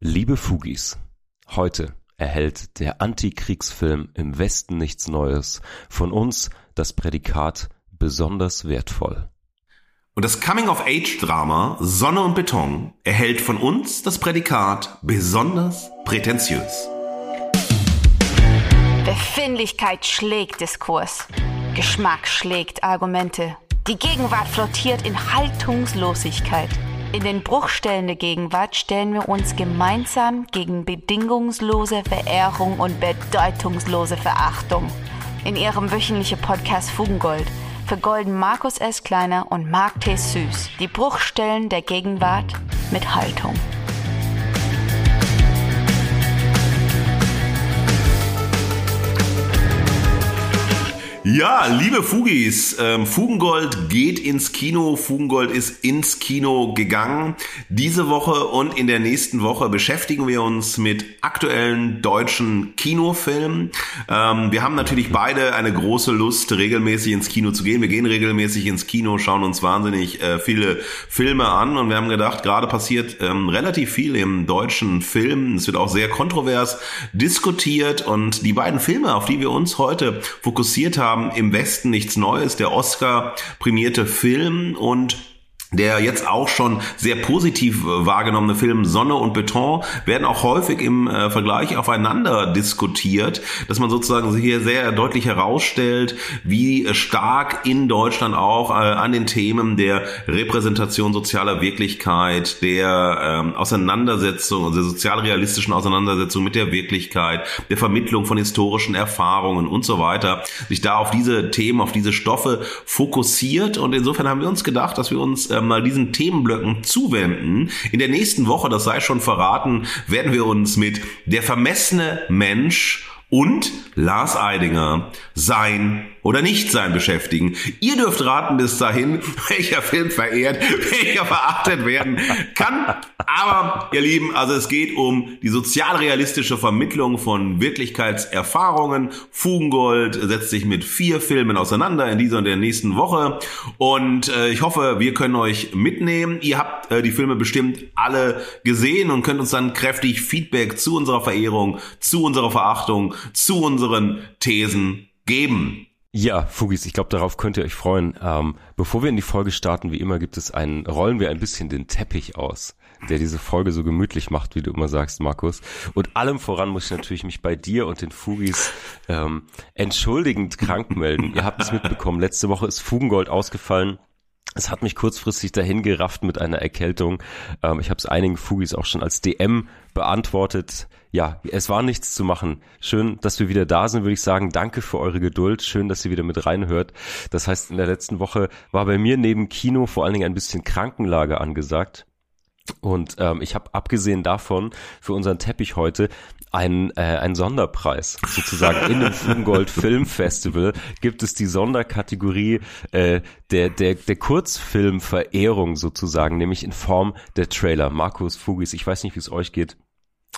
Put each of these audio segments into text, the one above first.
Liebe Fugis, heute erhält der Antikriegsfilm Im Westen nichts Neues von uns das Prädikat besonders wertvoll. Und das Coming-of-Age-Drama Sonne und Beton erhält von uns das Prädikat besonders prätentiös. Befindlichkeit schlägt Diskurs. Geschmack schlägt Argumente. Die Gegenwart flottiert in Haltungslosigkeit. In den Bruchstellen der Gegenwart stellen wir uns gemeinsam gegen bedingungslose Verehrung und bedeutungslose Verachtung. In ihrem wöchentlichen Podcast Fugengold vergolden Markus S. Kleiner und Mark T. Süß die Bruchstellen der Gegenwart mit Haltung. Ja, liebe Fugis, ähm, Fugengold geht ins Kino. Fugengold ist ins Kino gegangen. Diese Woche und in der nächsten Woche beschäftigen wir uns mit aktuellen deutschen Kinofilmen. Ähm, wir haben natürlich beide eine große Lust, regelmäßig ins Kino zu gehen. Wir gehen regelmäßig ins Kino, schauen uns wahnsinnig äh, viele Filme an und wir haben gedacht, gerade passiert ähm, relativ viel im deutschen Film. Es wird auch sehr kontrovers diskutiert und die beiden Filme, auf die wir uns heute fokussiert haben, haben im Westen nichts Neues, der Oscar prämierte Film und der jetzt auch schon sehr positiv äh, wahrgenommene Film Sonne und Beton werden auch häufig im äh, Vergleich aufeinander diskutiert, dass man sozusagen hier sehr deutlich herausstellt, wie stark in Deutschland auch äh, an den Themen der Repräsentation sozialer Wirklichkeit, der ähm, Auseinandersetzung, also der sozialrealistischen Auseinandersetzung mit der Wirklichkeit, der Vermittlung von historischen Erfahrungen und so weiter, sich da auf diese Themen, auf diese Stoffe fokussiert. Und insofern haben wir uns gedacht, dass wir uns äh, mal diesen Themenblöcken zuwenden. In der nächsten Woche, das sei schon verraten, werden wir uns mit der vermessene Mensch und Lars Eidinger sein oder nicht sein beschäftigen. Ihr dürft raten bis dahin, welcher Film verehrt, welcher verachtet werden kann. Aber, ihr Lieben, also es geht um die sozialrealistische Vermittlung von Wirklichkeitserfahrungen. Fugengold setzt sich mit vier Filmen auseinander in dieser und der nächsten Woche. Und äh, ich hoffe, wir können euch mitnehmen. Ihr habt äh, die Filme bestimmt alle gesehen und könnt uns dann kräftig Feedback zu unserer Verehrung, zu unserer Verachtung, zu unseren Thesen geben. Ja, Fugis, ich glaube, darauf könnt ihr euch freuen. Ähm, bevor wir in die Folge starten, wie immer gibt es einen, rollen wir ein bisschen den Teppich aus, der diese Folge so gemütlich macht, wie du immer sagst, Markus. Und allem voran muss ich natürlich mich bei dir und den Fugis ähm, entschuldigend krank melden. ihr habt es mitbekommen, letzte Woche ist Fugengold ausgefallen. Es hat mich kurzfristig dahin gerafft mit einer Erkältung. Ähm, ich habe es einigen Fugis auch schon als DM beantwortet. Ja, es war nichts zu machen. Schön, dass wir wieder da sind, würde ich sagen. Danke für eure Geduld. Schön, dass ihr wieder mit reinhört. Das heißt, in der letzten Woche war bei mir neben Kino vor allen Dingen ein bisschen Krankenlage angesagt. Und ähm, ich habe abgesehen davon für unseren Teppich heute ein, äh, ein Sonderpreis. Sozusagen in dem Fugengold Film Festival gibt es die Sonderkategorie äh, der, der, der Kurzfilmverehrung sozusagen, nämlich in Form der Trailer. Markus Fugis, ich weiß nicht, wie es euch geht.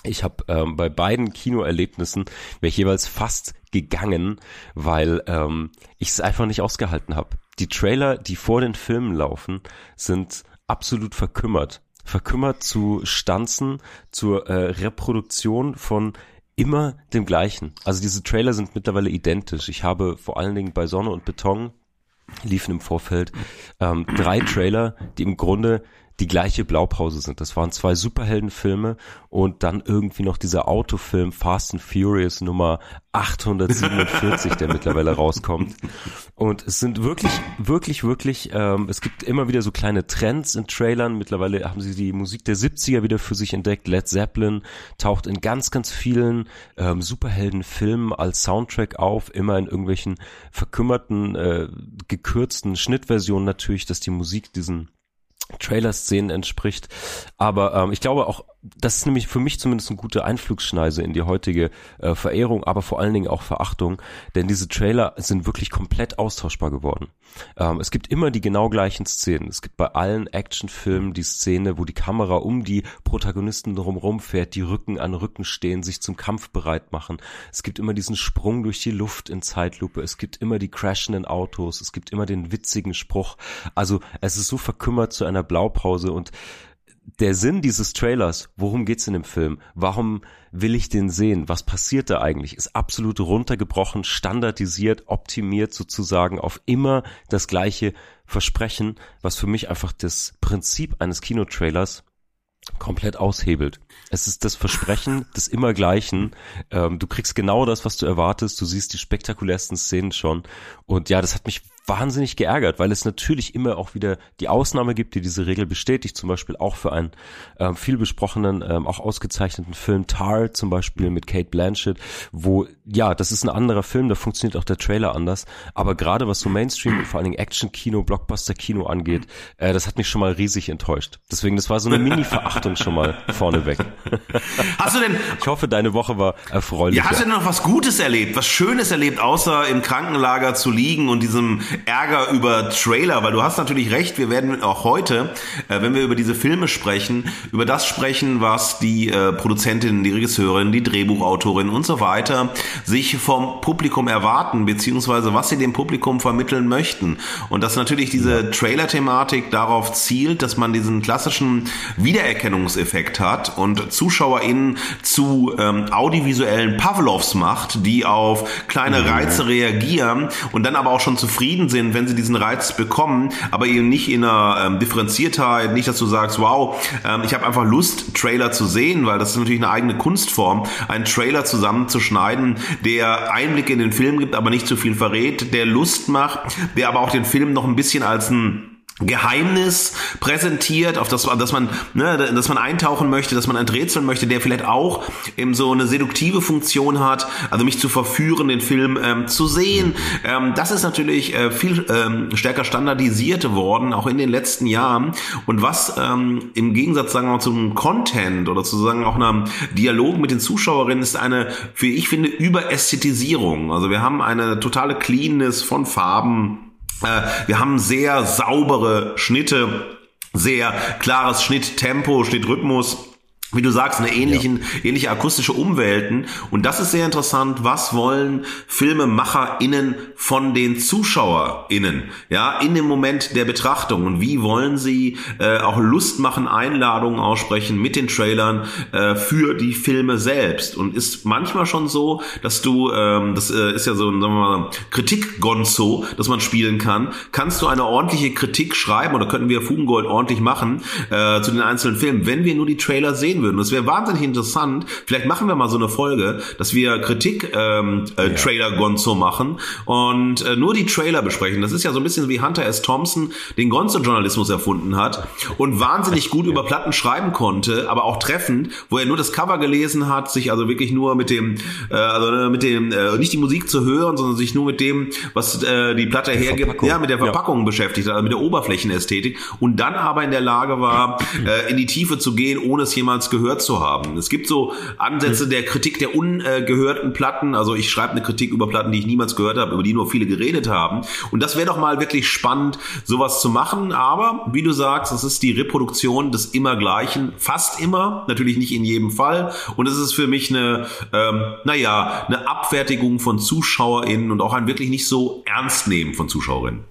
Ich habe ähm, bei beiden Kinoerlebnissen wäre ich jeweils fast gegangen, weil ähm, ich es einfach nicht ausgehalten habe. Die Trailer, die vor den Filmen laufen, sind absolut verkümmert verkümmert zu Stanzen, zur äh, Reproduktion von immer dem gleichen. Also diese Trailer sind mittlerweile identisch. Ich habe vor allen Dingen bei Sonne und Beton liefen im Vorfeld ähm, drei Trailer, die im Grunde die gleiche Blaupause sind. Das waren zwei Superheldenfilme und dann irgendwie noch dieser Autofilm Fast and Furious Nummer 847, der mittlerweile rauskommt. Und es sind wirklich, wirklich, wirklich, ähm, es gibt immer wieder so kleine Trends in Trailern. Mittlerweile haben sie die Musik der 70er wieder für sich entdeckt. Led Zeppelin taucht in ganz, ganz vielen ähm, Superheldenfilmen als Soundtrack auf, immer in irgendwelchen verkümmerten, äh, gekürzten Schnittversionen natürlich, dass die Musik diesen Trailer-Szenen entspricht. Aber ähm, ich glaube auch, das ist nämlich für mich zumindest eine gute Einflugsschneise in die heutige äh, Verehrung, aber vor allen Dingen auch Verachtung, denn diese Trailer sind wirklich komplett austauschbar geworden. Ähm, es gibt immer die genau gleichen Szenen. Es gibt bei allen Actionfilmen die Szene, wo die Kamera um die Protagonisten drumherum fährt, die Rücken an Rücken stehen, sich zum Kampf bereit machen. Es gibt immer diesen Sprung durch die Luft in Zeitlupe. Es gibt immer die crashenden Autos. Es gibt immer den witzigen Spruch. Also es ist so verkümmert zu einer Blaupause und der Sinn dieses Trailers, worum geht's in dem Film? Warum will ich den sehen? Was passiert da eigentlich? Ist absolut runtergebrochen, standardisiert, optimiert sozusagen auf immer das gleiche Versprechen, was für mich einfach das Prinzip eines Kinotrailers komplett aushebelt. Es ist das Versprechen des Immergleichen. Ähm, du kriegst genau das, was du erwartest. Du siehst die spektakulärsten Szenen schon. Und ja, das hat mich wahnsinnig geärgert, weil es natürlich immer auch wieder die Ausnahme gibt, die diese Regel bestätigt, zum Beispiel auch für einen ähm, viel besprochenen, ähm, auch ausgezeichneten Film Tar zum Beispiel mit Kate Blanchett, wo, ja, das ist ein anderer Film, da funktioniert auch der Trailer anders, aber gerade was so Mainstream und vor allen Dingen Action-Kino, Blockbuster-Kino angeht, äh, das hat mich schon mal riesig enttäuscht. Deswegen, das war so eine Mini-Verachtung schon mal vorneweg. Hast du denn... Ich hoffe, deine Woche war erfreulich. Ja, hast du denn noch was Gutes erlebt, was Schönes erlebt, außer im Krankenlager zu liegen und diesem Ärger über Trailer, weil du hast natürlich recht, wir werden auch heute, äh, wenn wir über diese Filme sprechen, über das sprechen, was die äh, Produzentin, die Regisseurin, die Drehbuchautorin und so weiter sich vom Publikum erwarten, beziehungsweise was sie dem Publikum vermitteln möchten. Und dass natürlich diese Trailer-Thematik darauf zielt, dass man diesen klassischen Wiedererkennungseffekt hat und ZuschauerInnen zu ähm, audiovisuellen Pavlovs macht, die auf kleine Reize reagieren und dann aber auch schon zufrieden sind, wenn sie diesen Reiz bekommen, aber eben nicht in einer ähm, Differenziertheit, nicht, dass du sagst, wow, ähm, ich habe einfach Lust, Trailer zu sehen, weil das ist natürlich eine eigene Kunstform, einen Trailer zusammenzuschneiden, der Einblicke in den Film gibt, aber nicht zu viel verrät, der Lust macht, der aber auch den Film noch ein bisschen als ein Geheimnis präsentiert, auf das, dass man, ne, dass man eintauchen möchte, dass man enträtseln möchte, der vielleicht auch eben so eine seduktive Funktion hat, also mich zu verführen, den Film ähm, zu sehen. Ähm, das ist natürlich äh, viel ähm, stärker standardisiert worden, auch in den letzten Jahren. Und was ähm, im Gegensatz, sagen wir mal, zum Content oder sozusagen auch einem Dialog mit den Zuschauerinnen ist eine, wie ich finde, Überästhetisierung. Also wir haben eine totale Cleanness von Farben, wir haben sehr saubere Schnitte, sehr klares Schnitttempo, Schnittrhythmus wie du sagst, eine ähnlichen, ja. ähnliche akustische Umwelten. Und das ist sehr interessant. Was wollen FilmemacherInnen von den ZuschauerInnen? Ja, in dem Moment der Betrachtung. Und wie wollen sie äh, auch Lust machen, Einladungen aussprechen mit den Trailern äh, für die Filme selbst? Und ist manchmal schon so, dass du, ähm, das äh, ist ja so ein, sagen wir mal, Kritik-Gonzo, dass man spielen kann. Kannst du eine ordentliche Kritik schreiben oder könnten wir Fugengold ordentlich machen äh, zu den einzelnen Filmen, wenn wir nur die Trailer sehen würden. Das wäre wahnsinnig interessant. Vielleicht machen wir mal so eine Folge, dass wir Kritik ähm, äh, ja. Machen und äh, nur die Trailer besprechen. Das ist ja so ein bisschen wie Hunter S. Thompson den Gonzo-Journalismus erfunden hat und wahnsinnig gut ja. über Platten schreiben konnte, aber auch treffend, wo er nur das Cover gelesen hat, sich also wirklich nur mit dem, äh, also ne, mit dem, äh, nicht die Musik zu hören, sondern sich nur mit dem, was äh, die Platte hergibt, Verpackung. ja, mit der Verpackung ja. beschäftigt, also mit der Oberflächenästhetik und dann aber in der Lage war, äh, in die Tiefe zu gehen, ohne es jemals gehört zu haben. Es gibt so Ansätze der Kritik der ungehörten Platten. Also ich schreibe eine Kritik über Platten, die ich niemals gehört habe, über die nur viele geredet haben. Und das wäre doch mal wirklich spannend, sowas zu machen. Aber wie du sagst, es ist die Reproduktion des Immergleichen, fast immer, natürlich nicht in jedem Fall. Und es ist für mich eine, ähm, naja, eine Abfertigung von ZuschauerInnen und auch ein wirklich nicht so ernst nehmen von Zuschauerinnen.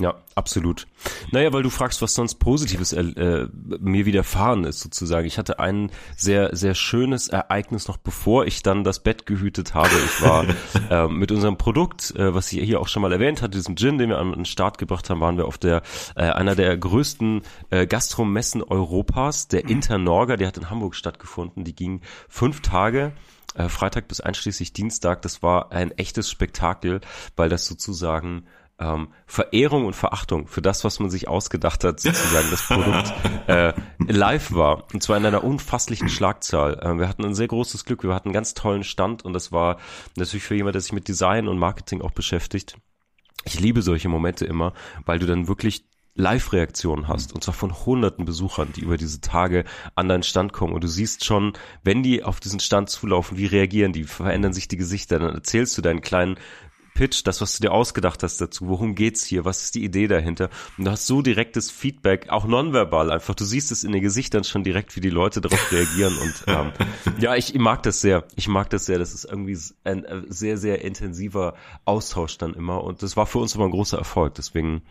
Ja, absolut. Naja, weil du fragst, was sonst Positives äh, mir widerfahren ist, sozusagen. Ich hatte ein sehr, sehr schönes Ereignis noch bevor ich dann das Bett gehütet habe. Ich war äh, mit unserem Produkt, äh, was ich hier auch schon mal erwähnt hatte, diesem Gin, den wir an den Start gebracht haben, waren wir auf der äh, einer der größten äh, Gastromessen Europas, der Internorga, der hat in Hamburg stattgefunden. Die ging fünf Tage. Äh, Freitag bis einschließlich Dienstag. Das war ein echtes Spektakel, weil das sozusagen ähm, Verehrung und Verachtung für das, was man sich ausgedacht hat, sozusagen das Produkt äh, live war. Und zwar in einer unfasslichen Schlagzahl. Äh, wir hatten ein sehr großes Glück, wir hatten einen ganz tollen Stand und das war natürlich für jemand, der sich mit Design und Marketing auch beschäftigt. Ich liebe solche Momente immer, weil du dann wirklich Live-Reaktionen hast, und zwar von hunderten Besuchern, die über diese Tage an deinen Stand kommen. Und du siehst schon, wenn die auf diesen Stand zulaufen, wie reagieren die, verändern sich die Gesichter, dann erzählst du deinen kleinen Pitch, das, was du dir ausgedacht hast dazu, worum geht's hier, was ist die Idee dahinter? Und du hast so direktes Feedback, auch nonverbal einfach. Du siehst es in den Gesichtern schon direkt, wie die Leute darauf reagieren. Und ähm, ja, ich, mag das sehr. Ich mag das sehr. Das ist irgendwie ein äh, sehr, sehr intensiver Austausch dann immer. Und das war für uns immer ein großer Erfolg. Deswegen,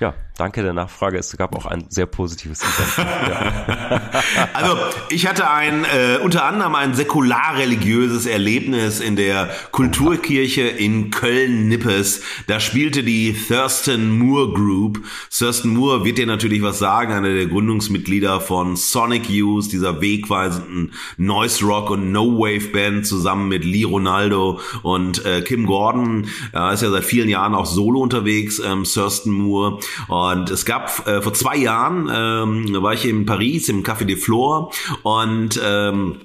ja, danke der Nachfrage. Es gab auch ein sehr positives Event. Ja. Also ich hatte ein äh, unter anderem ein säkular-religiöses Erlebnis in der Kulturkirche in Köln-Nippes. Da spielte die Thurston Moore Group. Thurston Moore wird dir natürlich was sagen, einer der Gründungsmitglieder von Sonic Youth, dieser wegweisenden Noise Rock und No Wave Band zusammen mit Lee Ronaldo und äh, Kim Gordon. Er ist ja seit vielen Jahren auch solo unterwegs, ähm, Thurston Moore. Und es gab äh, vor zwei Jahren, ähm, war ich in Paris im Café des Flore und ähm,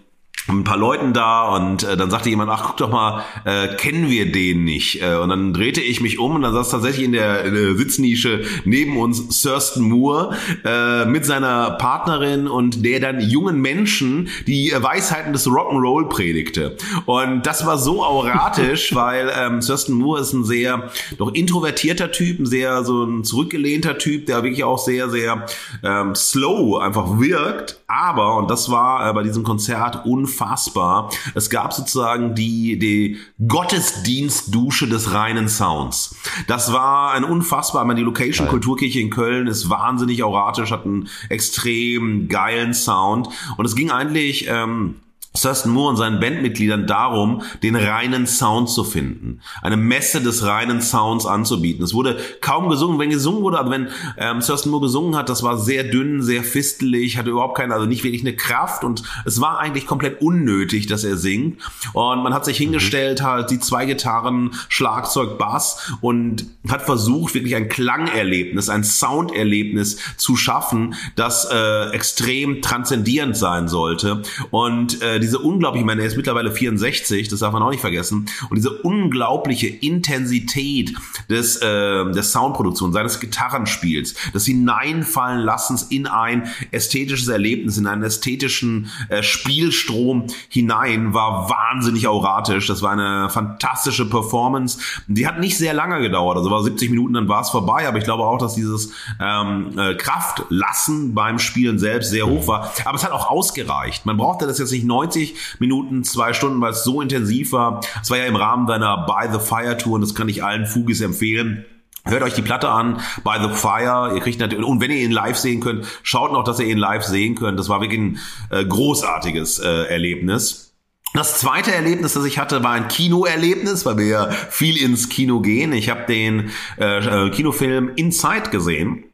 ein paar Leuten da und äh, dann sagte jemand, ach guck doch mal, äh, kennen wir den nicht? Äh, und dann drehte ich mich um und dann saß tatsächlich in der, in der Sitznische neben uns Thurston Moore äh, mit seiner Partnerin und der dann jungen Menschen die Weisheiten des Rock'n'Roll predigte. Und das war so auratisch, weil ähm, Thurston Moore ist ein sehr doch introvertierter Typ, ein sehr so ein zurückgelehnter Typ, der wirklich auch sehr, sehr ähm, slow einfach wirkt. Aber, und das war äh, bei diesem Konzert unfassbar, unfassbar. Es gab sozusagen die, die Gottesdienstdusche des reinen Sounds. Das war ein unfassbar, ich meine, die Location Kulturkirche in Köln ist wahnsinnig auratisch, hat einen extrem geilen Sound und es ging eigentlich, ähm, Thurston Moore und seinen Bandmitgliedern darum, den reinen Sound zu finden, eine Messe des reinen Sounds anzubieten. Es wurde kaum gesungen, wenn gesungen wurde, aber wenn ähm, Thurston Moore gesungen hat, das war sehr dünn, sehr fistelig, hatte überhaupt keine, also nicht wirklich eine Kraft und es war eigentlich komplett unnötig, dass er singt. Und man hat sich mhm. hingestellt, halt die zwei Gitarren, Schlagzeug, Bass und hat versucht, wirklich ein Klangerlebnis, ein Sounderlebnis zu schaffen, das äh, extrem transzendierend sein sollte. Und äh, diese unglaubliche, ich meine, er ist mittlerweile 64, das darf man auch nicht vergessen, und diese unglaubliche Intensität des, äh, der Soundproduktion, seines Gitarrenspiels, des Hineinfallen Lassens in ein ästhetisches Erlebnis, in einen ästhetischen äh, Spielstrom hinein, war wahnsinnig auratisch. Das war eine fantastische Performance. Die hat nicht sehr lange gedauert, also war 70 Minuten, dann war es vorbei, aber ich glaube auch, dass dieses ähm, äh, Kraftlassen beim Spielen selbst sehr hoch war. Aber es hat auch ausgereicht. Man brauchte das jetzt nicht 90 90 Minuten, zwei Stunden, weil es so intensiv war. Es war ja im Rahmen deiner By the Fire Tour und das kann ich allen Fugis empfehlen. Hört euch die Platte an, By the Fire. Ihr kriegt natürlich, und wenn ihr ihn live sehen könnt, schaut noch, dass ihr ihn live sehen könnt. Das war wirklich ein äh, großartiges äh, Erlebnis. Das zweite Erlebnis, das ich hatte, war ein Kinoerlebnis, weil wir ja viel ins Kino gehen. Ich habe den äh, äh Kinofilm Inside gesehen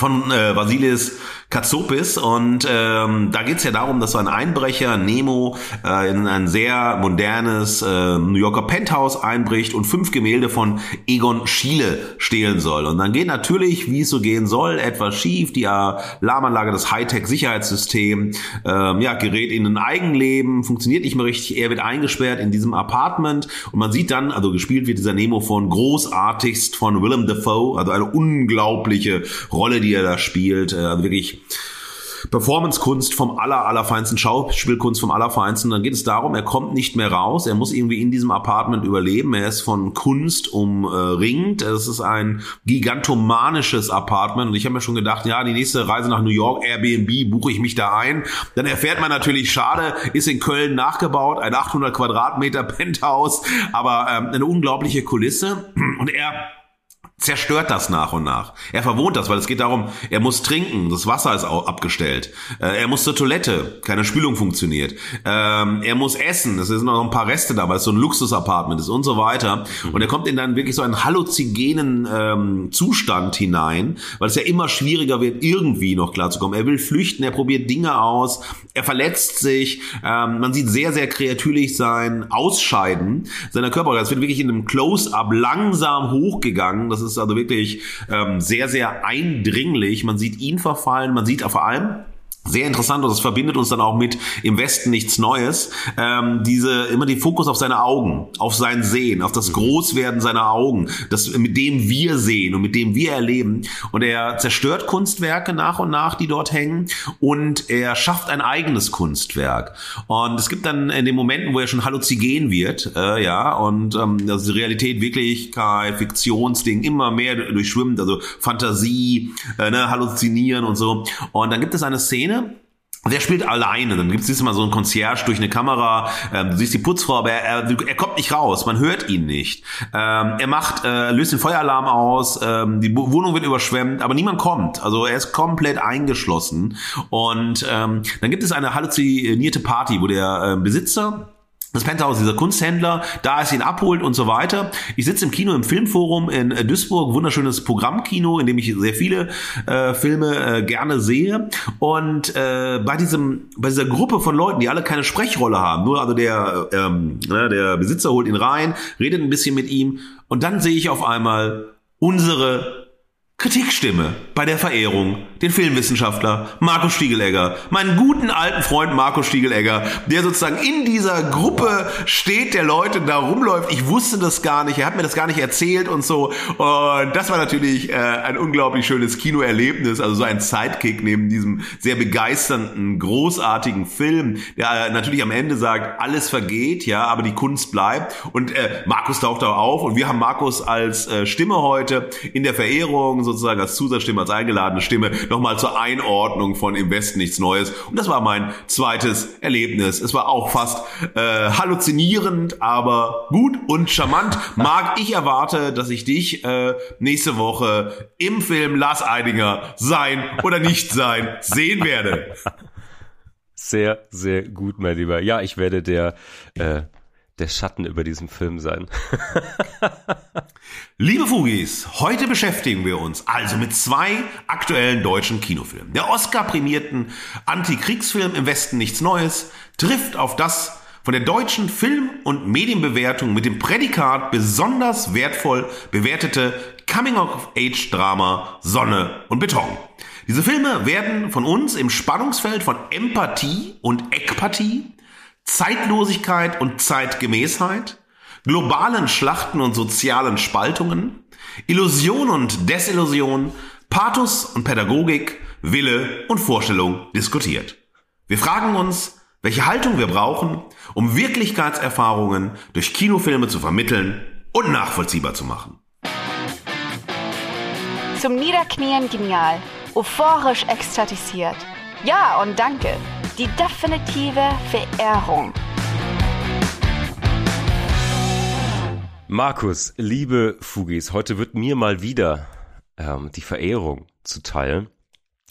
von äh, Vasilis Katsopis und ähm, da geht's ja darum, dass so ein Einbrecher Nemo äh, in ein sehr modernes äh, New Yorker Penthouse einbricht und fünf Gemälde von Egon Schiele stehlen soll. Und dann geht natürlich, wie es so gehen soll, etwas schief. Die Alarmanlage, das Hightech-Sicherheitssystem, ähm, ja, gerät in ein Eigenleben, funktioniert nicht mehr richtig. Er wird eingesperrt in diesem Apartment und man sieht dann, also gespielt wird dieser Nemo von großartigst von Willem Dafoe, also eine unglaubliche Rolle, die er da spielt, äh, also wirklich Performance-Kunst vom aller, allerfeinsten, Schauspielkunst vom allerfeinsten. Dann geht es darum, er kommt nicht mehr raus, er muss irgendwie in diesem Apartment überleben. Er ist von Kunst umringt. Es ist ein gigantomanisches Apartment. Und ich habe mir schon gedacht, ja, die nächste Reise nach New York, Airbnb, buche ich mich da ein. Dann erfährt man natürlich, schade, ist in Köln nachgebaut, ein 800 Quadratmeter Penthouse, aber ähm, eine unglaubliche Kulisse. Und er zerstört das nach und nach. Er verwohnt das, weil es geht darum, er muss trinken, das Wasser ist abgestellt. Äh, er muss zur Toilette, keine Spülung funktioniert. Ähm, er muss essen, es sind noch ein paar Reste da, weil es so ein Luxusapartment ist und so weiter. Mhm. Und er kommt in dann wirklich so einen halluzigenen ähm, Zustand hinein, weil es ja immer schwieriger wird, irgendwie noch klarzukommen. Er will flüchten, er probiert Dinge aus, er verletzt sich, ähm, man sieht sehr, sehr kreatürlich sein Ausscheiden seiner Körper. Das wird wirklich in einem Close-up langsam hochgegangen. Das ist also wirklich ähm, sehr, sehr eindringlich. Man sieht ihn verfallen, man sieht vor allem sehr interessant und das verbindet uns dann auch mit im Westen nichts Neues. Ähm, diese immer die Fokus auf seine Augen, auf sein Sehen, auf das Großwerden seiner Augen, das mit dem wir sehen und mit dem wir erleben. Und er zerstört Kunstwerke nach und nach, die dort hängen, und er schafft ein eigenes Kunstwerk. Und es gibt dann in den Momenten, wo er schon halluzinogen wird, äh, ja, und ähm, also die Realität, Wirklichkeit, Fiktionsding immer mehr durchschwimmt, also Fantasie, äh, ne, Halluzinieren und so. Und dann gibt es eine Szene der spielt alleine. Dann gibt es mal so ein Concierge durch eine Kamera. Ähm, du siehst die Putzfrau, aber er, er, er, kommt nicht raus. Man hört ihn nicht. Ähm, er macht, äh, löst den Feueralarm aus. Ähm, die Wohnung wird überschwemmt, aber niemand kommt. Also er ist komplett eingeschlossen. Und ähm, dann gibt es eine halluzinierte Party, wo der äh, Besitzer das Penthouse, dieser Kunsthändler, da es ihn abholt und so weiter. Ich sitze im Kino im Filmforum in äh, Duisburg, wunderschönes Programmkino, in dem ich sehr viele äh, Filme äh, gerne sehe. Und äh, bei diesem, bei dieser Gruppe von Leuten, die alle keine Sprechrolle haben, nur also der, ähm, ne, der Besitzer holt ihn rein, redet ein bisschen mit ihm und dann sehe ich auf einmal unsere Kritikstimme bei der Verehrung, den Filmwissenschaftler Markus Stiegelegger, meinen guten alten Freund Markus Stiegelegger, der sozusagen in dieser Gruppe steht, der Leute da rumläuft. Ich wusste das gar nicht, er hat mir das gar nicht erzählt und so. Und das war natürlich äh, ein unglaublich schönes Kinoerlebnis, also so ein Sidekick neben diesem sehr begeisternden, großartigen Film, der äh, natürlich am Ende sagt, alles vergeht, ja, aber die Kunst bleibt. Und äh, Markus taucht da auf und wir haben Markus als äh, Stimme heute in der Verehrung sozusagen als Zusatzstimme, als eingeladene Stimme nochmal zur Einordnung von Im Westen nichts Neues. Und das war mein zweites Erlebnis. Es war auch fast äh, halluzinierend, aber gut und charmant. Marc, ich erwarte, dass ich dich äh, nächste Woche im Film Lars Eidinger sein oder nicht sein sehen werde. Sehr, sehr gut, mein Lieber. Ja, ich werde der äh, der Schatten über diesem Film sein. Liebe Fugis, heute beschäftigen wir uns also mit zwei aktuellen deutschen Kinofilmen. Der Oscar-prämierten Antikriegsfilm Im Westen nichts Neues trifft auf das von der deutschen Film- und Medienbewertung mit dem Prädikat besonders wertvoll bewertete Coming-of-Age-Drama Sonne und Beton. Diese Filme werden von uns im Spannungsfeld von Empathie und Ekpathie Zeitlosigkeit und Zeitgemäßheit, globalen Schlachten und sozialen Spaltungen, Illusion und Desillusion, Pathos und Pädagogik, Wille und Vorstellung diskutiert. Wir fragen uns, welche Haltung wir brauchen, um Wirklichkeitserfahrungen durch Kinofilme zu vermitteln und nachvollziehbar zu machen. Zum Niederknien genial, euphorisch ekstatisiert. Ja und danke die definitive Verehrung. Markus, liebe Fugis, heute wird mir mal wieder ähm, die Verehrung zuteil.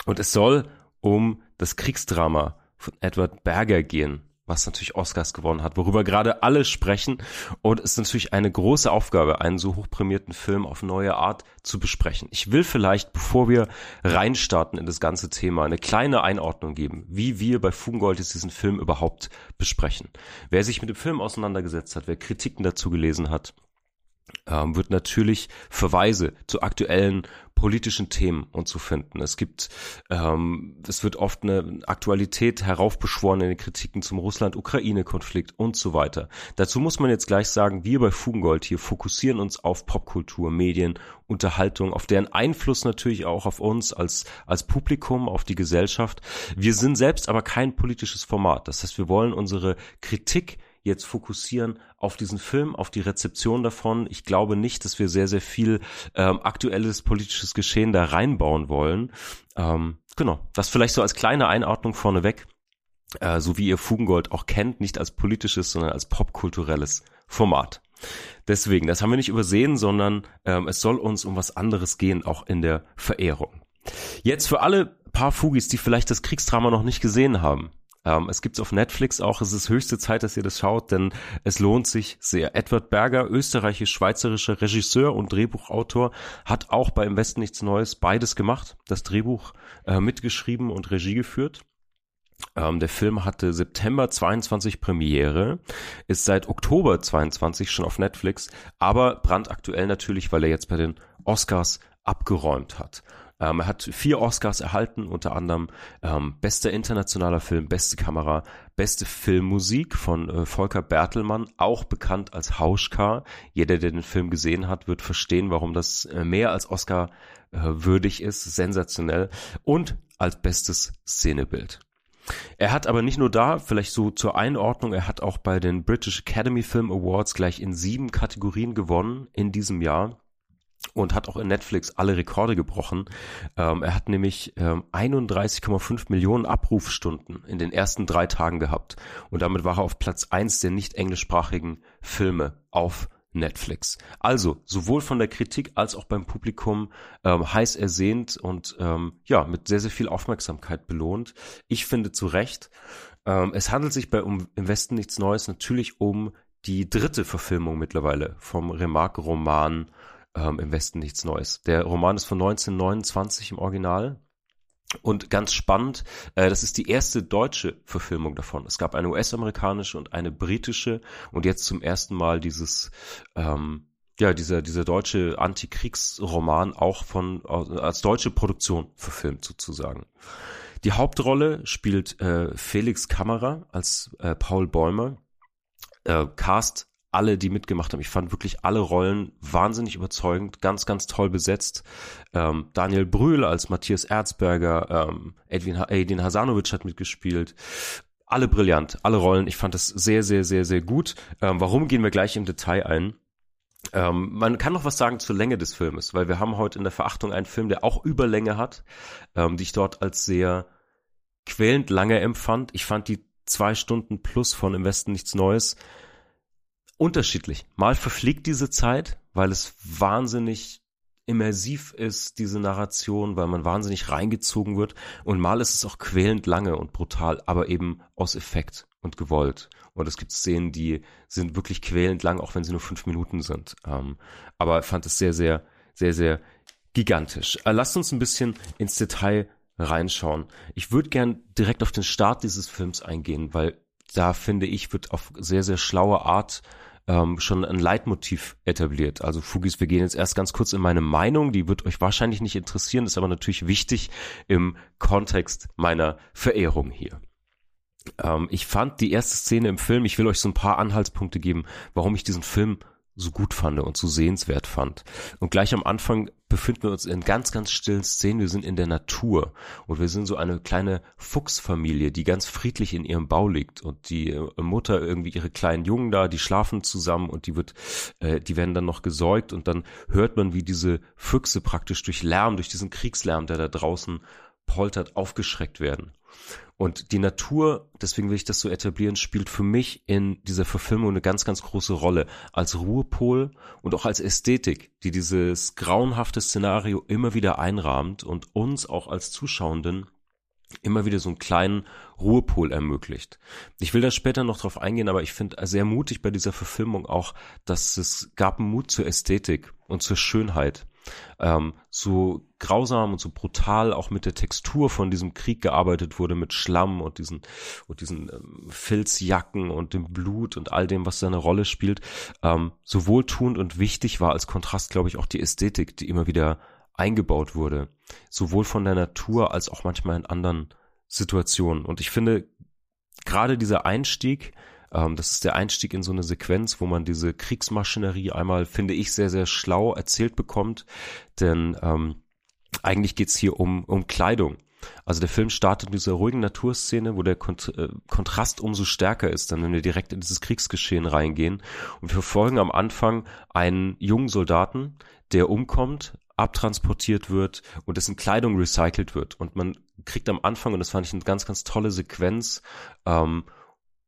Und es soll um das Kriegsdrama von Edward Berger gehen was natürlich Oscars gewonnen hat, worüber gerade alle sprechen. Und es ist natürlich eine große Aufgabe, einen so hochprämierten Film auf neue Art zu besprechen. Ich will vielleicht, bevor wir reinstarten in das ganze Thema, eine kleine Einordnung geben, wie wir bei Fugengold diesen Film überhaupt besprechen. Wer sich mit dem Film auseinandergesetzt hat, wer Kritiken dazu gelesen hat, ähm, wird natürlich Verweise zu aktuellen politischen Themen und zu finden. Es gibt, ähm, es wird oft eine Aktualität heraufbeschworen in den Kritiken zum Russland-Ukraine-Konflikt und so weiter. Dazu muss man jetzt gleich sagen, wir bei Fugengold hier fokussieren uns auf Popkultur, Medien, Unterhaltung, auf deren Einfluss natürlich auch auf uns als, als Publikum, auf die Gesellschaft. Wir sind selbst aber kein politisches Format. Das heißt, wir wollen unsere Kritik jetzt fokussieren auf diesen Film, auf die Rezeption davon. Ich glaube nicht, dass wir sehr, sehr viel ähm, aktuelles politisches Geschehen da reinbauen wollen. Ähm, genau, das vielleicht so als kleine Einordnung vorneweg, äh, so wie ihr Fugengold auch kennt, nicht als politisches, sondern als popkulturelles Format. Deswegen, das haben wir nicht übersehen, sondern ähm, es soll uns um was anderes gehen, auch in der Verehrung. Jetzt für alle paar Fugis, die vielleicht das Kriegsdrama noch nicht gesehen haben. Ähm, es gibt's auf Netflix auch. Es ist höchste Zeit, dass ihr das schaut, denn es lohnt sich sehr. Edward Berger, österreichisch-schweizerischer Regisseur und Drehbuchautor, hat auch bei Im Westen nichts Neues beides gemacht. Das Drehbuch äh, mitgeschrieben und Regie geführt. Ähm, der Film hatte September 22 Premiere, ist seit Oktober 22 schon auf Netflix, aber brandaktuell natürlich, weil er jetzt bei den Oscars abgeräumt hat. Ähm, er hat vier Oscars erhalten, unter anderem ähm, bester internationaler Film, beste Kamera, beste Filmmusik von äh, Volker Bertelmann, auch bekannt als Hauschka. Jeder, der den Film gesehen hat, wird verstehen, warum das äh, mehr als Oscar äh, würdig ist, sensationell. Und als bestes Szenebild. Er hat aber nicht nur da, vielleicht so zur Einordnung, er hat auch bei den British Academy Film Awards gleich in sieben Kategorien gewonnen in diesem Jahr und hat auch in Netflix alle Rekorde gebrochen. Ähm, er hat nämlich ähm, 31,5 Millionen Abrufstunden in den ersten drei Tagen gehabt und damit war er auf Platz eins der nicht englischsprachigen Filme auf Netflix. Also sowohl von der Kritik als auch beim Publikum ähm, heiß ersehnt und ähm, ja mit sehr sehr viel Aufmerksamkeit belohnt. Ich finde zu Recht. Ähm, es handelt sich bei um im Westen nichts Neues natürlich um die dritte Verfilmung mittlerweile vom Remarque-Roman ähm, im Westen nichts Neues. Der Roman ist von 1929 im Original und ganz spannend, äh, das ist die erste deutsche Verfilmung davon. Es gab eine US-amerikanische und eine britische und jetzt zum ersten Mal dieses, ähm, ja, dieser, dieser deutsche Antikriegsroman auch von, als deutsche Produktion verfilmt sozusagen. Die Hauptrolle spielt äh, Felix Kammerer als äh, Paul Bäumer. Äh, Cast alle, die mitgemacht haben. Ich fand wirklich alle Rollen wahnsinnig überzeugend, ganz, ganz toll besetzt. Ähm, Daniel Brühl als Matthias Erzberger, ähm, Edwin, Edin Hasanovic hat mitgespielt. Alle brillant, alle Rollen. Ich fand das sehr, sehr, sehr, sehr gut. Ähm, warum gehen wir gleich im Detail ein? Ähm, man kann noch was sagen zur Länge des Filmes, weil wir haben heute in der Verachtung einen Film, der auch Überlänge hat, ähm, die ich dort als sehr quälend lange empfand. Ich fand die zwei Stunden plus von Im Westen nichts Neues unterschiedlich. Mal verfliegt diese Zeit, weil es wahnsinnig immersiv ist, diese Narration, weil man wahnsinnig reingezogen wird. Und mal ist es auch quälend lange und brutal, aber eben aus Effekt und gewollt. Und es gibt Szenen, die sind wirklich quälend lang, auch wenn sie nur fünf Minuten sind. Ähm, aber fand es sehr, sehr, sehr, sehr gigantisch. Äh, lasst uns ein bisschen ins Detail reinschauen. Ich würde gern direkt auf den Start dieses Films eingehen, weil da finde ich, wird auf sehr, sehr schlaue Art ähm, schon ein Leitmotiv etabliert. Also Fugis, wir gehen jetzt erst ganz kurz in meine Meinung, die wird euch wahrscheinlich nicht interessieren, ist aber natürlich wichtig im Kontext meiner Verehrung hier. Ähm, ich fand die erste Szene im Film, ich will euch so ein paar Anhaltspunkte geben, warum ich diesen Film so gut fand und so sehenswert fand. Und gleich am Anfang befinden wir uns in ganz, ganz stillen Szenen. Wir sind in der Natur und wir sind so eine kleine Fuchsfamilie, die ganz friedlich in ihrem Bau liegt und die äh, Mutter irgendwie ihre kleinen Jungen da, die schlafen zusammen und die wird, äh, die werden dann noch gesäugt und dann hört man, wie diese Füchse praktisch durch Lärm, durch diesen Kriegslärm, der da draußen poltert, aufgeschreckt werden. Und die Natur, deswegen will ich das so etablieren, spielt für mich in dieser Verfilmung eine ganz, ganz große Rolle. Als Ruhepol und auch als Ästhetik, die dieses grauenhafte Szenario immer wieder einrahmt und uns auch als Zuschauenden immer wieder so einen kleinen Ruhepol ermöglicht. Ich will da später noch drauf eingehen, aber ich finde sehr mutig bei dieser Verfilmung auch, dass es gab einen Mut zur Ästhetik und zur Schönheit ähm, so grausam und so brutal auch mit der Textur von diesem Krieg gearbeitet wurde, mit Schlamm und diesen, und diesen ähm, Filzjacken und dem Blut und all dem, was da eine Rolle spielt, ähm, so wohltuend und wichtig war als Kontrast, glaube ich, auch die Ästhetik, die immer wieder eingebaut wurde. Sowohl von der Natur als auch manchmal in anderen Situationen. Und ich finde, gerade dieser Einstieg, ähm, das ist der Einstieg in so eine Sequenz, wo man diese Kriegsmaschinerie einmal, finde ich, sehr, sehr schlau erzählt bekommt. Denn ähm, eigentlich geht's hier um, um Kleidung. Also der Film startet mit dieser ruhigen Naturszene, wo der Kont äh, Kontrast umso stärker ist, dann wenn wir direkt in dieses Kriegsgeschehen reingehen. Und wir verfolgen am Anfang einen jungen Soldaten, der umkommt, abtransportiert wird und dessen Kleidung recycelt wird. Und man kriegt am Anfang, und das fand ich eine ganz, ganz tolle Sequenz, ähm,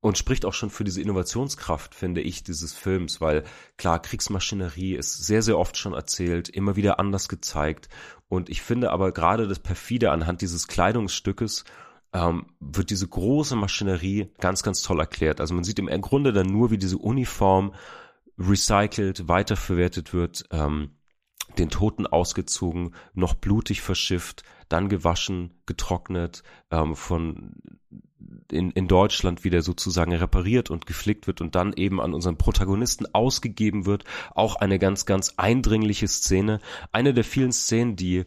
und spricht auch schon für diese Innovationskraft, finde ich, dieses Films, weil klar, Kriegsmaschinerie ist sehr, sehr oft schon erzählt, immer wieder anders gezeigt. Und ich finde aber gerade das perfide anhand dieses Kleidungsstückes ähm, wird diese große Maschinerie ganz, ganz toll erklärt. Also man sieht im Grunde dann nur, wie diese Uniform recycelt, weiterverwertet wird, ähm, den Toten ausgezogen, noch blutig verschifft, dann gewaschen, getrocknet, ähm, von in, in Deutschland wieder sozusagen repariert und geflickt wird und dann eben an unseren Protagonisten ausgegeben wird. Auch eine ganz, ganz eindringliche Szene. Eine der vielen Szenen, die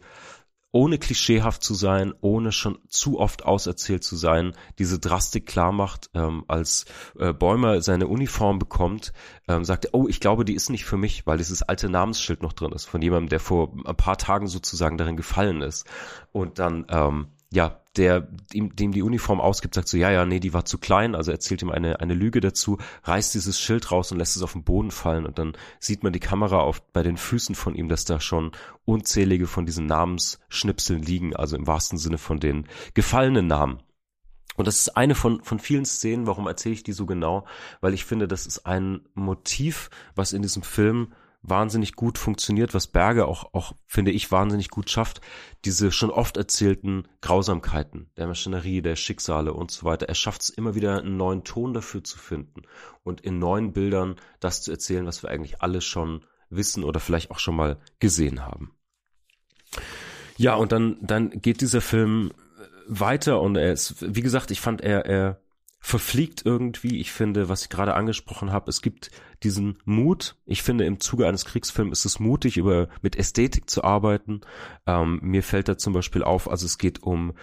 ohne klischeehaft zu sein, ohne schon zu oft auserzählt zu sein, diese Drastik klar macht, ähm, als äh, Bäumer seine Uniform bekommt, ähm, sagt er, oh, ich glaube, die ist nicht für mich, weil dieses alte Namensschild noch drin ist, von jemandem, der vor ein paar Tagen sozusagen darin gefallen ist. Und dann, ähm, ja, der ihm, dem die Uniform ausgibt, sagt so, ja, ja, nee, die war zu klein, also erzählt ihm eine, eine Lüge dazu, reißt dieses Schild raus und lässt es auf den Boden fallen und dann sieht man die Kamera auf, bei den Füßen von ihm, dass da schon unzählige von diesen Namensschnipseln liegen, also im wahrsten Sinne von den gefallenen Namen. Und das ist eine von, von vielen Szenen, warum erzähle ich die so genau? Weil ich finde, das ist ein Motiv, was in diesem Film wahnsinnig gut funktioniert, was Berge auch, auch, finde ich, wahnsinnig gut schafft, diese schon oft erzählten Grausamkeiten der Maschinerie, der Schicksale und so weiter. Er schafft es immer wieder, einen neuen Ton dafür zu finden und in neuen Bildern das zu erzählen, was wir eigentlich alle schon wissen oder vielleicht auch schon mal gesehen haben. Ja, und dann, dann geht dieser Film weiter und er ist, wie gesagt, ich fand er, er verfliegt irgendwie. Ich finde, was ich gerade angesprochen habe, es gibt diesen Mut. Ich finde, im Zuge eines Kriegsfilms ist es mutig, über mit Ästhetik zu arbeiten. Ähm, mir fällt da zum Beispiel auf, also es geht um,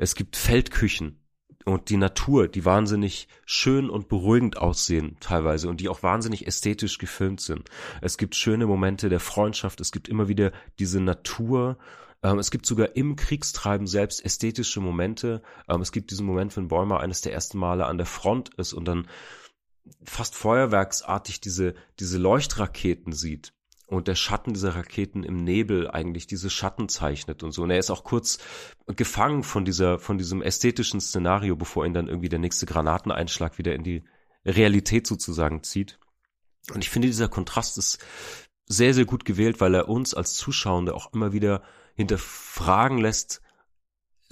es gibt Feldküchen und die Natur, die wahnsinnig schön und beruhigend aussehen teilweise und die auch wahnsinnig ästhetisch gefilmt sind. Es gibt schöne Momente der Freundschaft, es gibt immer wieder diese Natur ähm, es gibt sogar im Kriegstreiben selbst ästhetische Momente. Ähm, es gibt diesen Moment, wenn Bäumer eines der ersten Male an der Front ist und dann fast feuerwerksartig diese, diese Leuchtraketen sieht und der Schatten dieser Raketen im Nebel eigentlich diese Schatten zeichnet und so. Und er ist auch kurz gefangen von dieser, von diesem ästhetischen Szenario, bevor ihn dann irgendwie der nächste Granateneinschlag wieder in die Realität sozusagen zieht. Und ich finde, dieser Kontrast ist sehr, sehr gut gewählt, weil er uns als Zuschauende auch immer wieder hinterfragen lässt,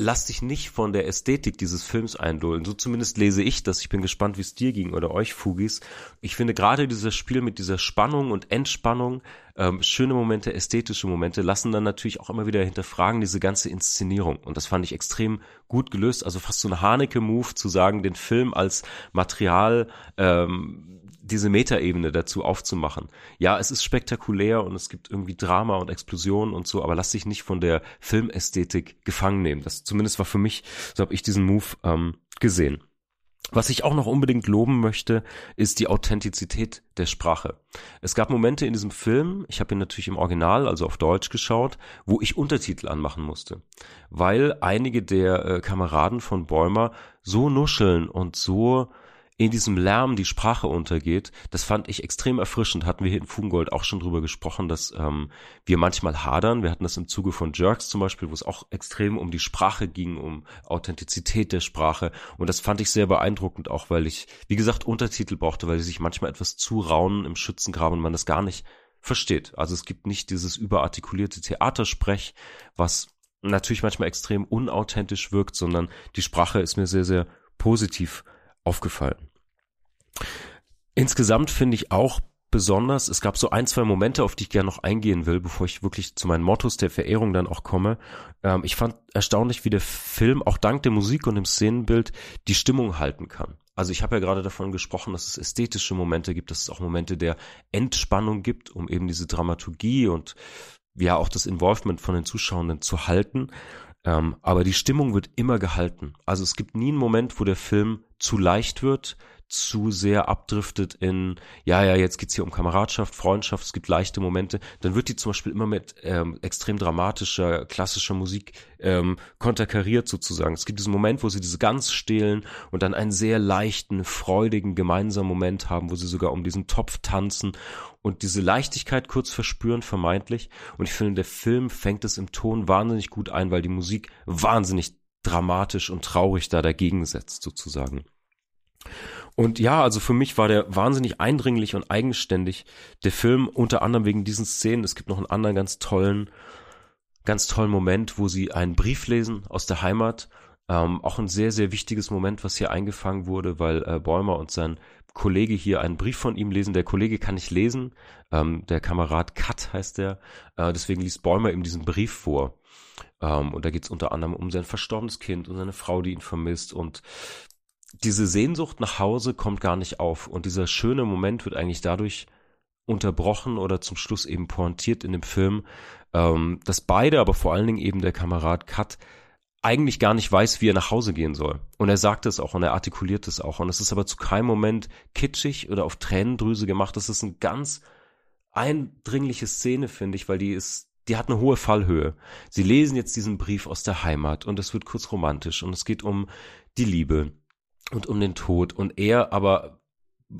lass dich nicht von der Ästhetik dieses Films eindulden. So zumindest lese ich das. Ich bin gespannt, wie es dir ging oder euch, Fugis. Ich finde gerade dieses Spiel mit dieser Spannung und Entspannung, ähm, schöne Momente, ästhetische Momente, lassen dann natürlich auch immer wieder hinterfragen diese ganze Inszenierung. Und das fand ich extrem gut gelöst. Also fast so ein Haneke-Move zu sagen, den Film als Material ähm, diese Metaebene dazu aufzumachen. Ja, es ist spektakulär und es gibt irgendwie Drama und Explosionen und so, aber lass dich nicht von der Filmästhetik gefangen nehmen. Das zumindest war für mich, so habe ich diesen Move ähm, gesehen. Was ich auch noch unbedingt loben möchte, ist die Authentizität der Sprache. Es gab Momente in diesem Film, ich habe ihn natürlich im Original, also auf Deutsch geschaut, wo ich Untertitel anmachen musste, weil einige der äh, Kameraden von Bäumer so nuscheln und so in diesem Lärm die Sprache untergeht, das fand ich extrem erfrischend. Hatten wir hier in Fugengold auch schon drüber gesprochen, dass ähm, wir manchmal hadern. Wir hatten das im Zuge von Jerks zum Beispiel, wo es auch extrem um die Sprache ging, um Authentizität der Sprache. Und das fand ich sehr beeindruckend, auch weil ich, wie gesagt, Untertitel brauchte, weil sie sich manchmal etwas zu raunen im Schützengraben und man das gar nicht versteht. Also es gibt nicht dieses überartikulierte Theatersprech, was natürlich manchmal extrem unauthentisch wirkt, sondern die Sprache ist mir sehr, sehr positiv aufgefallen. Insgesamt finde ich auch besonders, es gab so ein, zwei Momente, auf die ich gerne noch eingehen will, bevor ich wirklich zu meinen Mottos der Verehrung dann auch komme. Ähm, ich fand erstaunlich, wie der Film auch dank der Musik und dem Szenenbild die Stimmung halten kann. Also ich habe ja gerade davon gesprochen, dass es ästhetische Momente gibt, dass es auch Momente der Entspannung gibt, um eben diese Dramaturgie und ja auch das Involvement von den Zuschauenden zu halten. Ähm, aber die Stimmung wird immer gehalten. Also es gibt nie einen Moment, wo der Film zu leicht wird, zu sehr abdriftet in, ja, ja, jetzt geht's hier um Kameradschaft, Freundschaft, es gibt leichte Momente, dann wird die zum Beispiel immer mit ähm, extrem dramatischer, klassischer Musik ähm, konterkariert sozusagen. Es gibt diesen Moment, wo sie diese Gans stehlen und dann einen sehr leichten, freudigen, gemeinsamen Moment haben, wo sie sogar um diesen Topf tanzen und diese Leichtigkeit kurz verspüren, vermeintlich. Und ich finde, der Film fängt es im Ton wahnsinnig gut ein, weil die Musik wahnsinnig dramatisch und traurig da dagegen setzt, sozusagen. Und ja, also für mich war der wahnsinnig eindringlich und eigenständig. Der Film unter anderem wegen diesen Szenen. Es gibt noch einen anderen ganz tollen, ganz tollen Moment, wo sie einen Brief lesen aus der Heimat. Ähm, auch ein sehr, sehr wichtiges Moment, was hier eingefangen wurde, weil äh, Bäumer und sein Kollege hier einen Brief von ihm lesen. Der Kollege kann nicht lesen. Ähm, der Kamerad Kat heißt der. Äh, deswegen liest Bäumer ihm diesen Brief vor. Ähm, und da geht es unter anderem um sein verstorbenes Kind und seine Frau, die ihn vermisst. Und diese Sehnsucht nach Hause kommt gar nicht auf und dieser schöne Moment wird eigentlich dadurch unterbrochen oder zum Schluss eben pointiert in dem Film, ähm, dass beide, aber vor allen Dingen eben der Kamerad Kat, eigentlich gar nicht weiß, wie er nach Hause gehen soll. Und er sagt es auch und er artikuliert es auch. Und es ist aber zu keinem Moment kitschig oder auf Tränendrüse gemacht. Das ist eine ganz eindringliche Szene, finde ich, weil die ist, die hat eine hohe Fallhöhe. Sie lesen jetzt diesen Brief aus der Heimat und es wird kurz romantisch und es geht um die Liebe und um den Tod und er aber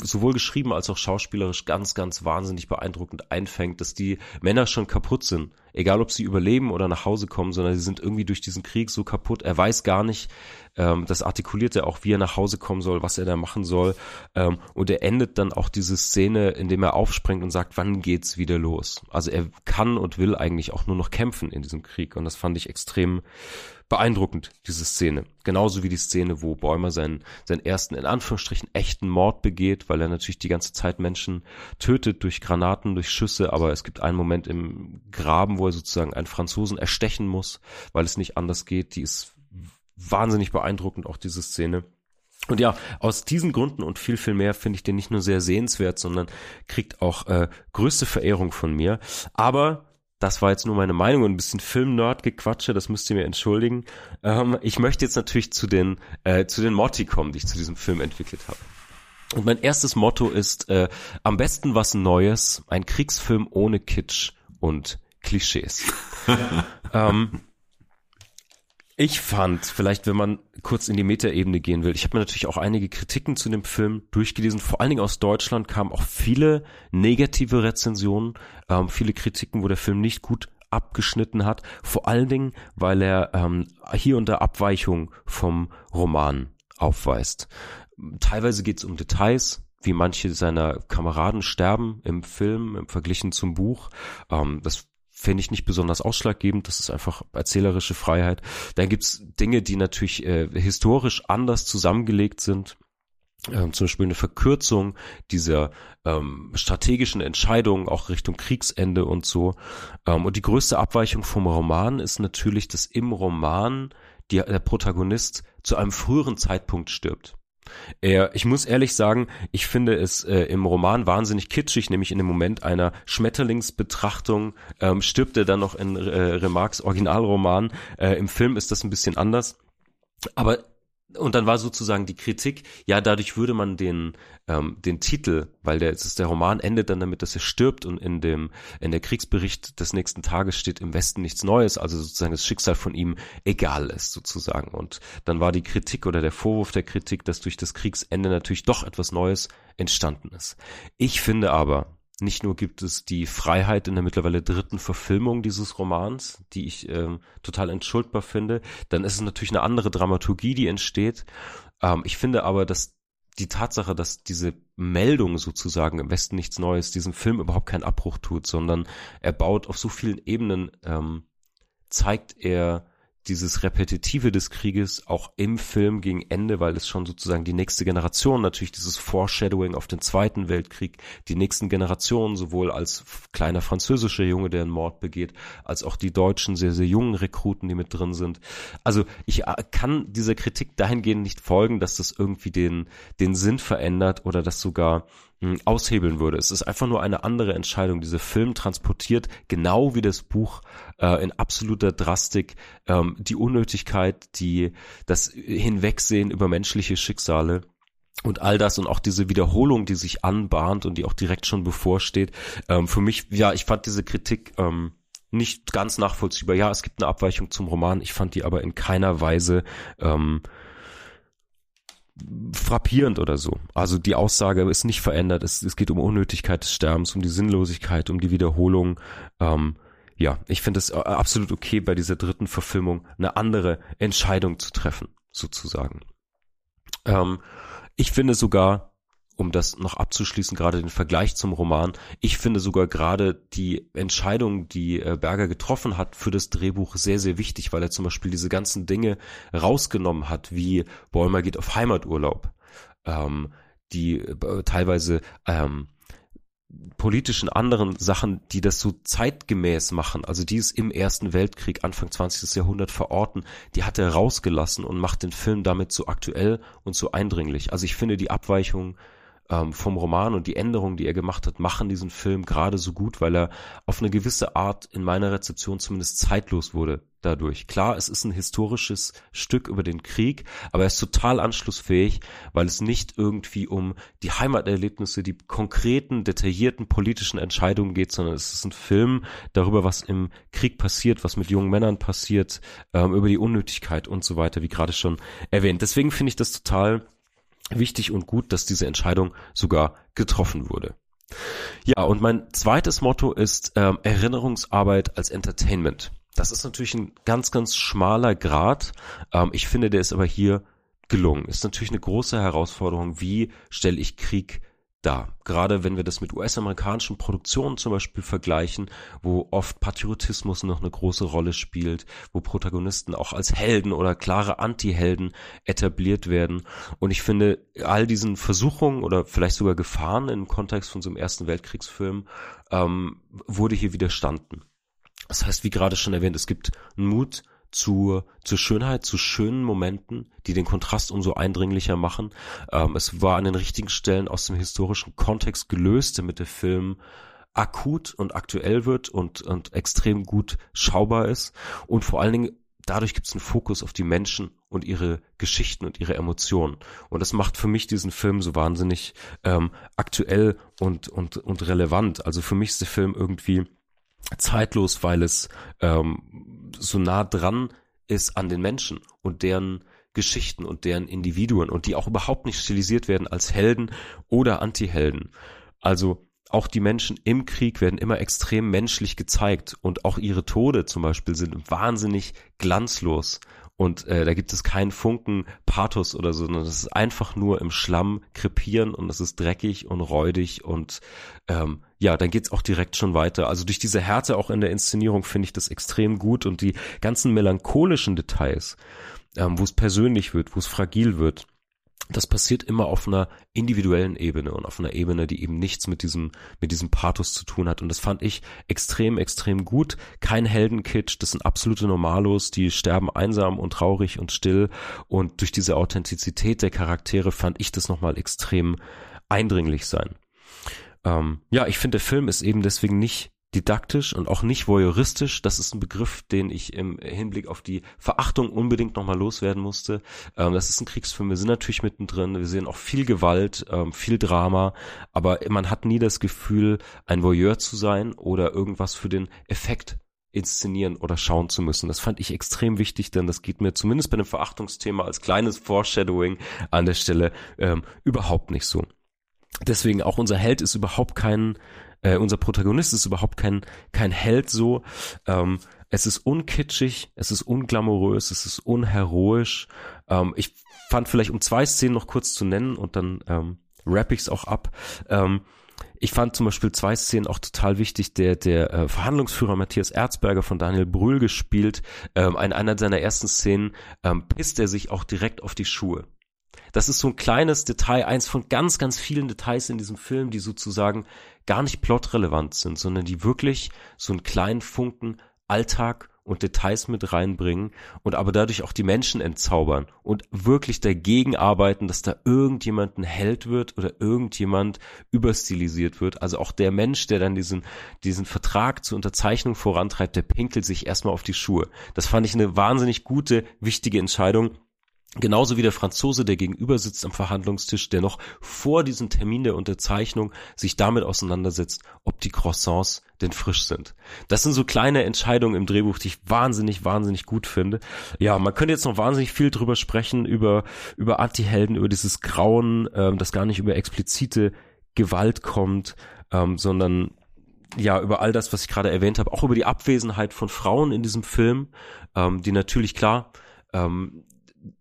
sowohl geschrieben als auch schauspielerisch ganz, ganz wahnsinnig beeindruckend einfängt, dass die Männer schon kaputt sind. Egal, ob sie überleben oder nach Hause kommen, sondern sie sind irgendwie durch diesen Krieg so kaputt. Er weiß gar nicht, ähm, das artikuliert er auch, wie er nach Hause kommen soll, was er da machen soll. Ähm, und er endet dann auch diese Szene, indem er aufspringt und sagt, wann geht's wieder los? Also er kann und will eigentlich auch nur noch kämpfen in diesem Krieg. Und das fand ich extrem beeindruckend, diese Szene. Genauso wie die Szene, wo Bäumer seinen, seinen ersten, in Anführungsstrichen, echten Mord begeht, weil er natürlich die ganze Zeit Menschen tötet durch Granaten, durch Schüsse, aber es gibt einen Moment im Graben, wo er sozusagen einen Franzosen erstechen muss, weil es nicht anders geht. Die ist wahnsinnig beeindruckend, auch diese Szene. Und ja, aus diesen Gründen und viel, viel mehr finde ich den nicht nur sehr sehenswert, sondern kriegt auch äh, größte Verehrung von mir. Aber das war jetzt nur meine Meinung und ein bisschen Film-Nerd-Gequatsche, das müsst ihr mir entschuldigen. Ähm, ich möchte jetzt natürlich zu den, äh, zu den Motti kommen, die ich zu diesem Film entwickelt habe. Und mein erstes Motto ist, äh, am besten was Neues, ein Kriegsfilm ohne Kitsch und Klischees. ähm, ich fand, vielleicht wenn man kurz in die Metaebene gehen will, ich habe mir natürlich auch einige Kritiken zu dem Film durchgelesen. Vor allen Dingen aus Deutschland kamen auch viele negative Rezensionen, ähm, viele Kritiken, wo der Film nicht gut abgeschnitten hat. Vor allen Dingen, weil er ähm, hier und da Abweichungen vom Roman aufweist. Teilweise geht es um Details, wie manche seiner Kameraden sterben im Film im Verglichen zum Buch. Ähm, das finde ich nicht besonders ausschlaggebend. Das ist einfach erzählerische Freiheit. Dann gibt's Dinge, die natürlich äh, historisch anders zusammengelegt sind. Ähm, zum Beispiel eine Verkürzung dieser ähm, strategischen Entscheidungen auch Richtung Kriegsende und so. Ähm, und die größte Abweichung vom Roman ist natürlich, dass im Roman die, der Protagonist zu einem früheren Zeitpunkt stirbt. Er, ich muss ehrlich sagen, ich finde es äh, im Roman wahnsinnig kitschig, nämlich in dem Moment einer Schmetterlingsbetrachtung ähm, stirbt er dann noch in äh, Remarques Originalroman. Äh, Im Film ist das ein bisschen anders. Aber und dann war sozusagen die Kritik, ja, dadurch würde man den, ähm, den Titel, weil der, ist, der Roman endet dann damit, dass er stirbt und in dem, in der Kriegsbericht des nächsten Tages steht im Westen nichts Neues, also sozusagen das Schicksal von ihm egal ist, sozusagen. Und dann war die Kritik oder der Vorwurf der Kritik, dass durch das Kriegsende natürlich doch etwas Neues entstanden ist. Ich finde aber, nicht nur gibt es die Freiheit in der mittlerweile dritten Verfilmung dieses Romans, die ich ähm, total entschuldbar finde, dann ist es natürlich eine andere Dramaturgie, die entsteht. Ähm, ich finde aber, dass die Tatsache, dass diese Meldung sozusagen im Westen nichts Neues diesem Film überhaupt keinen Abbruch tut, sondern er baut auf so vielen Ebenen, ähm, zeigt er dieses Repetitive des Krieges auch im Film gegen Ende, weil es schon sozusagen die nächste Generation, natürlich dieses Foreshadowing auf den Zweiten Weltkrieg, die nächsten Generationen, sowohl als kleiner französischer Junge, der einen Mord begeht, als auch die deutschen, sehr, sehr jungen Rekruten, die mit drin sind. Also ich äh, kann dieser Kritik dahingehend nicht folgen, dass das irgendwie den, den Sinn verändert oder dass sogar aushebeln würde. Es ist einfach nur eine andere Entscheidung. Dieser Film transportiert genau wie das Buch äh, in absoluter Drastik ähm, die Unnötigkeit, die das Hinwegsehen über menschliche Schicksale und all das und auch diese Wiederholung, die sich anbahnt und die auch direkt schon bevorsteht. Ähm, für mich, ja, ich fand diese Kritik ähm, nicht ganz nachvollziehbar. Ja, es gibt eine Abweichung zum Roman. Ich fand die aber in keiner Weise ähm, frappierend oder so. Also die Aussage ist nicht verändert. Es, es geht um Unnötigkeit des Sterbens, um die Sinnlosigkeit, um die Wiederholung. Ähm, ja, ich finde es äh, absolut okay, bei dieser dritten Verfilmung eine andere Entscheidung zu treffen, sozusagen. Ähm, ich finde sogar, um das noch abzuschließen, gerade den Vergleich zum Roman. Ich finde sogar gerade die Entscheidung, die äh, Berger getroffen hat für das Drehbuch sehr, sehr wichtig, weil er zum Beispiel diese ganzen Dinge rausgenommen hat, wie Bäumer geht auf Heimaturlaub, ähm, die äh, teilweise ähm, politischen anderen Sachen, die das so zeitgemäß machen, also die es im Ersten Weltkrieg, Anfang 20. Jahrhundert verorten, die hat er rausgelassen und macht den Film damit so aktuell und so eindringlich. Also ich finde die Abweichung ähm, vom Roman und die Änderungen, die er gemacht hat, machen diesen Film gerade so gut, weil er auf eine gewisse Art in meiner Rezeption zumindest zeitlos wurde dadurch. Klar, es ist ein historisches Stück über den Krieg, aber er ist total anschlussfähig, weil es nicht irgendwie um die Heimaterlebnisse, die konkreten, detaillierten politischen Entscheidungen geht, sondern es ist ein Film darüber, was im Krieg passiert, was mit jungen Männern passiert, ähm, über die Unnötigkeit und so weiter, wie gerade schon erwähnt. Deswegen finde ich das total wichtig und gut, dass diese Entscheidung sogar getroffen wurde. Ja, und mein zweites Motto ist ähm, Erinnerungsarbeit als Entertainment. Das ist natürlich ein ganz, ganz schmaler Grad. Ähm, ich finde, der ist aber hier gelungen. Ist natürlich eine große Herausforderung. Wie stelle ich Krieg dar? Gerade wenn wir das mit US-amerikanischen Produktionen zum Beispiel vergleichen, wo oft Patriotismus noch eine große Rolle spielt, wo Protagonisten auch als Helden oder klare Anti-Helden etabliert werden. Und ich finde, all diesen Versuchungen oder vielleicht sogar Gefahren im Kontext von so einem Ersten Weltkriegsfilm ähm, wurde hier widerstanden. Das heißt, wie gerade schon erwähnt, es gibt Mut zur, zur Schönheit, zu schönen Momenten, die den Kontrast umso eindringlicher machen. Ähm, es war an den richtigen Stellen aus dem historischen Kontext gelöst, damit der Film akut und aktuell wird und, und extrem gut schaubar ist. Und vor allen Dingen, dadurch gibt es einen Fokus auf die Menschen und ihre Geschichten und ihre Emotionen. Und das macht für mich diesen Film so wahnsinnig ähm, aktuell und, und, und relevant. Also für mich ist der Film irgendwie zeitlos, weil es ähm, so nah dran ist an den Menschen und deren Geschichten und deren Individuen und die auch überhaupt nicht stilisiert werden als Helden oder Antihelden. Also auch die Menschen im Krieg werden immer extrem menschlich gezeigt und auch ihre Tode zum Beispiel sind wahnsinnig glanzlos und äh, da gibt es keinen Funken Pathos oder so, sondern das ist einfach nur im Schlamm krepieren und es ist dreckig und räudig und ähm, ja, dann geht's auch direkt schon weiter. Also durch diese Härte auch in der Inszenierung finde ich das extrem gut und die ganzen melancholischen Details, ähm, wo es persönlich wird, wo es fragil wird, das passiert immer auf einer individuellen Ebene und auf einer Ebene, die eben nichts mit diesem, mit diesem Pathos zu tun hat. Und das fand ich extrem, extrem gut. Kein Heldenkitsch, das sind absolute Normalos, die sterben einsam und traurig und still. Und durch diese Authentizität der Charaktere fand ich das nochmal extrem eindringlich sein. Ähm, ja, ich finde, der Film ist eben deswegen nicht didaktisch und auch nicht voyeuristisch. Das ist ein Begriff, den ich im Hinblick auf die Verachtung unbedingt nochmal loswerden musste. Ähm, das ist ein Kriegsfilm, wir sind natürlich mittendrin, wir sehen auch viel Gewalt, ähm, viel Drama, aber man hat nie das Gefühl, ein Voyeur zu sein oder irgendwas für den Effekt inszenieren oder schauen zu müssen. Das fand ich extrem wichtig, denn das geht mir zumindest bei dem Verachtungsthema als kleines Foreshadowing an der Stelle ähm, überhaupt nicht so. Deswegen auch unser Held ist überhaupt kein äh, unser Protagonist ist überhaupt kein, kein Held so. Ähm, es ist unkitschig, es ist unglamourös, es ist unheroisch. Ähm, ich fand vielleicht, um zwei Szenen noch kurz zu nennen und dann ähm, wrap ich es auch ab. Ähm, ich fand zum Beispiel zwei Szenen auch total wichtig. Der, der äh, Verhandlungsführer Matthias Erzberger von Daniel Brühl gespielt, ähm, in einer seiner ersten Szenen ähm, pisst er sich auch direkt auf die Schuhe. Das ist so ein kleines Detail, eins von ganz, ganz vielen Details in diesem Film, die sozusagen gar nicht plotrelevant sind, sondern die wirklich so einen kleinen Funken Alltag und Details mit reinbringen und aber dadurch auch die Menschen entzaubern und wirklich dagegen arbeiten, dass da irgendjemand ein Held wird oder irgendjemand überstilisiert wird. Also auch der Mensch, der dann diesen, diesen Vertrag zur Unterzeichnung vorantreibt, der pinkelt sich erstmal auf die Schuhe. Das fand ich eine wahnsinnig gute, wichtige Entscheidung Genauso wie der Franzose, der gegenüber sitzt am Verhandlungstisch, der noch vor diesem Termin der Unterzeichnung sich damit auseinandersetzt, ob die Croissants denn frisch sind. Das sind so kleine Entscheidungen im Drehbuch, die ich wahnsinnig, wahnsinnig gut finde. Ja, man könnte jetzt noch wahnsinnig viel drüber sprechen, über, über Anti-Helden, über dieses Grauen, ähm, das gar nicht über explizite Gewalt kommt, ähm, sondern ja, über all das, was ich gerade erwähnt habe, auch über die Abwesenheit von Frauen in diesem Film, ähm, die natürlich klar, ähm,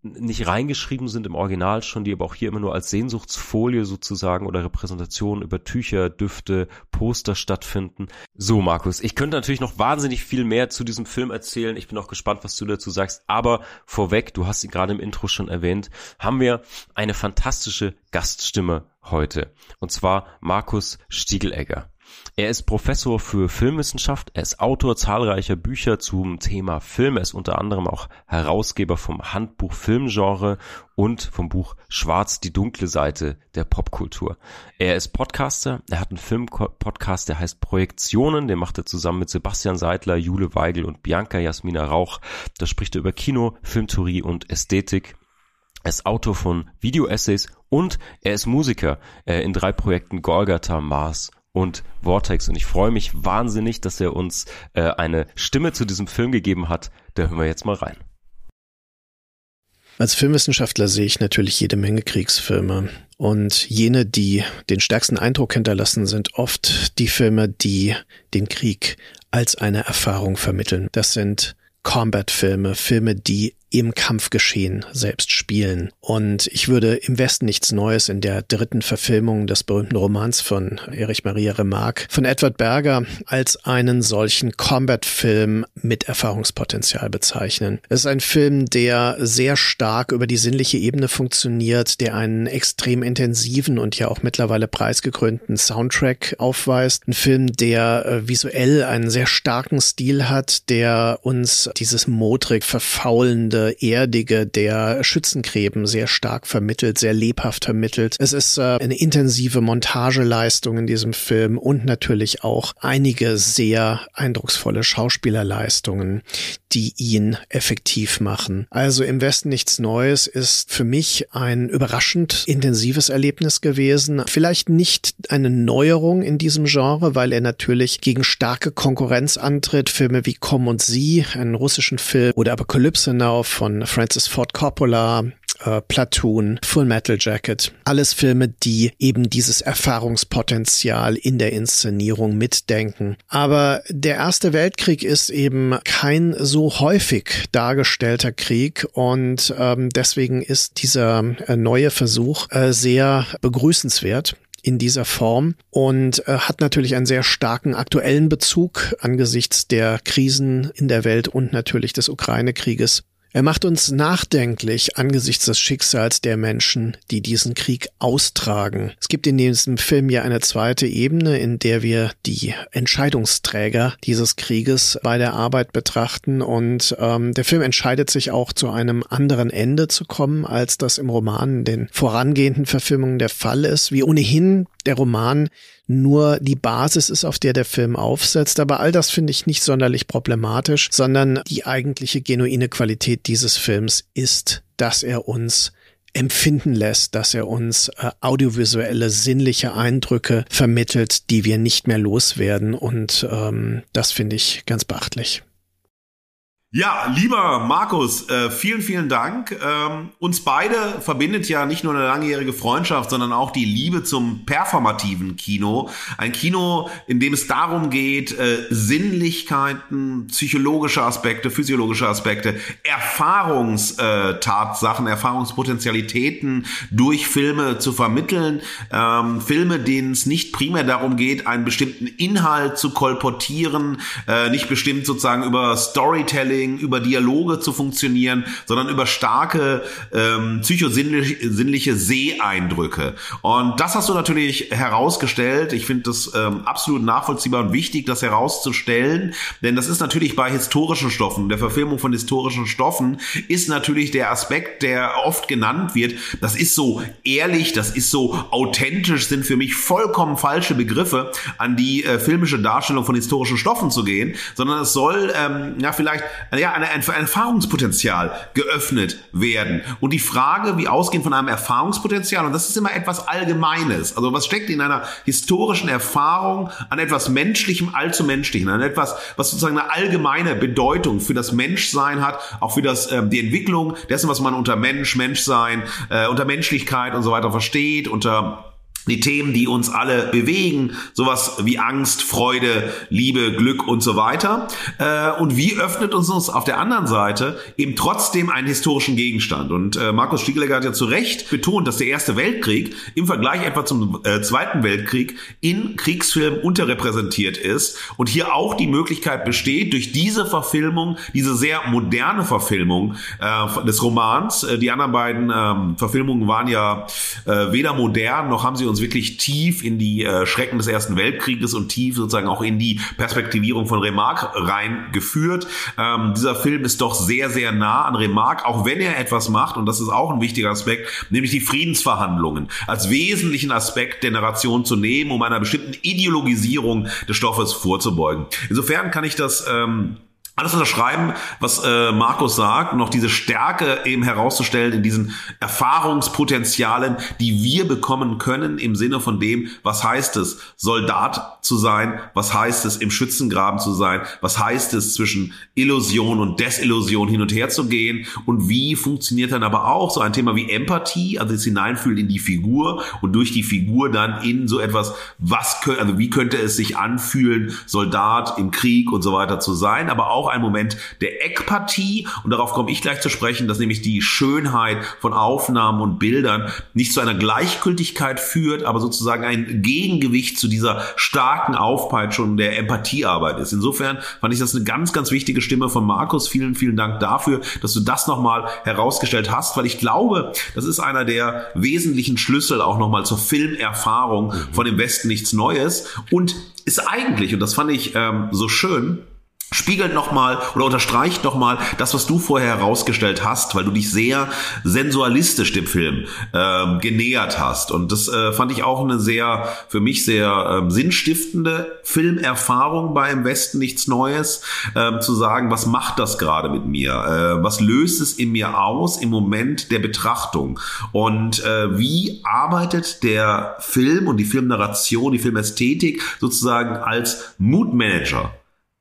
nicht reingeschrieben sind im Original schon, die aber auch hier immer nur als Sehnsuchtsfolie sozusagen oder Repräsentation über Tücher, Düfte, Poster stattfinden. So, Markus, ich könnte natürlich noch wahnsinnig viel mehr zu diesem Film erzählen. Ich bin auch gespannt, was du dazu sagst. Aber vorweg, du hast ihn gerade im Intro schon erwähnt, haben wir eine fantastische Gaststimme heute. Und zwar Markus Stiegelegger. Er ist Professor für Filmwissenschaft, er ist Autor zahlreicher Bücher zum Thema Film, er ist unter anderem auch Herausgeber vom Handbuch Filmgenre und vom Buch Schwarz die dunkle Seite der Popkultur. Er ist Podcaster, er hat einen Filmpodcast, der heißt Projektionen, den macht er zusammen mit Sebastian Seidler, Jule Weigel und Bianca Jasmina Rauch. Da spricht er über Kino, Filmtheorie und Ästhetik. Er ist Autor von Video-Essays und er ist Musiker äh, in drei Projekten Golgatha, Mars und Vortex. Und ich freue mich wahnsinnig, dass er uns äh, eine Stimme zu diesem Film gegeben hat. Da hören wir jetzt mal rein. Als Filmwissenschaftler sehe ich natürlich jede Menge Kriegsfilme. Und jene, die den stärksten Eindruck hinterlassen, sind oft die Filme, die den Krieg als eine Erfahrung vermitteln. Das sind Combat-Filme, Filme, die im Kampfgeschehen selbst spielen. Und ich würde im Westen nichts Neues in der dritten Verfilmung des berühmten Romans von Erich Maria Remarque von Edward Berger als einen solchen Combat-Film mit Erfahrungspotenzial bezeichnen. Es ist ein Film, der sehr stark über die sinnliche Ebene funktioniert, der einen extrem intensiven und ja auch mittlerweile preisgekrönten Soundtrack aufweist. Ein Film, der äh, visuell einen sehr starken Stil hat, der uns dieses modrig verfaulende erdige der Schützengräben sehr stark vermittelt, sehr lebhaft vermittelt. Es ist äh, eine intensive Montageleistung in diesem Film und natürlich auch einige sehr eindrucksvolle Schauspielerleistungen, die ihn effektiv machen. Also im Westen nichts Neues ist für mich ein überraschend intensives Erlebnis gewesen. Vielleicht nicht eine Neuerung in diesem Genre, weil er natürlich gegen starke Konkurrenz antritt. Filme wie Komm und Sie, einen russischen Film, oder Apokalypse Now von Francis Ford Coppola, äh, Platoon, Full Metal Jacket. Alles Filme, die eben dieses Erfahrungspotenzial in der Inszenierung mitdenken. Aber der Erste Weltkrieg ist eben kein so häufig dargestellter Krieg und ähm, deswegen ist dieser äh, neue Versuch äh, sehr begrüßenswert in dieser Form und äh, hat natürlich einen sehr starken aktuellen Bezug angesichts der Krisen in der Welt und natürlich des Ukraine-Krieges. Er macht uns nachdenklich angesichts des Schicksals der Menschen, die diesen Krieg austragen. Es gibt in diesem Film ja eine zweite Ebene, in der wir die Entscheidungsträger dieses Krieges bei der Arbeit betrachten und ähm, der Film entscheidet sich auch zu einem anderen Ende zu kommen, als das im Roman den vorangehenden Verfilmungen der Fall ist, wie ohnehin der Roman nur die Basis ist, auf der der Film aufsetzt. Aber all das finde ich nicht sonderlich problematisch, sondern die eigentliche genuine Qualität dieses Films ist, dass er uns empfinden lässt, dass er uns äh, audiovisuelle, sinnliche Eindrücke vermittelt, die wir nicht mehr loswerden. Und ähm, das finde ich ganz beachtlich. Ja, lieber Markus, äh, vielen, vielen Dank. Ähm, uns beide verbindet ja nicht nur eine langjährige Freundschaft, sondern auch die Liebe zum performativen Kino. Ein Kino, in dem es darum geht, äh, Sinnlichkeiten, psychologische Aspekte, physiologische Aspekte, Erfahrungstatsachen, Erfahrungspotenzialitäten durch Filme zu vermitteln. Ähm, Filme, denen es nicht primär darum geht, einen bestimmten Inhalt zu kolportieren, äh, nicht bestimmt sozusagen über Storytelling Storytelling, über Dialoge zu funktionieren, sondern über starke ähm, psychosinnliche Seeeindrücke. Und das hast du natürlich herausgestellt. Ich finde das ähm, absolut nachvollziehbar und wichtig, das herauszustellen, denn das ist natürlich bei historischen Stoffen, der Verfilmung von historischen Stoffen, ist natürlich der Aspekt, der oft genannt wird. Das ist so ehrlich, das ist so authentisch, sind für mich vollkommen falsche Begriffe, an die äh, filmische Darstellung von historischen Stoffen zu gehen, sondern es soll ähm, ja vielleicht ja, ein, ein Erfahrungspotenzial geöffnet werden. Und die Frage, wie ausgehend von einem Erfahrungspotenzial, und das ist immer etwas Allgemeines, also was steckt in einer historischen Erfahrung an etwas Menschlichem, allzu Menschlichen, an etwas, was sozusagen eine allgemeine Bedeutung für das Menschsein hat, auch für das, ähm, die Entwicklung dessen, was man unter Mensch, Menschsein, äh, unter Menschlichkeit und so weiter versteht, unter die Themen, die uns alle bewegen, sowas wie Angst, Freude, Liebe, Glück und so weiter. Äh, und wie öffnet uns uns auf der anderen Seite eben trotzdem einen historischen Gegenstand? Und äh, Markus Stiegeleger hat ja zu Recht betont, dass der Erste Weltkrieg im Vergleich etwa zum äh, Zweiten Weltkrieg in Kriegsfilmen unterrepräsentiert ist und hier auch die Möglichkeit besteht, durch diese Verfilmung, diese sehr moderne Verfilmung des Romans, die anderen beiden ähm, Verfilmungen waren ja weder modern noch haben sie uns wirklich tief in die äh, Schrecken des Ersten Weltkrieges und tief sozusagen auch in die Perspektivierung von Remarque reingeführt. Ähm, dieser Film ist doch sehr, sehr nah an Remarque, auch wenn er etwas macht, und das ist auch ein wichtiger Aspekt, nämlich die Friedensverhandlungen als wesentlichen Aspekt der Narration zu nehmen, um einer bestimmten Ideologisierung des Stoffes vorzubeugen. Insofern kann ich das ähm, alles unterschreiben, was äh, Markus sagt, noch diese Stärke eben herauszustellen in diesen Erfahrungspotenzialen, die wir bekommen können im Sinne von dem, was heißt es, Soldat zu sein, was heißt es, im Schützengraben zu sein, was heißt es, zwischen Illusion und Desillusion hin und her zu gehen. Und wie funktioniert dann aber auch so ein Thema wie Empathie, also das Hineinfühlen in die Figur und durch die Figur dann in so etwas, was, also wie könnte es sich anfühlen, Soldat im Krieg und so weiter zu sein, aber auch ein Moment der Eckpartie und darauf komme ich gleich zu sprechen, dass nämlich die Schönheit von Aufnahmen und Bildern nicht zu einer Gleichgültigkeit führt, aber sozusagen ein Gegengewicht zu dieser starken Aufpeitschung der Empathiearbeit ist. Insofern fand ich das eine ganz, ganz wichtige Stimme von Markus. Vielen, vielen Dank dafür, dass du das nochmal herausgestellt hast, weil ich glaube, das ist einer der wesentlichen Schlüssel auch nochmal zur Filmerfahrung mhm. von dem Westen nichts Neues und ist eigentlich, und das fand ich ähm, so schön, spiegelt nochmal oder unterstreicht nochmal das, was du vorher herausgestellt hast, weil du dich sehr sensualistisch dem Film ähm, genähert hast. Und das äh, fand ich auch eine sehr, für mich sehr ähm, sinnstiftende Filmerfahrung bei Im Westen nichts Neues, ähm, zu sagen, was macht das gerade mit mir? Äh, was löst es in mir aus im Moment der Betrachtung? Und äh, wie arbeitet der Film und die Filmnarration, die Filmästhetik sozusagen als Moodmanager?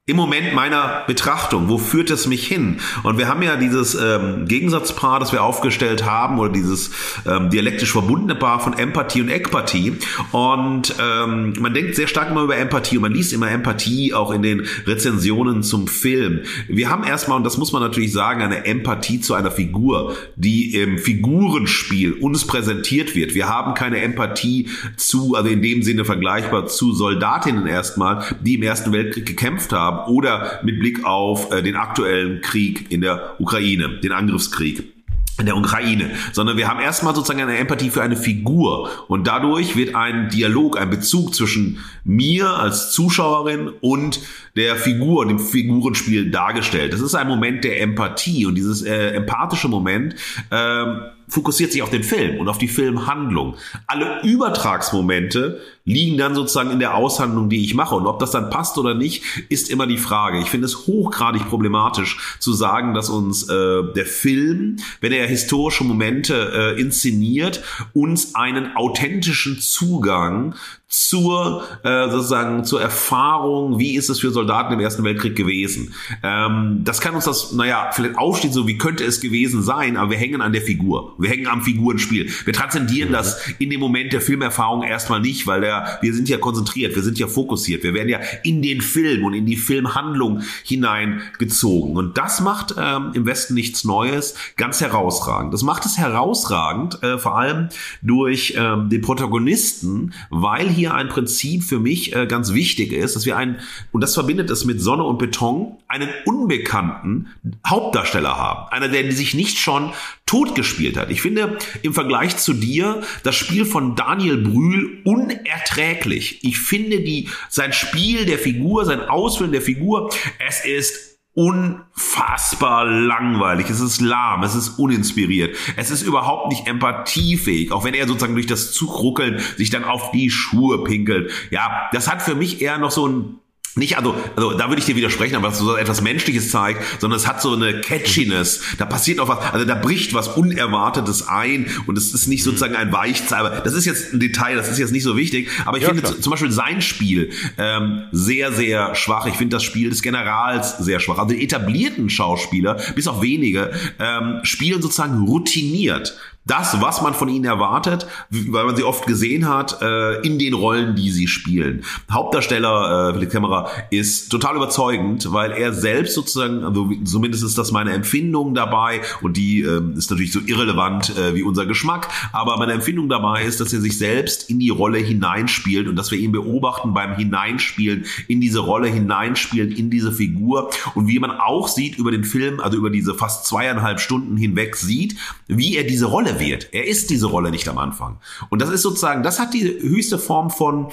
Im Moment meiner Betrachtung. Wo führt es mich hin? Und wir haben ja dieses ähm, Gegensatzpaar, das wir aufgestellt haben, oder dieses ähm, dialektisch verbundene Paar von Empathie und Ekpathie. Und ähm, man denkt sehr stark immer über Empathie und man liest immer Empathie auch in den Rezensionen zum Film. Wir haben erstmal, und das muss man natürlich sagen, eine Empathie zu einer Figur, die im Figurenspiel uns präsentiert wird. Wir haben keine Empathie zu, also in dem Sinne vergleichbar zu Soldatinnen erstmal, die im Ersten Weltkrieg gekämpft haben oder mit Blick auf äh, den aktuellen Krieg in der Ukraine, den Angriffskrieg in der Ukraine, sondern wir haben erstmal sozusagen eine Empathie für eine Figur. Und dadurch wird ein Dialog, ein Bezug zwischen mir als Zuschauerin und der Figur, dem Figurenspiel dargestellt. Das ist ein Moment der Empathie. Und dieses äh, empathische Moment ähm, fokussiert sich auf den Film und auf die Filmhandlung. Alle Übertragsmomente liegen dann sozusagen in der Aushandlung, die ich mache. Und ob das dann passt oder nicht, ist immer die Frage. Ich finde es hochgradig problematisch zu sagen, dass uns äh, der Film, wenn er historische Momente äh, inszeniert, uns einen authentischen Zugang zur äh, sozusagen zur Erfahrung, wie ist es für Soldaten im Ersten Weltkrieg gewesen. Ähm, das kann uns das, naja, vielleicht aufstehen, so wie könnte es gewesen sein, aber wir hängen an der Figur. Wir hängen am Figurenspiel. Wir transzendieren mhm. das in dem Moment der Filmerfahrung erstmal nicht, weil der, wir sind ja konzentriert, wir sind ja fokussiert, wir werden ja in den Film und in die Filmhandlung hineingezogen. Und das macht ähm, im Westen nichts Neues, ganz herausragend. Das macht es herausragend, äh, vor allem durch ähm, den Protagonisten, weil hier ein Prinzip für mich äh, ganz wichtig ist, dass wir einen, und das verbindet es mit Sonne und Beton, einen unbekannten Hauptdarsteller haben. Einer, der sich nicht schon totgespielt hat. Ich finde im Vergleich zu dir das Spiel von Daniel Brühl unerträglich. Ich finde die, sein Spiel der Figur, sein Ausfüllen der Figur, es ist unfassbar langweilig, es ist lahm, es ist uninspiriert, es ist überhaupt nicht empathiefähig, auch wenn er sozusagen durch das Zugruckeln sich dann auf die Schuhe pinkelt. Ja, das hat für mich eher noch so ein nicht, also, also da würde ich dir widersprechen, aber was so etwas Menschliches zeigt, sondern es hat so eine Catchiness. Da passiert noch was, also da bricht was Unerwartetes ein und es ist nicht sozusagen ein Weichzeiber. Das ist jetzt ein Detail, das ist jetzt nicht so wichtig, aber ich ja, finde klar. zum Beispiel sein Spiel ähm, sehr, sehr schwach. Ich finde das Spiel des Generals sehr schwach. Also die etablierten Schauspieler, bis auf wenige, ähm, spielen sozusagen routiniert das, was man von ihnen erwartet, weil man sie oft gesehen hat, äh, in den Rollen, die sie spielen. Hauptdarsteller äh, Philipp Kämmerer ist total überzeugend, weil er selbst sozusagen, also zumindest ist das meine Empfindung dabei und die äh, ist natürlich so irrelevant äh, wie unser Geschmack, aber meine Empfindung dabei ist, dass er sich selbst in die Rolle hineinspielt und dass wir ihn beobachten beim Hineinspielen in diese Rolle, hineinspielen in diese Figur und wie man auch sieht über den Film, also über diese fast zweieinhalb Stunden hinweg sieht, wie er diese Rolle Rolle wird. Er ist diese Rolle nicht am Anfang. Und das ist sozusagen, das hat die höchste Form von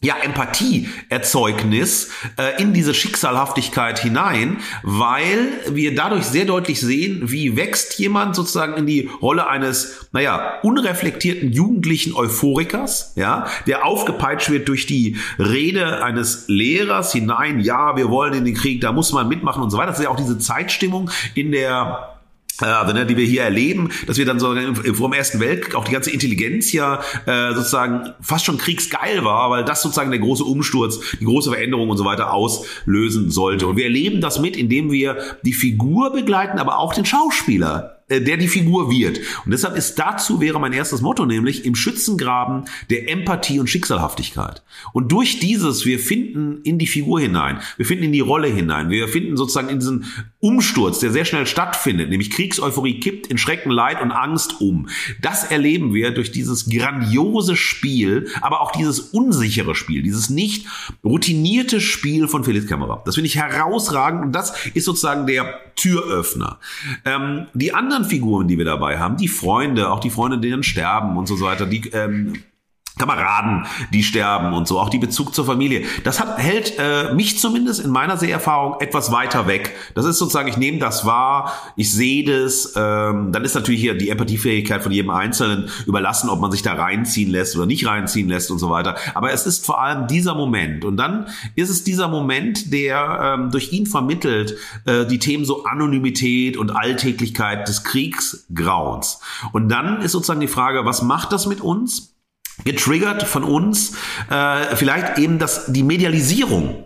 ja, Empathieerzeugnis äh, in diese Schicksalhaftigkeit hinein, weil wir dadurch sehr deutlich sehen, wie wächst jemand sozusagen in die Rolle eines, naja, unreflektierten jugendlichen Euphorikers, ja, der aufgepeitscht wird durch die Rede eines Lehrers hinein, ja, wir wollen in den Krieg, da muss man mitmachen und so weiter. Das ist ja auch diese Zeitstimmung in der äh, also, ne, die wir hier erleben, dass wir dann so vor dem Ersten Weltkrieg auch die ganze Intelligenz ja äh, sozusagen fast schon kriegsgeil war, weil das sozusagen der große Umsturz, die große Veränderung und so weiter auslösen sollte. Und wir erleben das mit, indem wir die Figur begleiten, aber auch den Schauspieler äh, der die Figur wird. Und deshalb ist dazu wäre mein erstes Motto, nämlich im Schützengraben der Empathie und Schicksalhaftigkeit. Und durch dieses, wir finden in die Figur hinein, wir finden in die Rolle hinein, wir finden sozusagen in diesen Umsturz, der sehr schnell stattfindet, nämlich Kriegseuphorie kippt in Schrecken, Leid und Angst um. Das erleben wir durch dieses grandiose Spiel, aber auch dieses unsichere Spiel, dieses nicht routinierte Spiel von Felix Kämmerer. Das finde ich herausragend und das ist sozusagen der Türöffner. Ähm, die anderen Figuren, die wir dabei haben, die Freunde, auch die Freunde, die dann sterben und so weiter, die ähm, Kameraden, die sterben und so, auch die Bezug zur Familie. Das hat, hält äh, mich zumindest in meiner Seherfahrung etwas weiter weg. Das ist sozusagen, ich nehme das wahr, ich sehe das, ähm, dann ist natürlich hier die Empathiefähigkeit von jedem Einzelnen überlassen, ob man sich da reinziehen lässt oder nicht reinziehen lässt und so weiter. Aber es ist vor allem dieser Moment. Und dann ist es dieser Moment, der ähm, durch ihn vermittelt äh, die Themen so Anonymität und Alltäglichkeit des Kriegsgrauens. Und dann ist sozusagen die Frage, was macht das mit uns? Getriggert von uns, äh, vielleicht eben das, die Medialisierung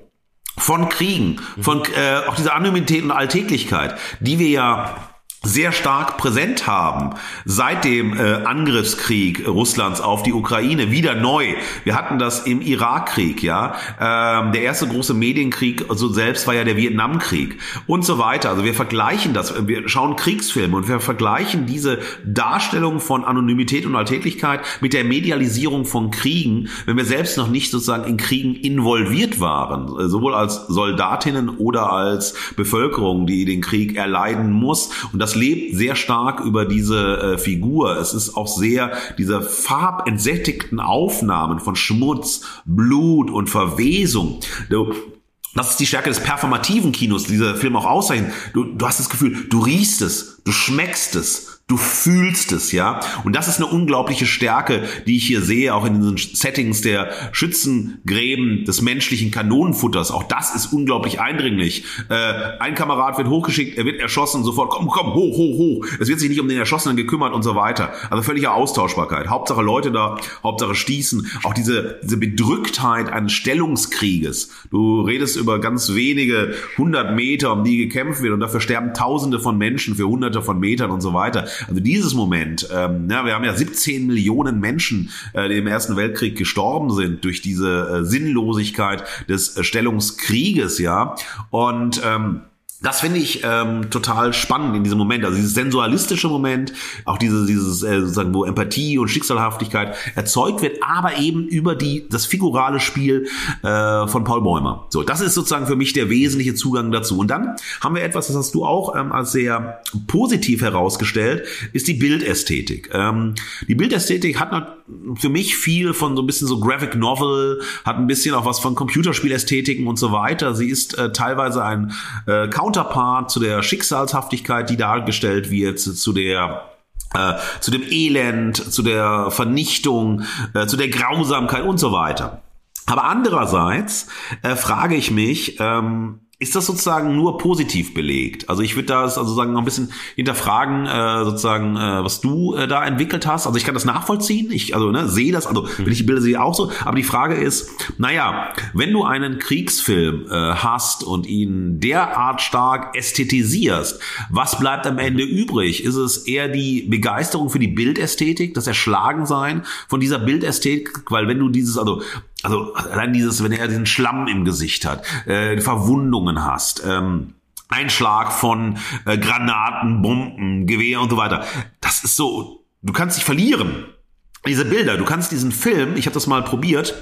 von Kriegen, von äh, auch dieser Anonymität und Alltäglichkeit, die wir ja sehr stark präsent haben seit dem äh, Angriffskrieg Russlands auf die Ukraine wieder neu. Wir hatten das im Irakkrieg, ja. Ähm, der erste große Medienkrieg so also selbst war ja der Vietnamkrieg und so weiter. Also wir vergleichen das, wir schauen Kriegsfilme und wir vergleichen diese Darstellung von Anonymität und Alltäglichkeit mit der Medialisierung von Kriegen, wenn wir selbst noch nicht sozusagen in Kriegen involviert waren, äh, sowohl als Soldatinnen oder als Bevölkerung, die den Krieg erleiden muss. Und das lebt sehr stark über diese äh, Figur. Es ist auch sehr diese farbentsättigten Aufnahmen von Schmutz, Blut und Verwesung. Du, das ist die Stärke des performativen Kinos, die dieser Film auch auszeichnet. Du, du hast das Gefühl, du riechst es, du schmeckst es, Du fühlst es, ja. Und das ist eine unglaubliche Stärke, die ich hier sehe, auch in diesen Settings der Schützengräben des menschlichen Kanonenfutters. Auch das ist unglaublich eindringlich. Äh, ein Kamerad wird hochgeschickt, er wird erschossen, sofort, komm, komm, hoch, hoch, hoch. Es wird sich nicht um den Erschossenen gekümmert und so weiter. Also völlige Austauschbarkeit. Hauptsache Leute da, Hauptsache stießen. Auch diese, diese Bedrücktheit eines Stellungskrieges. Du redest über ganz wenige hundert Meter, um die gekämpft wird und dafür sterben Tausende von Menschen für hunderte von Metern und so weiter. Also dieses Moment, ähm, ja, wir haben ja 17 Millionen Menschen, äh, die im Ersten Weltkrieg gestorben sind durch diese äh, Sinnlosigkeit des äh, Stellungskrieges, ja. Und ähm, das finde ich ähm, total spannend in diesem Moment. Also dieses sensualistische Moment, auch dieses, dieses äh, sozusagen, wo Empathie und Schicksalhaftigkeit erzeugt wird, aber eben über die das figurale Spiel äh, von Paul Bäumer. So, das ist sozusagen für mich der wesentliche Zugang dazu. Und dann haben wir etwas, das hast du auch ähm, als sehr positiv herausgestellt, ist die Bildästhetik. Ähm, die Bildästhetik hat für mich viel von so ein bisschen so Graphic Novel, hat ein bisschen auch was von Computerspielästhetiken und so weiter. Sie ist äh, teilweise ein äh, Counterpart zu der Schicksalshaftigkeit, die dargestellt wird, zu der äh, zu dem Elend, zu der Vernichtung, äh, zu der Grausamkeit und so weiter. Aber andererseits äh, frage ich mich, ähm, ist das sozusagen nur positiv belegt? Also ich würde das also sagen noch ein bisschen hinterfragen, äh, sozusagen, äh, was du äh, da entwickelt hast. Also ich kann das nachvollziehen, ich also ne, sehe das, also wenn ich die Bilder sehe auch so. Aber die Frage ist, naja, wenn du einen Kriegsfilm äh, hast und ihn derart stark ästhetisierst, was bleibt am Ende übrig? Ist es eher die Begeisterung für die Bildästhetik, das Erschlagensein von dieser Bildästhetik? Weil wenn du dieses, also also allein dieses, wenn er den Schlamm im Gesicht hat, äh, Verwundungen hast, ähm, Einschlag von äh, Granaten, Bomben, Gewehr und so weiter. Das ist so, du kannst dich verlieren. Diese Bilder, du kannst diesen Film, ich habe das mal probiert,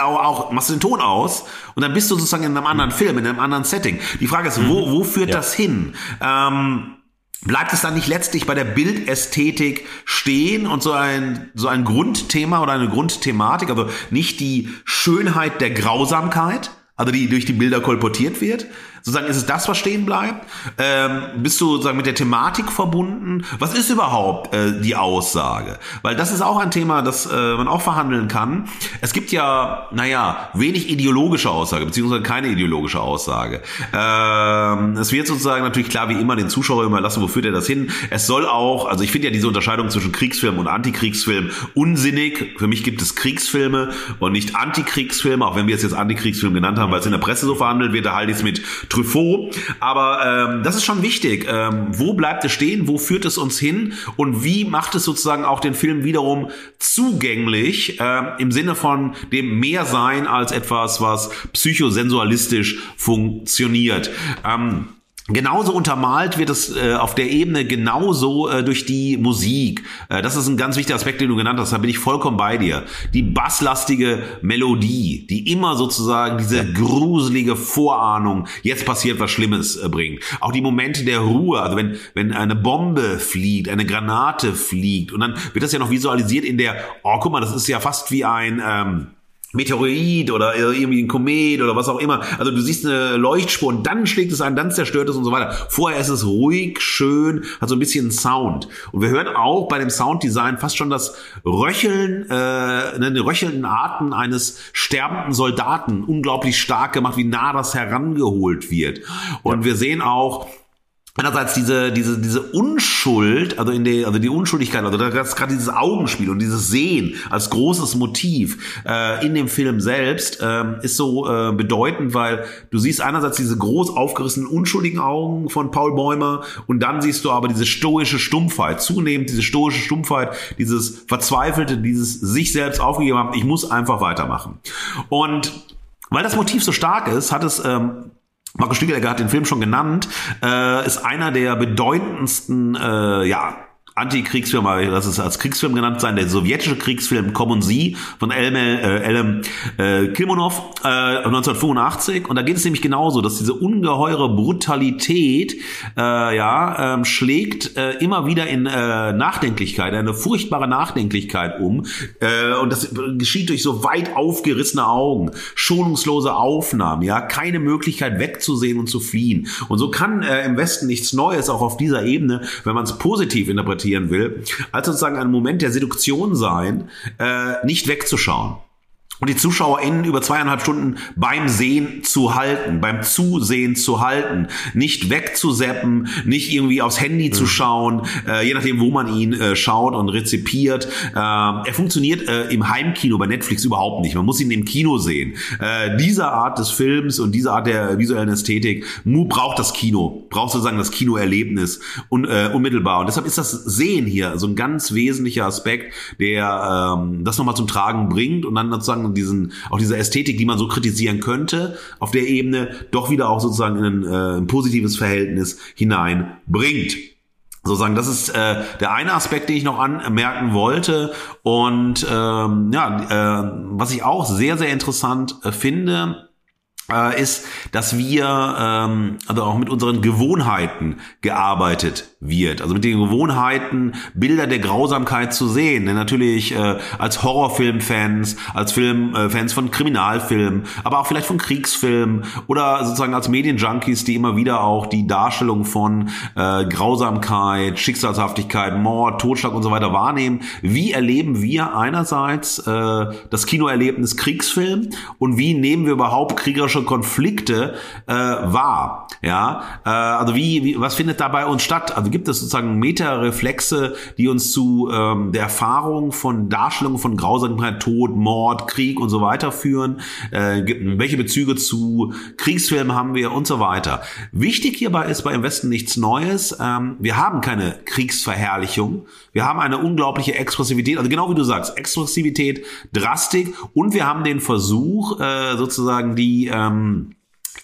auch, auch machst du den Ton aus und dann bist du sozusagen in einem anderen Film, in einem anderen Setting. Die Frage ist, wo, wo führt ja. das hin? Ähm, bleibt es dann nicht letztlich bei der Bildästhetik stehen und so ein, so ein Grundthema oder eine Grundthematik, also nicht die Schönheit der Grausamkeit, also die durch die Bilder kolportiert wird, Sozusagen ist es das, was stehen bleibt? Ähm, bist du sozusagen mit der Thematik verbunden? Was ist überhaupt äh, die Aussage? Weil das ist auch ein Thema, das äh, man auch verhandeln kann. Es gibt ja, naja, wenig ideologische Aussage, beziehungsweise keine ideologische Aussage. Ähm, es wird sozusagen natürlich klar wie immer den Zuschauer überlassen, wo führt er das hin? Es soll auch, also ich finde ja diese Unterscheidung zwischen Kriegsfilm und Antikriegsfilm unsinnig. Für mich gibt es Kriegsfilme und nicht Antikriegsfilme, auch wenn wir es jetzt Antikriegsfilm genannt haben, weil es in der Presse so verhandelt wird, da halte ich es mit Truffaut. Aber ähm, das ist schon wichtig. Ähm, wo bleibt es stehen? Wo führt es uns hin? Und wie macht es sozusagen auch den Film wiederum zugänglich äh, im Sinne von dem mehr sein als etwas, was psychosensualistisch funktioniert? Ähm, Genauso untermalt wird es äh, auf der Ebene genauso äh, durch die Musik. Äh, das ist ein ganz wichtiger Aspekt, den du genannt hast. Da bin ich vollkommen bei dir. Die basslastige Melodie, die immer sozusagen diese gruselige Vorahnung, jetzt passiert was Schlimmes, äh, bringt. Auch die Momente der Ruhe, also wenn, wenn eine Bombe fliegt, eine Granate fliegt und dann wird das ja noch visualisiert in der, oh guck mal, das ist ja fast wie ein... Ähm, Meteorit oder irgendwie ein Komet oder was auch immer. Also du siehst eine Leuchtspur und dann schlägt es ein, dann zerstört es und so weiter. Vorher ist es ruhig, schön, hat so ein bisschen Sound. Und wir hören auch bei dem Sounddesign fast schon das Röcheln, äh, einen röchelnden Atem eines sterbenden Soldaten. Unglaublich stark gemacht, wie nah das herangeholt wird. Und ja. wir sehen auch, einerseits diese diese diese Unschuld, also in der also die Unschuldigkeit, also das gerade dieses Augenspiel und dieses Sehen als großes Motiv äh, in dem Film selbst äh, ist so äh, bedeutend, weil du siehst einerseits diese groß aufgerissenen unschuldigen Augen von Paul Bäumer und dann siehst du aber diese stoische Stumpfheit, zunehmend diese stoische Stumpfheit, dieses verzweifelte, dieses sich selbst aufgegeben haben, ich muss einfach weitermachen. Und weil das Motiv so stark ist, hat es ähm, Markus Stiegelegger hat den Film schon genannt, äh, ist einer der bedeutendsten äh, ja, Antikriegsfilm, das ist als Kriegsfilm genannt sein, der sowjetische Kriegsfilm Kommen Sie von Elme, äh, Elem äh, Kilmonov äh, 1985 und da geht es nämlich genauso, dass diese ungeheure Brutalität äh, ja ähm, schlägt äh, immer wieder in äh, Nachdenklichkeit, eine furchtbare Nachdenklichkeit um. Äh, und das geschieht durch so weit aufgerissene Augen, schonungslose Aufnahmen, ja, keine Möglichkeit wegzusehen und zu fliehen. Und so kann äh, im Westen nichts Neues auch auf dieser Ebene, wenn man es positiv interpretiert interpretieren will, als sozusagen ein Moment der Seduktion sein, äh, nicht wegzuschauen und die ZuschauerInnen über zweieinhalb Stunden beim Sehen zu halten, beim Zusehen zu halten, nicht wegzuseppen, nicht irgendwie aufs Handy mhm. zu schauen, äh, je nachdem, wo man ihn äh, schaut und rezipiert. Äh, er funktioniert äh, im Heimkino bei Netflix überhaupt nicht. Man muss ihn im Kino sehen. Äh, diese Art des Films und diese Art der visuellen Ästhetik braucht das Kino, braucht sozusagen das Kinoerlebnis un, äh, unmittelbar. Und deshalb ist das Sehen hier so ein ganz wesentlicher Aspekt, der ähm, das nochmal zum Tragen bringt und dann sozusagen sozusagen diesen, auch diese Ästhetik, die man so kritisieren könnte, auf der Ebene doch wieder auch sozusagen in ein, äh, ein positives Verhältnis hineinbringt sozusagen, das ist äh, der eine Aspekt, den ich noch anmerken wollte. Und ähm, ja, äh, was ich auch sehr, sehr interessant äh, finde, äh, ist, dass wir ähm, also auch mit unseren Gewohnheiten gearbeitet wird. Also mit den Gewohnheiten, Bilder der Grausamkeit zu sehen. Denn natürlich äh, als Horrorfilmfans, als Filmfans äh, von Kriminalfilmen, aber auch vielleicht von Kriegsfilmen oder sozusagen als Medienjunkies, die immer wieder auch die Darstellung von äh, Grausamkeit, Schicksalshaftigkeit, Mord, Totschlag und so weiter wahrnehmen. Wie erleben wir einerseits äh, das Kinoerlebnis Kriegsfilm und wie nehmen wir überhaupt kriegerische Konflikte äh, wahr? Ja, äh, also wie, wie was findet da bei uns statt? Also gibt es sozusagen Metareflexe, die uns zu ähm, der Erfahrung von Darstellungen von Grausamkeit, Tod, Mord, Krieg und so weiter führen? Äh, welche Bezüge zu Kriegsfilmen haben wir und so weiter? Wichtig hierbei ist bei im Westen nichts Neues. Ähm, wir haben keine Kriegsverherrlichung. Wir haben eine unglaubliche Expressivität, also genau wie du sagst, Expressivität, Drastik und wir haben den Versuch, äh, sozusagen die ähm,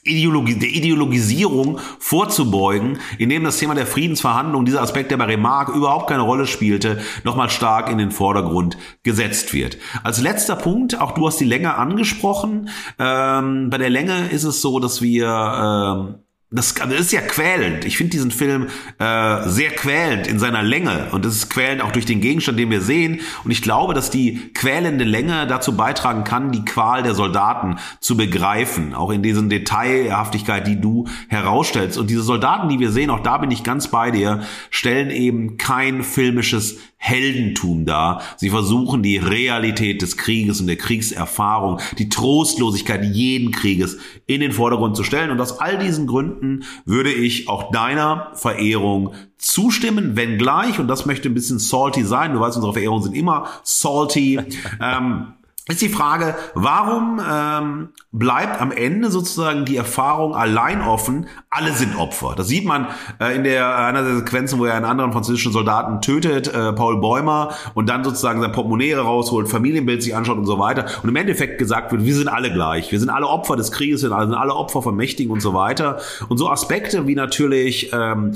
Ideologie, der Ideologisierung vorzubeugen, indem das Thema der Friedensverhandlungen, dieser Aspekt, der bei Remarque überhaupt keine Rolle spielte, nochmal stark in den Vordergrund gesetzt wird. Als letzter Punkt, auch du hast die Länge angesprochen. Ähm, bei der Länge ist es so, dass wir ähm, das, das ist ja quälend. Ich finde diesen Film äh, sehr quälend in seiner Länge und es ist quälend auch durch den Gegenstand, den wir sehen. Und ich glaube, dass die quälende Länge dazu beitragen kann, die Qual der Soldaten zu begreifen, auch in diesen Detailhaftigkeit, die du herausstellst. Und diese Soldaten, die wir sehen, auch da bin ich ganz bei dir, stellen eben kein filmisches Heldentum dar. Sie versuchen die Realität des Krieges und der Kriegserfahrung, die Trostlosigkeit jeden Krieges in den Vordergrund zu stellen. Und aus all diesen Gründen würde ich auch deiner Verehrung zustimmen, wenngleich, und das möchte ein bisschen salty sein, du weißt, unsere Verehrungen sind immer salty, ähm, ist die Frage, warum ähm, bleibt am Ende sozusagen die Erfahrung allein offen, alle sind Opfer. Das sieht man äh, in der einer der Sequenzen, wo er einen anderen französischen Soldaten tötet, äh, Paul Bäumer, und dann sozusagen sein Portemonnaie rausholt, Familienbild sich anschaut und so weiter. Und im Endeffekt gesagt wird, wir sind alle gleich. Wir sind alle Opfer des Krieges, wir sind alle Opfer von Mächtigen und so weiter. Und so Aspekte wie natürlich ähm,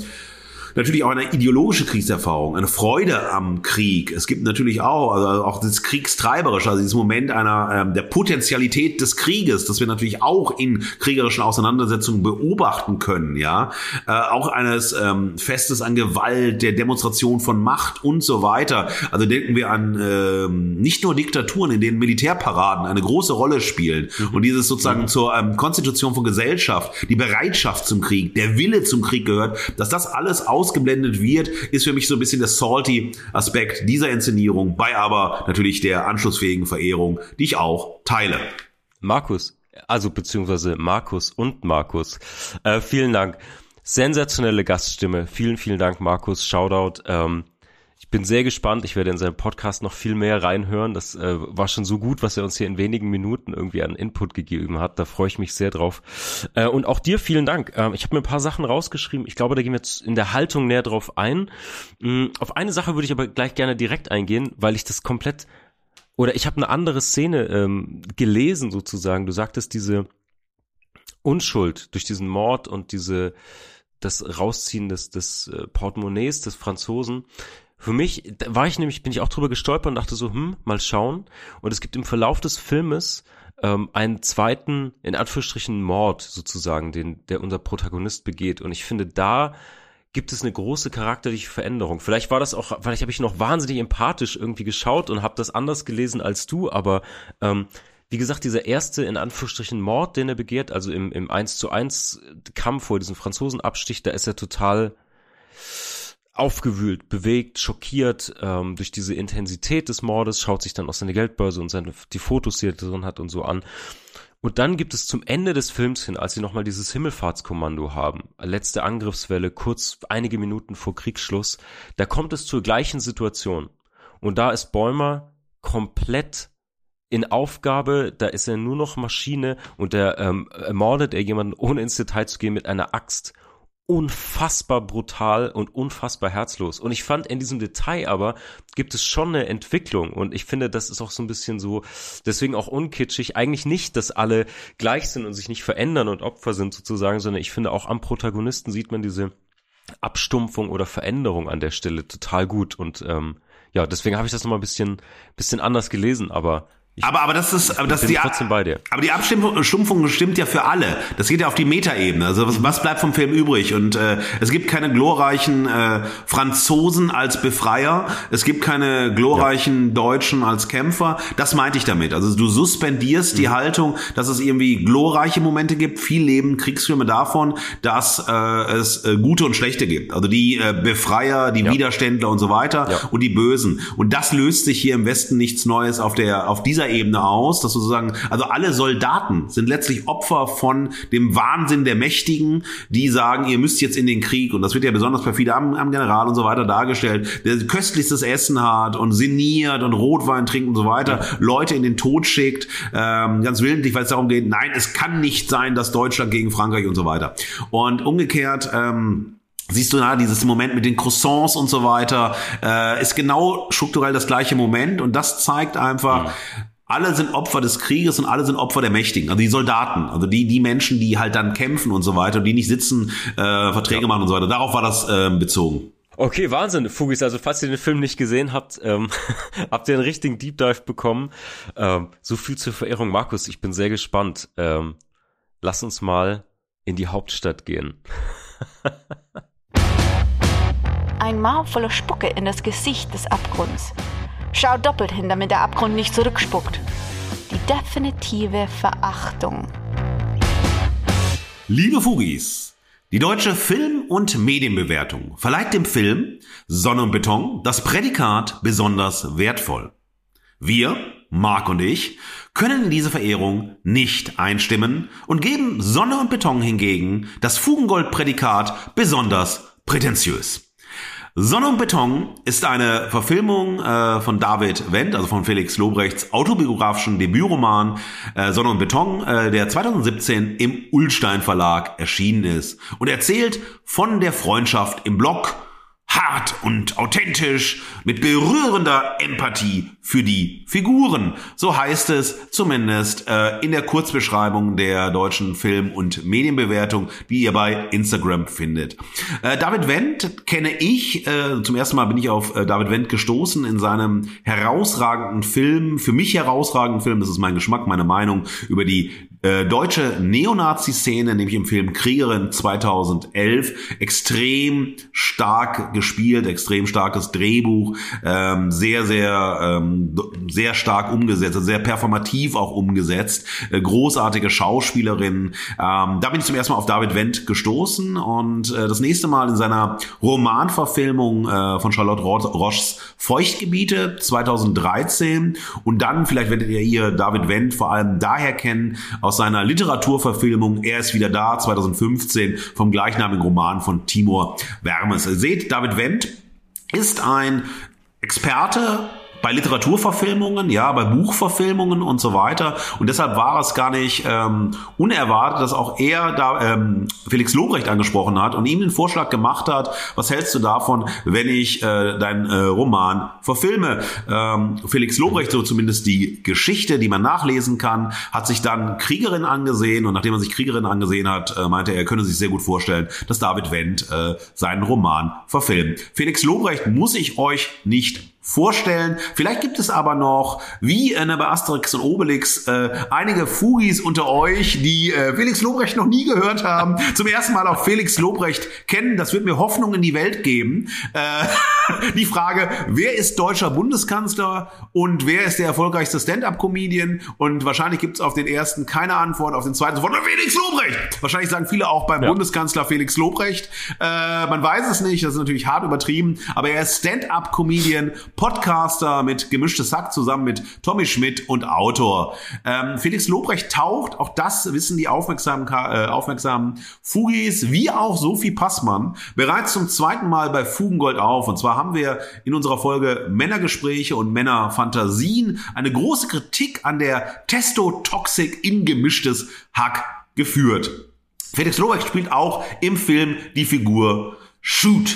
natürlich auch eine ideologische Kriegserfahrung, eine Freude am Krieg. Es gibt natürlich auch, also auch das Kriegstreiberische, also dieses Moment einer ähm, der Potentialität des Krieges, das wir natürlich auch in kriegerischen Auseinandersetzungen beobachten können, ja. Äh, auch eines ähm, Festes an Gewalt, der Demonstration von Macht und so weiter. Also denken wir an ähm, nicht nur Diktaturen, in denen Militärparaden eine große Rolle spielen mhm. und dieses sozusagen mhm. zur ähm, Konstitution von Gesellschaft, die Bereitschaft zum Krieg, der Wille zum Krieg gehört, dass das alles aus ausgeblendet wird, ist für mich so ein bisschen der salty Aspekt dieser Inszenierung, bei aber natürlich der anschlussfähigen Verehrung, die ich auch teile. Markus, also beziehungsweise Markus und Markus, äh, vielen Dank. Sensationelle Gaststimme. Vielen, vielen Dank, Markus. Shoutout. Ähm, ich bin sehr gespannt. Ich werde in seinem Podcast noch viel mehr reinhören. Das äh, war schon so gut, was er uns hier in wenigen Minuten irgendwie an Input gegeben hat. Da freue ich mich sehr drauf. Äh, und auch dir vielen Dank. Ähm, ich habe mir ein paar Sachen rausgeschrieben. Ich glaube, da gehen wir jetzt in der Haltung näher drauf ein. Ähm, auf eine Sache würde ich aber gleich gerne direkt eingehen, weil ich das komplett oder ich habe eine andere Szene ähm, gelesen sozusagen. Du sagtest diese Unschuld durch diesen Mord und diese das Rausziehen des, des äh, Portemonnaies des Franzosen für mich war ich nämlich, bin ich auch drüber gestolpert und dachte so, hm, mal schauen. Und es gibt im Verlauf des Filmes ähm, einen zweiten, in Anführungsstrichen, Mord sozusagen, den, der unser Protagonist begeht. Und ich finde, da gibt es eine große charakterliche Veränderung. Vielleicht war das auch, vielleicht habe ich noch wahnsinnig empathisch irgendwie geschaut und habe das anders gelesen als du, aber ähm, wie gesagt, dieser erste, in Anführungsstrichen, Mord, den er begehrt, also im, im 1 zu 1 Kampf vor diesem Franzosenabstich, da ist er total aufgewühlt, bewegt, schockiert ähm, durch diese Intensität des Mordes, schaut sich dann auch seine Geldbörse und seine, die Fotos, die er drin hat und so an. Und dann gibt es zum Ende des Films hin, als sie nochmal dieses Himmelfahrtskommando haben, letzte Angriffswelle, kurz einige Minuten vor Kriegsschluss, da kommt es zur gleichen Situation. Und da ist Bäumer komplett in Aufgabe, da ist er nur noch Maschine und da ähm, ermordet er jemanden, ohne ins Detail zu gehen, mit einer Axt unfassbar brutal und unfassbar herzlos. Und ich fand in diesem Detail aber gibt es schon eine Entwicklung und ich finde, das ist auch so ein bisschen so, deswegen auch unkitschig. Eigentlich nicht, dass alle gleich sind und sich nicht verändern und Opfer sind sozusagen, sondern ich finde auch am Protagonisten sieht man diese Abstumpfung oder Veränderung an der Stelle total gut und ähm, ja, deswegen habe ich das nochmal ein bisschen, bisschen anders gelesen, aber ich aber, aber das ist, aber das ist die, trotzdem bei dir. aber die Abstumpfung stimmt ja für alle. Das geht ja auf die Metaebene. Also was, was bleibt vom Film übrig? Und äh, es gibt keine glorreichen äh, Franzosen als Befreier. Es gibt keine glorreichen ja. Deutschen als Kämpfer. Das meinte ich damit. Also du suspendierst mhm. die Haltung, dass es irgendwie glorreiche Momente gibt. Viel leben Kriegsfilme davon, dass äh, es äh, gute und schlechte gibt. Also die äh, Befreier, die ja. Widerständler und so weiter ja. und die Bösen. Und das löst sich hier im Westen nichts Neues auf der auf dieser Ebene aus, dass sozusagen, also alle Soldaten sind letztlich Opfer von dem Wahnsinn der Mächtigen, die sagen, ihr müsst jetzt in den Krieg. Und das wird ja besonders perfide am, am General und so weiter dargestellt, der köstlichstes Essen hat und sinniert und Rotwein trinkt und so weiter, Leute in den Tod schickt, ähm, ganz willentlich, weil es darum geht, nein, es kann nicht sein, dass Deutschland gegen Frankreich und so weiter. Und umgekehrt, ähm, Siehst du, na, dieses Moment mit den Croissants und so weiter, äh, ist genau strukturell das gleiche Moment. Und das zeigt einfach, ja alle sind Opfer des Krieges und alle sind Opfer der Mächtigen, also die Soldaten, also die die Menschen, die halt dann kämpfen und so weiter, die nicht sitzen, äh, Verträge ja. machen und so weiter. Darauf war das äh, bezogen. Okay, Wahnsinn, Fugis. Also falls ihr den Film nicht gesehen habt, ähm, habt ihr einen richtigen Deep Dive bekommen. Ähm, so viel zur Verehrung, Markus. Ich bin sehr gespannt. Ähm, lass uns mal in die Hauptstadt gehen. Ein Maul voller Spucke in das Gesicht des Abgrunds. Schau doppelt hin, damit der Abgrund nicht zurückspuckt. Die definitive Verachtung. Liebe Fugis, die deutsche Film- und Medienbewertung verleiht dem Film Sonne und Beton das Prädikat besonders wertvoll. Wir, Marc und ich, können in diese Verehrung nicht einstimmen und geben Sonne und Beton hingegen das Fugengold-Prädikat besonders prätentiös. Sonne und Beton ist eine Verfilmung äh, von David Wendt, also von Felix Lobrechts autobiografischen Debütroman äh, Sonne und Beton, äh, der 2017 im Ullstein Verlag erschienen ist und erzählt von der Freundschaft im Blog hart und authentisch, mit berührender Empathie für die Figuren. So heißt es zumindest äh, in der Kurzbeschreibung der deutschen Film- und Medienbewertung, die ihr bei Instagram findet. Äh, David Wendt kenne ich, äh, zum ersten Mal bin ich auf äh, David Wendt gestoßen in seinem herausragenden Film, für mich herausragenden Film, das ist mein Geschmack, meine Meinung, über die äh, deutsche Neonazi-Szene, nämlich im Film Kriegerin 2011, extrem stark gespielt, extrem starkes Drehbuch, ähm, sehr, sehr, ähm, sehr stark umgesetzt, sehr performativ auch umgesetzt, äh, großartige Schauspielerin. Ähm, da bin ich zum ersten Mal auf David Wendt gestoßen und äh, das nächste Mal in seiner Romanverfilmung äh, von Charlotte Roches Feuchtgebiete 2013 und dann, vielleicht werdet ihr hier David Wendt vor allem daher kennen, aus seiner Literaturverfilmung Er ist wieder da 2015 vom gleichnamigen Roman von Timur Wermes. Seht, David Wendt ist ein Experte bei Literaturverfilmungen, ja, bei Buchverfilmungen und so weiter. Und deshalb war es gar nicht ähm, unerwartet, dass auch er da ähm, Felix Lobrecht angesprochen hat und ihm den Vorschlag gemacht hat, was hältst du davon, wenn ich äh, deinen äh, Roman verfilme? Ähm, Felix Lobrecht, so zumindest die Geschichte, die man nachlesen kann, hat sich dann Kriegerin angesehen und nachdem er sich Kriegerin angesehen hat, äh, meinte er, er könne sich sehr gut vorstellen, dass David Wendt äh, seinen Roman verfilmt. Felix Lobrecht muss ich euch nicht vorstellen. Vielleicht gibt es aber noch, wie äh, bei Asterix und Obelix, äh, einige Fugis unter euch, die äh, Felix Lobrecht noch nie gehört haben, zum ersten Mal auch Felix Lobrecht kennen. Das wird mir Hoffnung in die Welt geben. Äh, die Frage, wer ist deutscher Bundeskanzler und wer ist der erfolgreichste Stand-up-Comedian? Und wahrscheinlich gibt es auf den ersten keine Antwort, auf den zweiten sofort Felix Lobrecht. Wahrscheinlich sagen viele auch beim ja. Bundeskanzler Felix Lobrecht. Äh, man weiß es nicht, das ist natürlich hart übertrieben, aber er ist Stand-up-Comedian, Podcaster mit Gemischtes Sack zusammen mit Tommy Schmidt und Autor. Ähm, Felix Lobrecht taucht, auch das wissen die aufmerksamen, äh, aufmerksamen Fugis, wie auch Sophie Passmann, bereits zum zweiten Mal bei Fugengold auf. Und zwar haben wir in unserer Folge Männergespräche und Männerfantasien eine große Kritik an der Testotoxik in Gemischtes Hack geführt. Felix Lobrecht spielt auch im Film die Figur Shoot.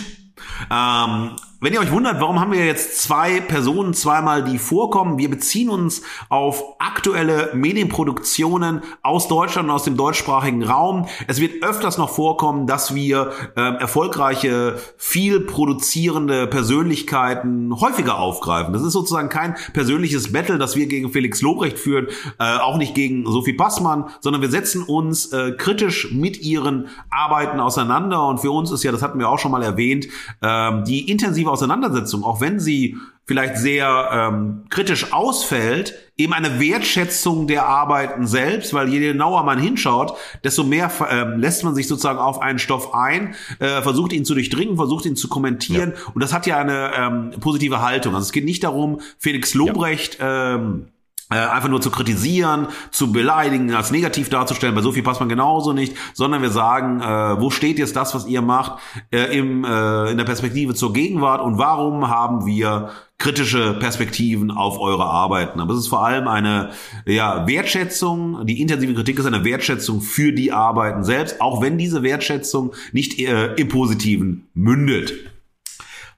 Ähm, wenn ihr euch wundert, warum haben wir jetzt zwei Personen zweimal, die vorkommen, wir beziehen uns auf aktuelle Medienproduktionen aus Deutschland und aus dem deutschsprachigen Raum. Es wird öfters noch vorkommen, dass wir äh, erfolgreiche, viel produzierende Persönlichkeiten häufiger aufgreifen. Das ist sozusagen kein persönliches Battle, das wir gegen Felix Lobrecht führen, äh, auch nicht gegen Sophie Passmann, sondern wir setzen uns äh, kritisch mit ihren Arbeiten auseinander. Und für uns ist ja, das hatten wir auch schon mal erwähnt, äh, die intensive intensive Auseinandersetzung, auch wenn sie vielleicht sehr ähm, kritisch ausfällt, eben eine Wertschätzung der Arbeiten selbst, weil je genauer man hinschaut, desto mehr äh, lässt man sich sozusagen auf einen Stoff ein, äh, versucht ihn zu durchdringen, versucht ihn zu kommentieren ja. und das hat ja eine ähm, positive Haltung. Also es geht nicht darum, Felix Lobrecht ja. ähm, äh, einfach nur zu kritisieren, zu beleidigen, als negativ darzustellen. Bei Sophie passt man genauso nicht, sondern wir sagen, äh, wo steht jetzt das, was ihr macht, äh, im, äh, in der Perspektive zur Gegenwart und warum haben wir kritische Perspektiven auf eure Arbeiten. Aber es ist vor allem eine ja, Wertschätzung, die intensive Kritik ist eine Wertschätzung für die Arbeiten selbst, auch wenn diese Wertschätzung nicht äh, im Positiven mündet.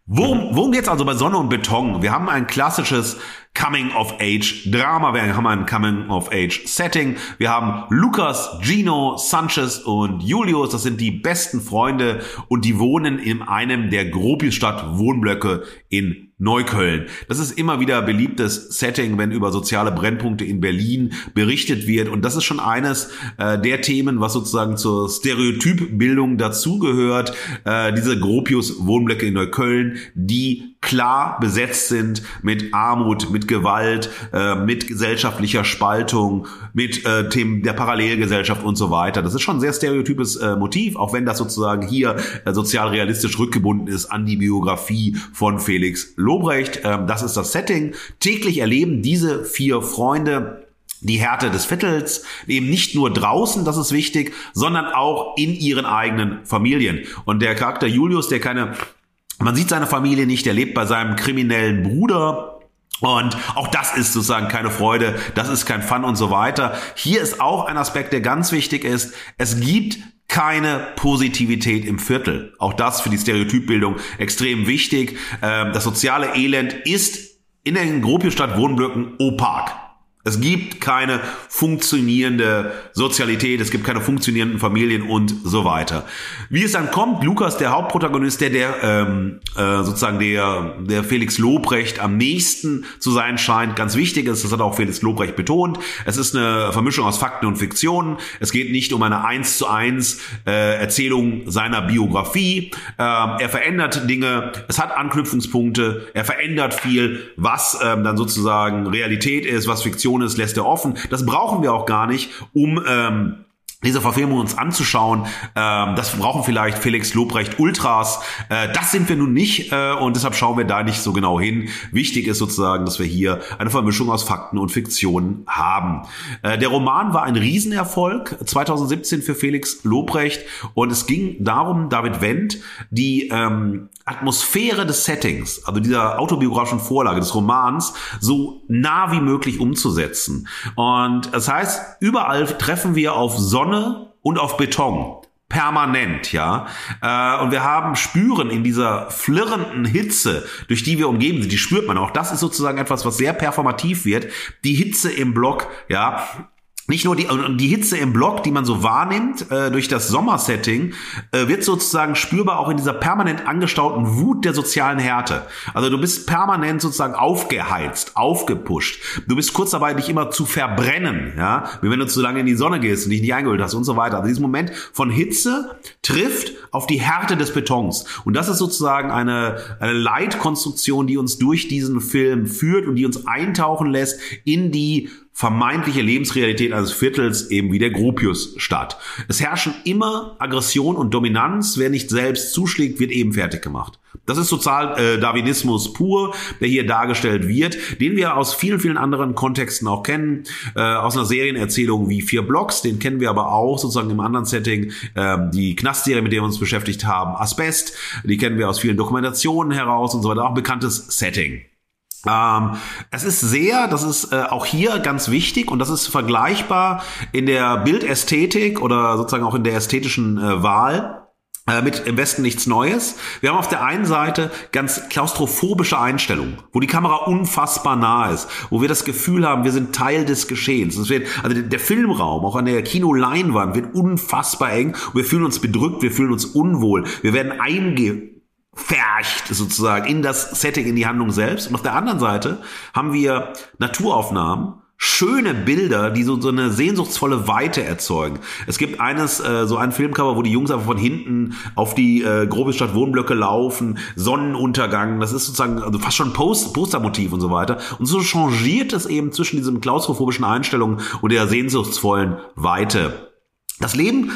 Worum, worum geht's also bei Sonne und Beton? Wir haben ein klassisches Coming-of-Age-Drama. Wir haben ein Coming-of-Age-Setting. Wir haben Lukas, Gino, Sanchez und Julius. Das sind die besten Freunde und die wohnen in einem der Gropiusstadt-Wohnblöcke in Neukölln. Das ist immer wieder beliebtes Setting, wenn über soziale Brennpunkte in Berlin berichtet wird. Und das ist schon eines äh, der Themen, was sozusagen zur Stereotypbildung dazugehört. Äh, diese Gropius-Wohnblöcke in Neukölln, die klar besetzt sind mit Armut, mit Gewalt, äh, mit gesellschaftlicher Spaltung, mit äh, Themen der Parallelgesellschaft und so weiter. Das ist schon ein sehr stereotypes äh, Motiv, auch wenn das sozusagen hier äh, sozial realistisch rückgebunden ist an die Biografie von Felix Lobrecht. Ähm, das ist das Setting. Täglich erleben diese vier Freunde die Härte des Viertels, eben nicht nur draußen, das ist wichtig, sondern auch in ihren eigenen Familien. Und der Charakter Julius, der keine man sieht seine Familie nicht, er lebt bei seinem kriminellen Bruder. Und auch das ist sozusagen keine Freude, das ist kein Fun und so weiter. Hier ist auch ein Aspekt, der ganz wichtig ist. Es gibt keine Positivität im Viertel. Auch das für die Stereotypbildung extrem wichtig. Ähm, das soziale Elend ist in den Gropiusstadt Wohnblöcken opak. Es gibt keine funktionierende Sozialität, es gibt keine funktionierenden Familien und so weiter. Wie es dann kommt, Lukas, der Hauptprotagonist, der, der ähm, äh, sozusagen der, der Felix Lobrecht am nächsten zu sein scheint, ganz wichtig ist, das hat auch Felix Lobrecht betont. Es ist eine Vermischung aus Fakten und Fiktionen. Es geht nicht um eine eins zu eins äh, Erzählung seiner Biografie. Ähm, er verändert Dinge, es hat Anknüpfungspunkte, er verändert viel, was ähm, dann sozusagen Realität ist, was Fiktion Option ist, lässt er offen. Das brauchen wir auch gar nicht, um ähm, diese Verfilmung uns anzuschauen. Ähm, das brauchen vielleicht Felix Lobrecht Ultras. Äh, das sind wir nun nicht äh, und deshalb schauen wir da nicht so genau hin. Wichtig ist sozusagen, dass wir hier eine Vermischung aus Fakten und Fiktionen haben. Äh, der Roman war ein Riesenerfolg 2017 für Felix Lobrecht und es ging darum, David Wendt die ähm, Atmosphäre des Settings, also dieser autobiografischen Vorlage des Romans, so nah wie möglich umzusetzen. Und das heißt, überall treffen wir auf Sonne und auf Beton permanent, ja. Äh, und wir haben spüren in dieser flirrenden Hitze, durch die wir umgeben sind, die spürt man auch. Das ist sozusagen etwas, was sehr performativ wird. Die Hitze im Block, ja nicht nur die, die Hitze im Block, die man so wahrnimmt äh, durch das Sommersetting, äh, wird sozusagen spürbar auch in dieser permanent angestauten Wut der sozialen Härte. Also du bist permanent sozusagen aufgeheizt, aufgepusht. Du bist kurz dabei, dich immer zu verbrennen, ja, wie wenn du zu lange in die Sonne gehst und dich nicht eingehüllt hast und so weiter. Also dieser Moment von Hitze trifft auf die Härte des Betons. Und das ist sozusagen eine, eine Leitkonstruktion, die uns durch diesen Film führt und die uns eintauchen lässt in die vermeintliche Lebensrealität eines Viertels eben wie der Gropius statt. Es herrschen immer Aggression und Dominanz. Wer nicht selbst zuschlägt, wird eben fertig gemacht. Das ist Sozial äh, Darwinismus pur, der hier dargestellt wird, den wir aus vielen, vielen anderen Kontexten auch kennen. Äh, aus einer Serienerzählung wie Vier Blocks, den kennen wir aber auch sozusagen im anderen Setting. Äh, die Knastserie, mit der wir uns beschäftigt haben, Asbest, die kennen wir aus vielen Dokumentationen heraus und so weiter. Auch ein bekanntes Setting. Ähm, es ist sehr, das ist äh, auch hier ganz wichtig und das ist vergleichbar in der Bildästhetik oder sozusagen auch in der ästhetischen äh, Wahl äh, mit im Westen nichts Neues. Wir haben auf der einen Seite ganz klaustrophobische Einstellungen, wo die Kamera unfassbar nah ist, wo wir das Gefühl haben, wir sind Teil des Geschehens. Wird, also der Filmraum, auch an der Kinoleinwand, wird unfassbar eng wir fühlen uns bedrückt, wir fühlen uns unwohl, wir werden einge fercht sozusagen in das Setting, in die Handlung selbst. Und auf der anderen Seite haben wir Naturaufnahmen, schöne Bilder, die so, so eine sehnsuchtsvolle Weite erzeugen. Es gibt eines, äh, so ein Filmcover, wo die Jungs einfach von hinten auf die äh, grobe Stadt Wohnblöcke laufen, Sonnenuntergang, das ist sozusagen also fast schon Post, Postermotiv und so weiter. Und so changiert es eben zwischen diesem klaustrophobischen Einstellungen und der sehnsuchtsvollen Weite. Das Leben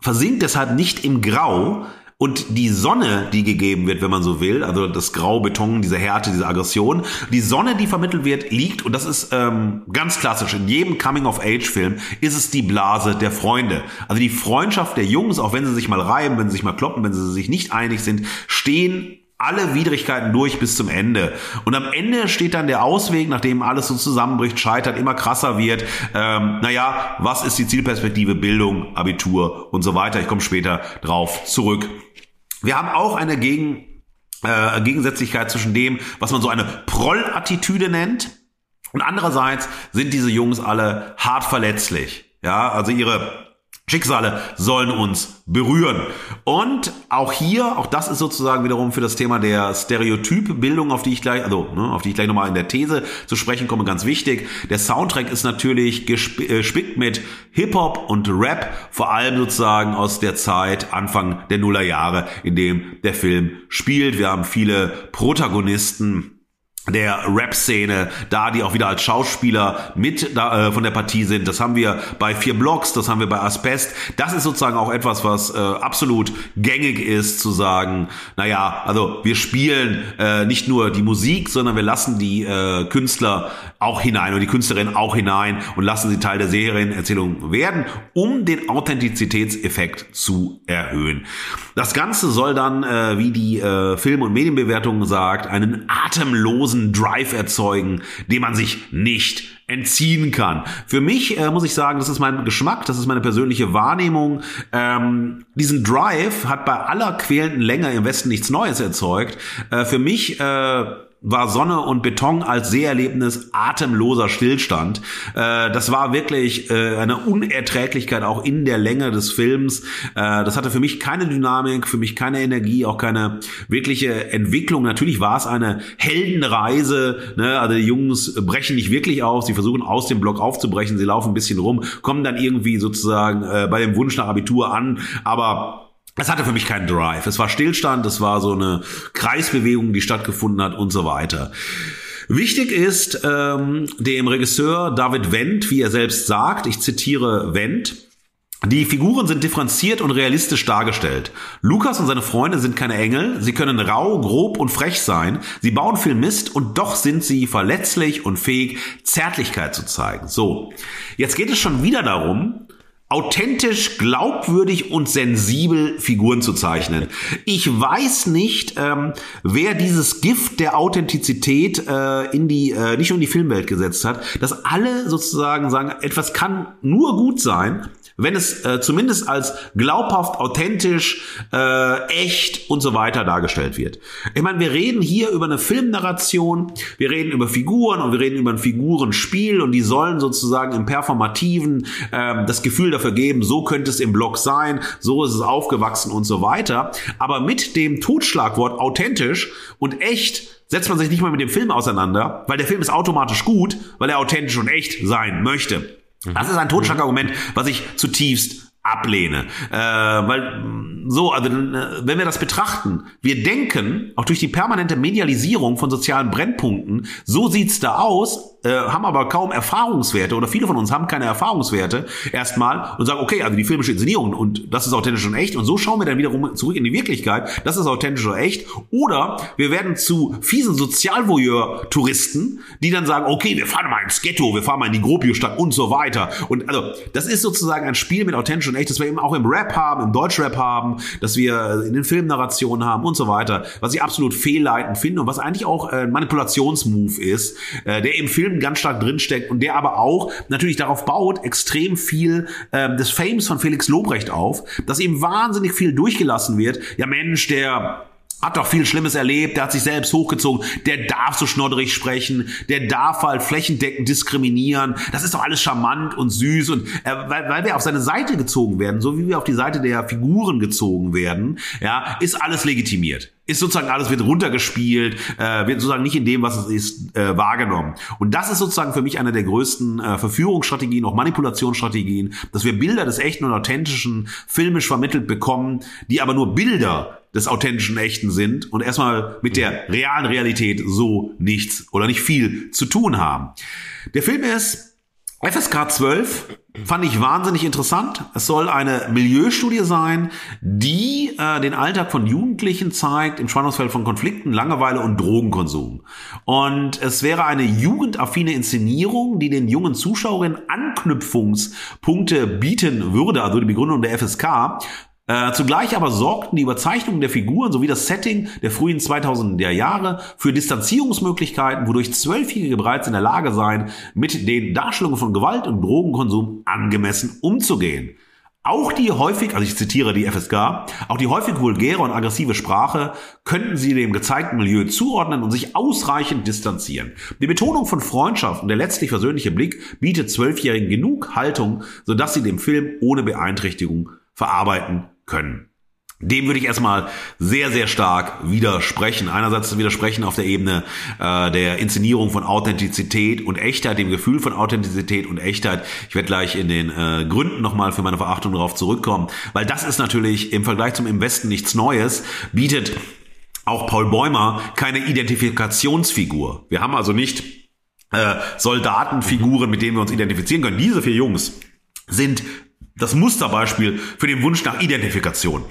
versinkt deshalb nicht im Grau, und die Sonne, die gegeben wird, wenn man so will, also das Graubeton, diese Härte, diese Aggression, die Sonne, die vermittelt wird, liegt, und das ist ähm, ganz klassisch, in jedem Coming-of-Age-Film ist es die Blase der Freunde. Also die Freundschaft der Jungs, auch wenn sie sich mal reiben, wenn sie sich mal kloppen, wenn sie sich nicht einig sind, stehen alle Widrigkeiten durch bis zum Ende. Und am Ende steht dann der Ausweg, nachdem alles so zusammenbricht, scheitert, immer krasser wird. Ähm, naja, was ist die Zielperspektive? Bildung, Abitur und so weiter. Ich komme später drauf zurück. Wir haben auch eine Gegen, äh, Gegensätzlichkeit zwischen dem, was man so eine Proll-Attitüde nennt, Und andererseits sind diese Jungs alle hart verletzlich. Ja, also ihre Schicksale sollen uns berühren. Und auch hier, auch das ist sozusagen wiederum für das Thema der Stereotypbildung, auf die ich gleich, also ne, auf die ich gleich nochmal in der These zu sprechen komme, ganz wichtig. Der Soundtrack ist natürlich gespickt äh, mit Hip-Hop und Rap, vor allem sozusagen aus der Zeit Anfang der Nullerjahre, in dem der Film spielt. Wir haben viele Protagonisten, der Rap-Szene, da die auch wieder als Schauspieler mit da, äh, von der Partie sind. Das haben wir bei vier Blocks, das haben wir bei Asbest. Das ist sozusagen auch etwas, was äh, absolut gängig ist, zu sagen, naja, also wir spielen äh, nicht nur die Musik, sondern wir lassen die äh, Künstler auch hinein und die Künstlerin auch hinein und lassen sie Teil der Serienerzählung werden, um den Authentizitätseffekt zu erhöhen. Das Ganze soll dann, äh, wie die äh, Film- und Medienbewertung sagt, einen atemlosen Drive erzeugen, dem man sich nicht entziehen kann. Für mich äh, muss ich sagen, das ist mein Geschmack, das ist meine persönliche Wahrnehmung. Ähm, diesen Drive hat bei aller quälenden Länge im Westen nichts Neues erzeugt. Äh, für mich äh, war Sonne und Beton als Seherlebnis atemloser Stillstand. Äh, das war wirklich äh, eine Unerträglichkeit auch in der Länge des Films. Äh, das hatte für mich keine Dynamik, für mich keine Energie, auch keine wirkliche Entwicklung. Natürlich war es eine Heldenreise. Ne? Also die Jungs brechen nicht wirklich aus, sie versuchen aus dem Block aufzubrechen, sie laufen ein bisschen rum, kommen dann irgendwie sozusagen äh, bei dem Wunsch nach Abitur an, aber es hatte für mich keinen Drive. Es war Stillstand, es war so eine Kreisbewegung, die stattgefunden hat und so weiter. Wichtig ist ähm, dem Regisseur David Wendt, wie er selbst sagt, ich zitiere Wendt, die Figuren sind differenziert und realistisch dargestellt. Lukas und seine Freunde sind keine Engel, sie können rau, grob und frech sein, sie bauen viel Mist und doch sind sie verletzlich und fähig, Zärtlichkeit zu zeigen. So, jetzt geht es schon wieder darum, authentisch, glaubwürdig und sensibel Figuren zu zeichnen. Ich weiß nicht, ähm, wer dieses Gift der Authentizität äh, in die äh, nicht nur in die Filmwelt gesetzt hat, dass alle sozusagen sagen, etwas kann nur gut sein, wenn es äh, zumindest als glaubhaft, authentisch, äh, echt und so weiter dargestellt wird. Ich meine, wir reden hier über eine Filmnarration, wir reden über Figuren und wir reden über ein Figurenspiel und die sollen sozusagen im Performativen äh, das Gefühl dafür geben, so könnte es im Blog sein, so ist es aufgewachsen und so weiter. Aber mit dem Totschlagwort authentisch und echt setzt man sich nicht mal mit dem Film auseinander, weil der Film ist automatisch gut, weil er authentisch und echt sein möchte. Das ist ein Totschlagargument, was ich zutiefst ablehne. Äh, weil so, also äh, wenn wir das betrachten, wir denken, auch durch die permanente Medialisierung von sozialen Brennpunkten, so sieht's da aus, äh, haben aber kaum Erfahrungswerte oder viele von uns haben keine Erfahrungswerte erstmal und sagen, okay, also die filmische Inszenierung und das ist authentisch und echt und so schauen wir dann wiederum zurück in die Wirklichkeit, das ist authentisch und echt oder wir werden zu fiesen Sozialvoyeur-Touristen, die dann sagen, okay, wir fahren mal ins Ghetto, wir fahren mal in die Gropio-Stadt und so weiter und also das ist sozusagen ein Spiel mit authentisch und echt, das wir eben auch im Rap haben, im Deutschrap haben, dass wir in den Filmnarrationen haben und so weiter, was ich absolut fehlleitend finde und was eigentlich auch ein Manipulationsmove ist, äh, der im Film ganz stark drinsteckt und der aber auch natürlich darauf baut, extrem viel äh, des Fames von Felix Lobrecht auf, dass eben wahnsinnig viel durchgelassen wird. Ja Mensch, der hat doch viel Schlimmes erlebt, der hat sich selbst hochgezogen, der darf so schnodderig sprechen, der darf halt flächendeckend diskriminieren. Das ist doch alles charmant und süß und äh, weil, weil wir auf seine Seite gezogen werden, so wie wir auf die Seite der Figuren gezogen werden, ja, ist alles legitimiert ist sozusagen alles wird runtergespielt, äh, wird sozusagen nicht in dem, was es ist, äh, wahrgenommen. Und das ist sozusagen für mich eine der größten äh, Verführungsstrategien, auch Manipulationsstrategien, dass wir Bilder des echten und authentischen filmisch vermittelt bekommen, die aber nur Bilder des authentischen Echten sind und erstmal mit der realen Realität so nichts oder nicht viel zu tun haben. Der Film ist FSK 12 fand ich wahnsinnig interessant. Es soll eine Milieustudie sein, die äh, den Alltag von Jugendlichen zeigt im Spannungsfeld von Konflikten, Langeweile und Drogenkonsum. Und es wäre eine jugendaffine Inszenierung, die den jungen Zuschauerinnen Anknüpfungspunkte bieten würde, also die Begründung der FSK, äh, zugleich aber sorgten die Überzeichnungen der Figuren sowie das Setting der frühen 2000er Jahre für Distanzierungsmöglichkeiten, wodurch Zwölfjährige bereits in der Lage seien, mit den Darstellungen von Gewalt und Drogenkonsum angemessen umzugehen. Auch die häufig, also ich zitiere die FSK, auch die häufig vulgäre und aggressive Sprache könnten sie dem gezeigten Milieu zuordnen und sich ausreichend distanzieren. Die Betonung von Freundschaft und der letztlich versöhnliche Blick bietet Zwölfjährigen genug Haltung, sodass sie den Film ohne Beeinträchtigung verarbeiten können. Dem würde ich erstmal sehr, sehr stark widersprechen. Einerseits widersprechen auf der Ebene äh, der Inszenierung von Authentizität und Echtheit, dem Gefühl von Authentizität und Echtheit. Ich werde gleich in den äh, Gründen nochmal für meine Verachtung darauf zurückkommen, weil das ist natürlich im Vergleich zum Im Westen nichts Neues, bietet auch Paul Bäumer keine Identifikationsfigur. Wir haben also nicht äh, Soldatenfiguren, mit denen wir uns identifizieren können. Diese vier Jungs sind das Musterbeispiel für den Wunsch nach Identifikation.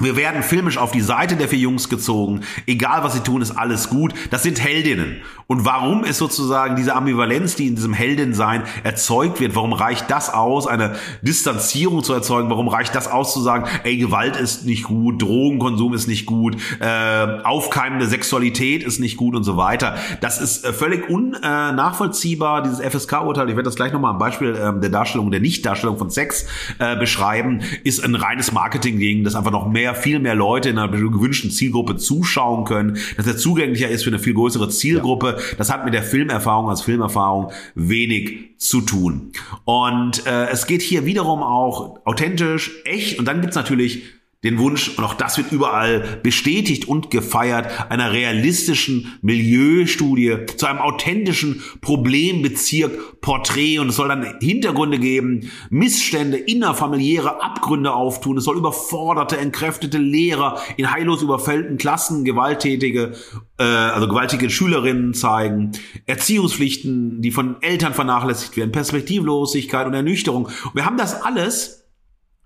Wir werden filmisch auf die Seite der vier Jungs gezogen. Egal was sie tun, ist alles gut. Das sind Heldinnen. Und warum ist sozusagen diese Ambivalenz, die in diesem Heldensein erzeugt wird, warum reicht das aus, eine Distanzierung zu erzeugen? Warum reicht das aus zu sagen, ey, Gewalt ist nicht gut, Drogenkonsum ist nicht gut, äh, aufkeimende Sexualität ist nicht gut und so weiter. Das ist äh, völlig unnachvollziehbar, dieses FSK-Urteil. Ich werde das gleich nochmal am Beispiel äh, der Darstellung, der Nichtdarstellung von Sex äh, beschreiben, ist ein reines Marketing-Ding, das einfach noch mehr mehr, viel mehr Leute in einer gewünschten Zielgruppe zuschauen können, dass er zugänglicher ist für eine viel größere Zielgruppe. Ja. Das hat mit der Filmerfahrung als Filmerfahrung wenig zu tun. Und äh, es geht hier wiederum auch authentisch, echt. Und dann gibt's natürlich den Wunsch, und auch das wird überall bestätigt und gefeiert, einer realistischen Milieustudie zu einem authentischen Problembezirk Porträt und es soll dann Hintergründe geben, Missstände, innerfamiliäre Abgründe auftun, es soll überforderte, entkräftete Lehrer in heillos überfällten Klassen, gewalttätige, äh, also gewaltige Schülerinnen zeigen, Erziehungspflichten, die von Eltern vernachlässigt werden, Perspektivlosigkeit und Ernüchterung. Und wir haben das alles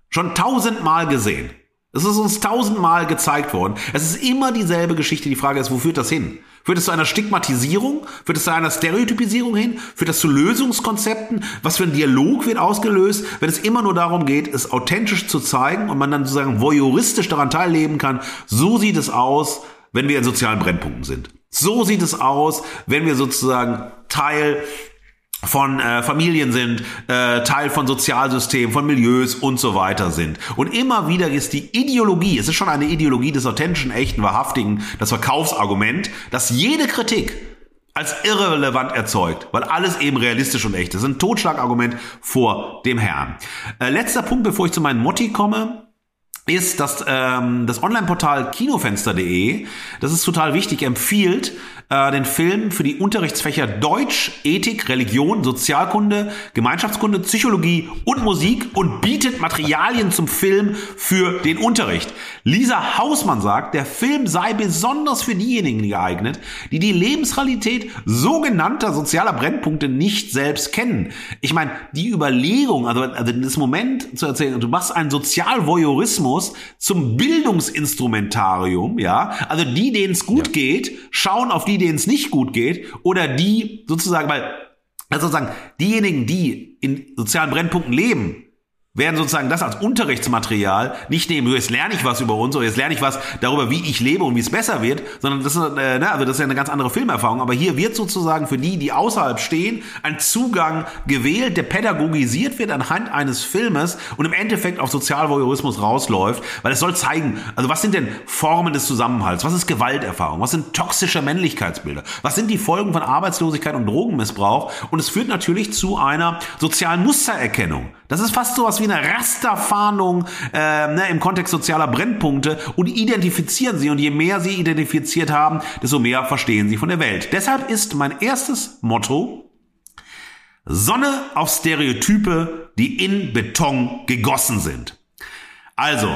schon tausendmal gesehen. Es ist uns tausendmal gezeigt worden. Es ist immer dieselbe Geschichte. Die Frage ist, wo führt das hin? Führt es zu einer Stigmatisierung? Führt es zu einer Stereotypisierung hin? Führt es zu Lösungskonzepten? Was für ein Dialog wird ausgelöst, wenn es immer nur darum geht, es authentisch zu zeigen und man dann sozusagen voyeuristisch daran teilnehmen kann? So sieht es aus, wenn wir in sozialen Brennpunkten sind. So sieht es aus, wenn wir sozusagen Teil von äh, Familien sind, äh, Teil von Sozialsystemen, von Milieus und so weiter sind. Und immer wieder ist die Ideologie, es ist schon eine Ideologie des authentischen, echten, wahrhaftigen, das Verkaufsargument, dass jede Kritik als irrelevant erzeugt, weil alles eben realistisch und echt ist. Ein Totschlagargument vor dem Herrn. Äh, letzter Punkt, bevor ich zu meinen Motti komme ist, dass ähm, das Online-Portal kinofenster.de, das ist total wichtig, empfiehlt äh, den Film für die Unterrichtsfächer Deutsch, Ethik, Religion, Sozialkunde, Gemeinschaftskunde, Psychologie und Musik und bietet Materialien zum Film für den Unterricht. Lisa Hausmann sagt, der Film sei besonders für diejenigen geeignet, die die Lebensrealität sogenannter sozialer Brennpunkte nicht selbst kennen. Ich meine, die Überlegung, also, also das Moment zu erzählen, du machst einen Sozialvoyeurismus zum Bildungsinstrumentarium, ja, also die, denen es gut ja. geht, schauen auf die die, denen es nicht gut geht, oder die sozusagen, weil also sozusagen diejenigen, die in sozialen Brennpunkten leben, werden sozusagen das als Unterrichtsmaterial. Nicht nehmen, jetzt lerne ich was über uns oder jetzt lerne ich was darüber, wie ich lebe und wie es besser wird, sondern das ist, äh, ne, also das ist ja eine ganz andere Filmerfahrung. Aber hier wird sozusagen für die, die außerhalb stehen, ein Zugang gewählt, der pädagogisiert wird anhand eines Filmes und im Endeffekt auf Sozialvoyeurismus rausläuft, weil es soll zeigen, also was sind denn Formen des Zusammenhalts, was ist Gewalterfahrung, was sind toxische Männlichkeitsbilder, was sind die Folgen von Arbeitslosigkeit und Drogenmissbrauch? Und es führt natürlich zu einer sozialen Mustererkennung. Das ist fast so was wie eine Rasterfahndung äh, ne, im Kontext sozialer Brennpunkte und identifizieren sie. Und je mehr sie identifiziert haben, desto mehr verstehen sie von der Welt. Deshalb ist mein erstes Motto Sonne auf Stereotype, die in Beton gegossen sind. Also,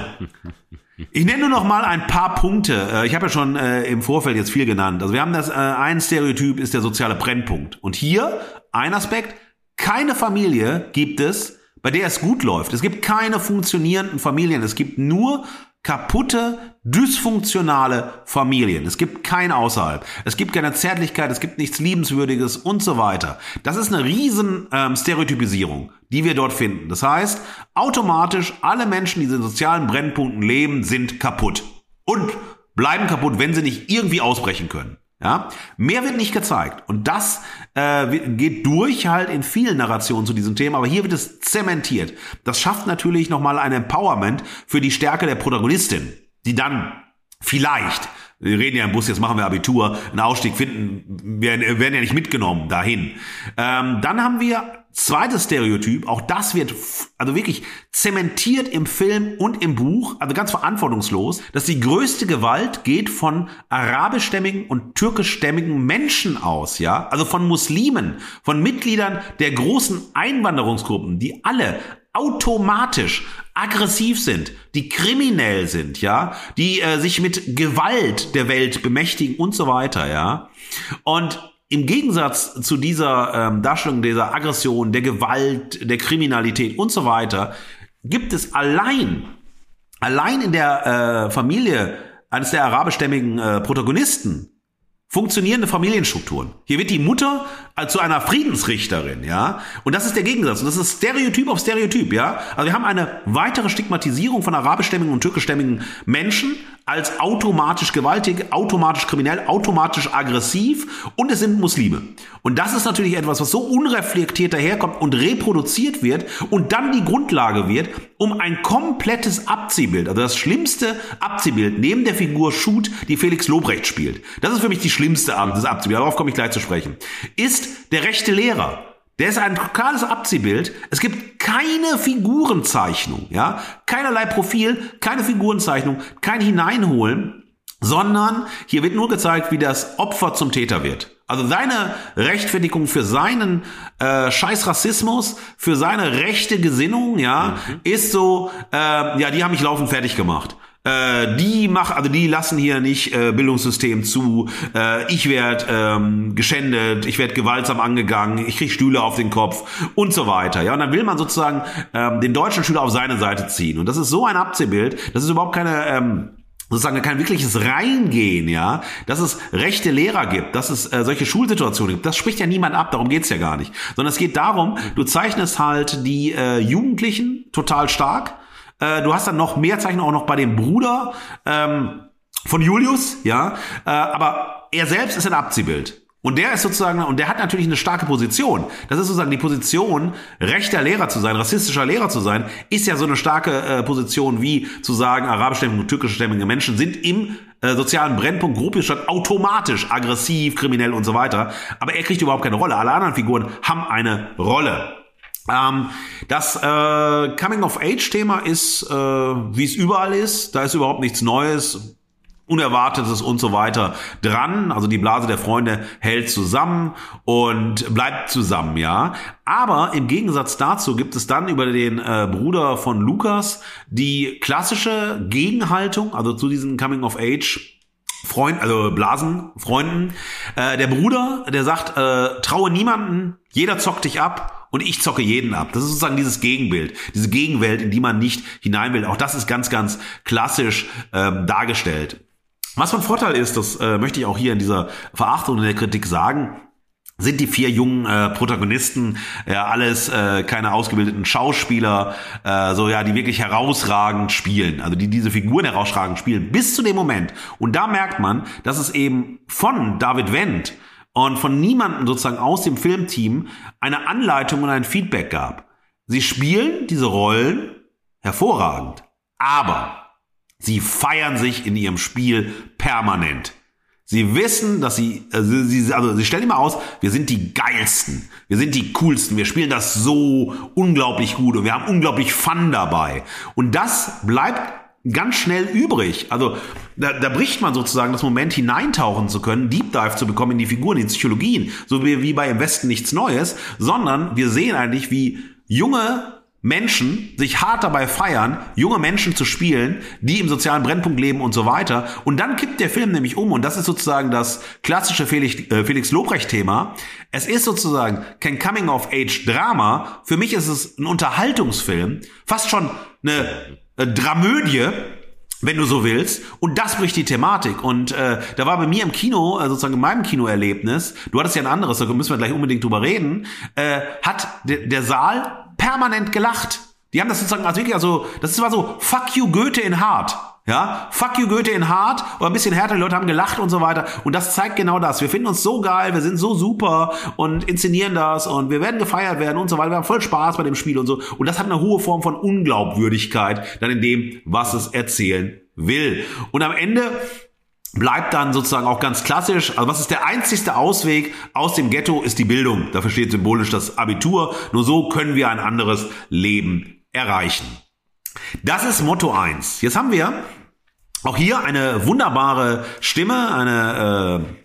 ich nenne nur noch mal ein paar Punkte. Äh, ich habe ja schon äh, im Vorfeld jetzt viel genannt. Also wir haben das, äh, ein Stereotyp ist der soziale Brennpunkt. Und hier ein Aspekt, keine Familie gibt es, bei der es gut läuft. Es gibt keine funktionierenden Familien. Es gibt nur kaputte, dysfunktionale Familien. Es gibt kein Außerhalb. Es gibt keine Zärtlichkeit, es gibt nichts Liebenswürdiges und so weiter. Das ist eine riesen ähm, Stereotypisierung, die wir dort finden. Das heißt, automatisch alle Menschen, die in sozialen Brennpunkten leben, sind kaputt. Und bleiben kaputt, wenn sie nicht irgendwie ausbrechen können. Ja, mehr wird nicht gezeigt. Und das äh, geht durch halt in vielen Narrationen zu diesem Thema, aber hier wird es zementiert. Das schafft natürlich nochmal ein Empowerment für die Stärke der Protagonistin, die dann vielleicht wir reden ja im Bus, jetzt machen wir Abitur, einen Ausstieg finden, wir werden ja nicht mitgenommen dahin. Ähm, dann haben wir zweites Stereotyp, auch das wird also wirklich zementiert im Film und im Buch, also ganz verantwortungslos, dass die größte Gewalt geht von arabischstämmigen und türkischstämmigen Menschen aus, ja, also von Muslimen, von Mitgliedern der großen Einwanderungsgruppen, die alle automatisch aggressiv sind, die kriminell sind, ja, die äh, sich mit Gewalt der Welt bemächtigen und so weiter, ja. Und im Gegensatz zu dieser ähm, Darstellung dieser Aggression, der Gewalt, der Kriminalität und so weiter, gibt es allein, allein in der äh, Familie eines der arabischstämmigen äh, Protagonisten funktionierende Familienstrukturen. Hier wird die Mutter zu einer Friedensrichterin, ja. Und das ist der Gegensatz. Und das ist Stereotyp auf Stereotyp, ja. Also wir haben eine weitere Stigmatisierung von arabischstämmigen und türkischstämmigen Menschen als automatisch gewaltig, automatisch kriminell, automatisch aggressiv und es sind Muslime. Und das ist natürlich etwas, was so unreflektiert daherkommt und reproduziert wird und dann die Grundlage wird, um ein komplettes Abziehbild, also das schlimmste Abziehbild neben der Figur Schut, die Felix Lobrecht spielt. Das ist für mich die schlimmste Art des Abziehbilds, darauf komme ich gleich zu sprechen. Ist der rechte Lehrer. Der ist ein totales Abziehbild. Es gibt keine Figurenzeichnung, ja, keinerlei Profil, keine Figurenzeichnung, kein Hineinholen, sondern hier wird nur gezeigt, wie das Opfer zum Täter wird. Also seine Rechtfertigung für seinen äh, Scheiß Rassismus, für seine rechte Gesinnung, ja, mhm. ist so, äh, ja, die haben mich laufend fertig gemacht. Äh, die machen, also die lassen hier nicht äh, Bildungssystem zu. Äh, ich werde ähm, geschändet, ich werde gewaltsam angegangen, ich krieg Stühle auf den Kopf und so weiter. Ja, und dann will man sozusagen ähm, den deutschen Schüler auf seine Seite ziehen. Und das ist so ein Abziehbild, das ist überhaupt keine ähm, sozusagen kein wirkliches Reingehen, ja, dass es rechte Lehrer gibt, dass es äh, solche Schulsituationen gibt, das spricht ja niemand ab, darum geht's ja gar nicht. Sondern es geht darum, du zeichnest halt die äh, Jugendlichen total stark, äh, du hast dann noch mehr Zeichen auch noch bei dem Bruder ähm, von Julius, ja. Äh, aber er selbst ist ein Abziehbild. Und der ist sozusagen, und der hat natürlich eine starke Position. Das ist sozusagen die Position, rechter Lehrer zu sein, rassistischer Lehrer zu sein, ist ja so eine starke äh, Position wie zu sagen, arabischstämmige und türkischstämmige Menschen sind im äh, sozialen Brennpunkt Gruppenstadt automatisch aggressiv, kriminell und so weiter. Aber er kriegt überhaupt keine Rolle. Alle anderen Figuren haben eine Rolle. Ähm, das äh, Coming-of-Age-Thema ist, äh, wie es überall ist, da ist überhaupt nichts Neues. Unerwartetes und so weiter dran. Also die Blase der Freunde hält zusammen und bleibt zusammen, ja. Aber im Gegensatz dazu gibt es dann über den äh, Bruder von Lukas die klassische Gegenhaltung, also zu diesen Coming of Age Freund, also Blasenfreunden. Äh, der Bruder, der sagt, äh, traue niemanden, jeder zockt dich ab und ich zocke jeden ab. Das ist sozusagen dieses Gegenbild, diese Gegenwelt, in die man nicht hinein will. Auch das ist ganz, ganz klassisch ähm, dargestellt. Was von Vorteil ist, das äh, möchte ich auch hier in dieser Verachtung in der Kritik sagen, sind die vier jungen äh, Protagonisten ja alles äh, keine ausgebildeten Schauspieler, äh, so ja, die wirklich herausragend spielen, also die diese Figuren herausragend spielen, bis zu dem Moment. Und da merkt man, dass es eben von David Wendt und von niemandem sozusagen aus dem Filmteam eine Anleitung und ein Feedback gab. Sie spielen diese Rollen hervorragend, aber sie feiern sich in ihrem Spiel permanent. Sie wissen, dass sie, also sie, also sie stellen immer aus, wir sind die geilsten, wir sind die coolsten, wir spielen das so unglaublich gut und wir haben unglaublich Fun dabei. Und das bleibt ganz schnell übrig. Also da, da bricht man sozusagen das Moment hineintauchen zu können, Deep Dive zu bekommen in die Figuren, in die Psychologien, so wie, wie bei Im Westen nichts Neues, sondern wir sehen eigentlich, wie junge Menschen sich hart dabei feiern, junge Menschen zu spielen, die im sozialen Brennpunkt leben und so weiter. Und dann kippt der Film nämlich um und das ist sozusagen das klassische Felix, äh, Felix Lobrecht-Thema. Es ist sozusagen kein Coming-of-Age-Drama. Für mich ist es ein Unterhaltungsfilm, fast schon eine äh, Dramödie, wenn du so willst. Und das bricht die Thematik. Und äh, da war bei mir im Kino, äh, sozusagen in meinem Kinoerlebnis, du hattest ja ein anderes, da müssen wir gleich unbedingt drüber reden, äh, hat de der Saal permanent gelacht. Die haben das sozusagen als wirklich, also das war so Fuck you Goethe in hart. Ja, fuck you Goethe in hart oder ein bisschen härter, die Leute haben gelacht und so weiter. Und das zeigt genau das. Wir finden uns so geil, wir sind so super und inszenieren das und wir werden gefeiert werden und so weiter. Wir haben voll Spaß bei dem Spiel und so. Und das hat eine hohe Form von Unglaubwürdigkeit dann in dem, was es erzählen will. Und am Ende bleibt dann sozusagen auch ganz klassisch, also was ist der einzigste Ausweg aus dem Ghetto, ist die Bildung. Dafür steht symbolisch das Abitur. Nur so können wir ein anderes Leben erreichen. Das ist Motto eins. Jetzt haben wir auch hier eine wunderbare Stimme, eine äh,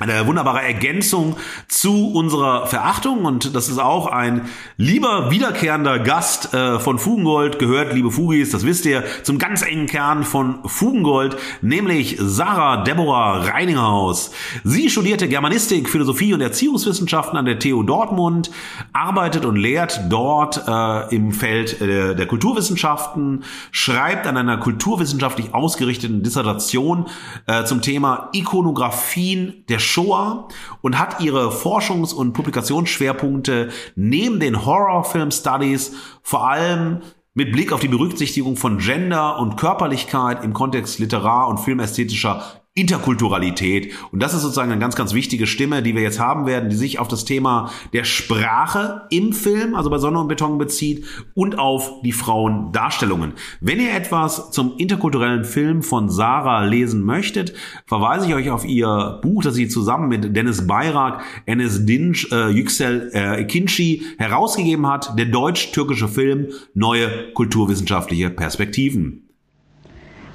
eine wunderbare Ergänzung zu unserer Verachtung und das ist auch ein lieber wiederkehrender Gast äh, von Fugengold gehört, liebe Fugis, das wisst ihr, zum ganz engen Kern von Fugengold, nämlich Sarah Deborah Reininghaus. Sie studierte Germanistik, Philosophie und Erziehungswissenschaften an der TU Dortmund, arbeitet und lehrt dort äh, im Feld äh, der Kulturwissenschaften, schreibt an einer kulturwissenschaftlich ausgerichteten Dissertation äh, zum Thema Ikonografien der Shoah und hat ihre Forschungs- und Publikationsschwerpunkte neben den Horrorfilm Studies vor allem mit Blick auf die Berücksichtigung von Gender und Körperlichkeit im Kontext literar- und filmästhetischer Interkulturalität. Und das ist sozusagen eine ganz, ganz wichtige Stimme, die wir jetzt haben werden, die sich auf das Thema der Sprache im Film, also bei Sonne und Beton bezieht und auf die Frauendarstellungen. Wenn ihr etwas zum interkulturellen Film von Sarah lesen möchtet, verweise ich euch auf ihr Buch, das sie zusammen mit Dennis Bayrak, Enes Dinç, äh, Yüksel äh, Kinci herausgegeben hat, der deutsch-türkische Film Neue kulturwissenschaftliche Perspektiven.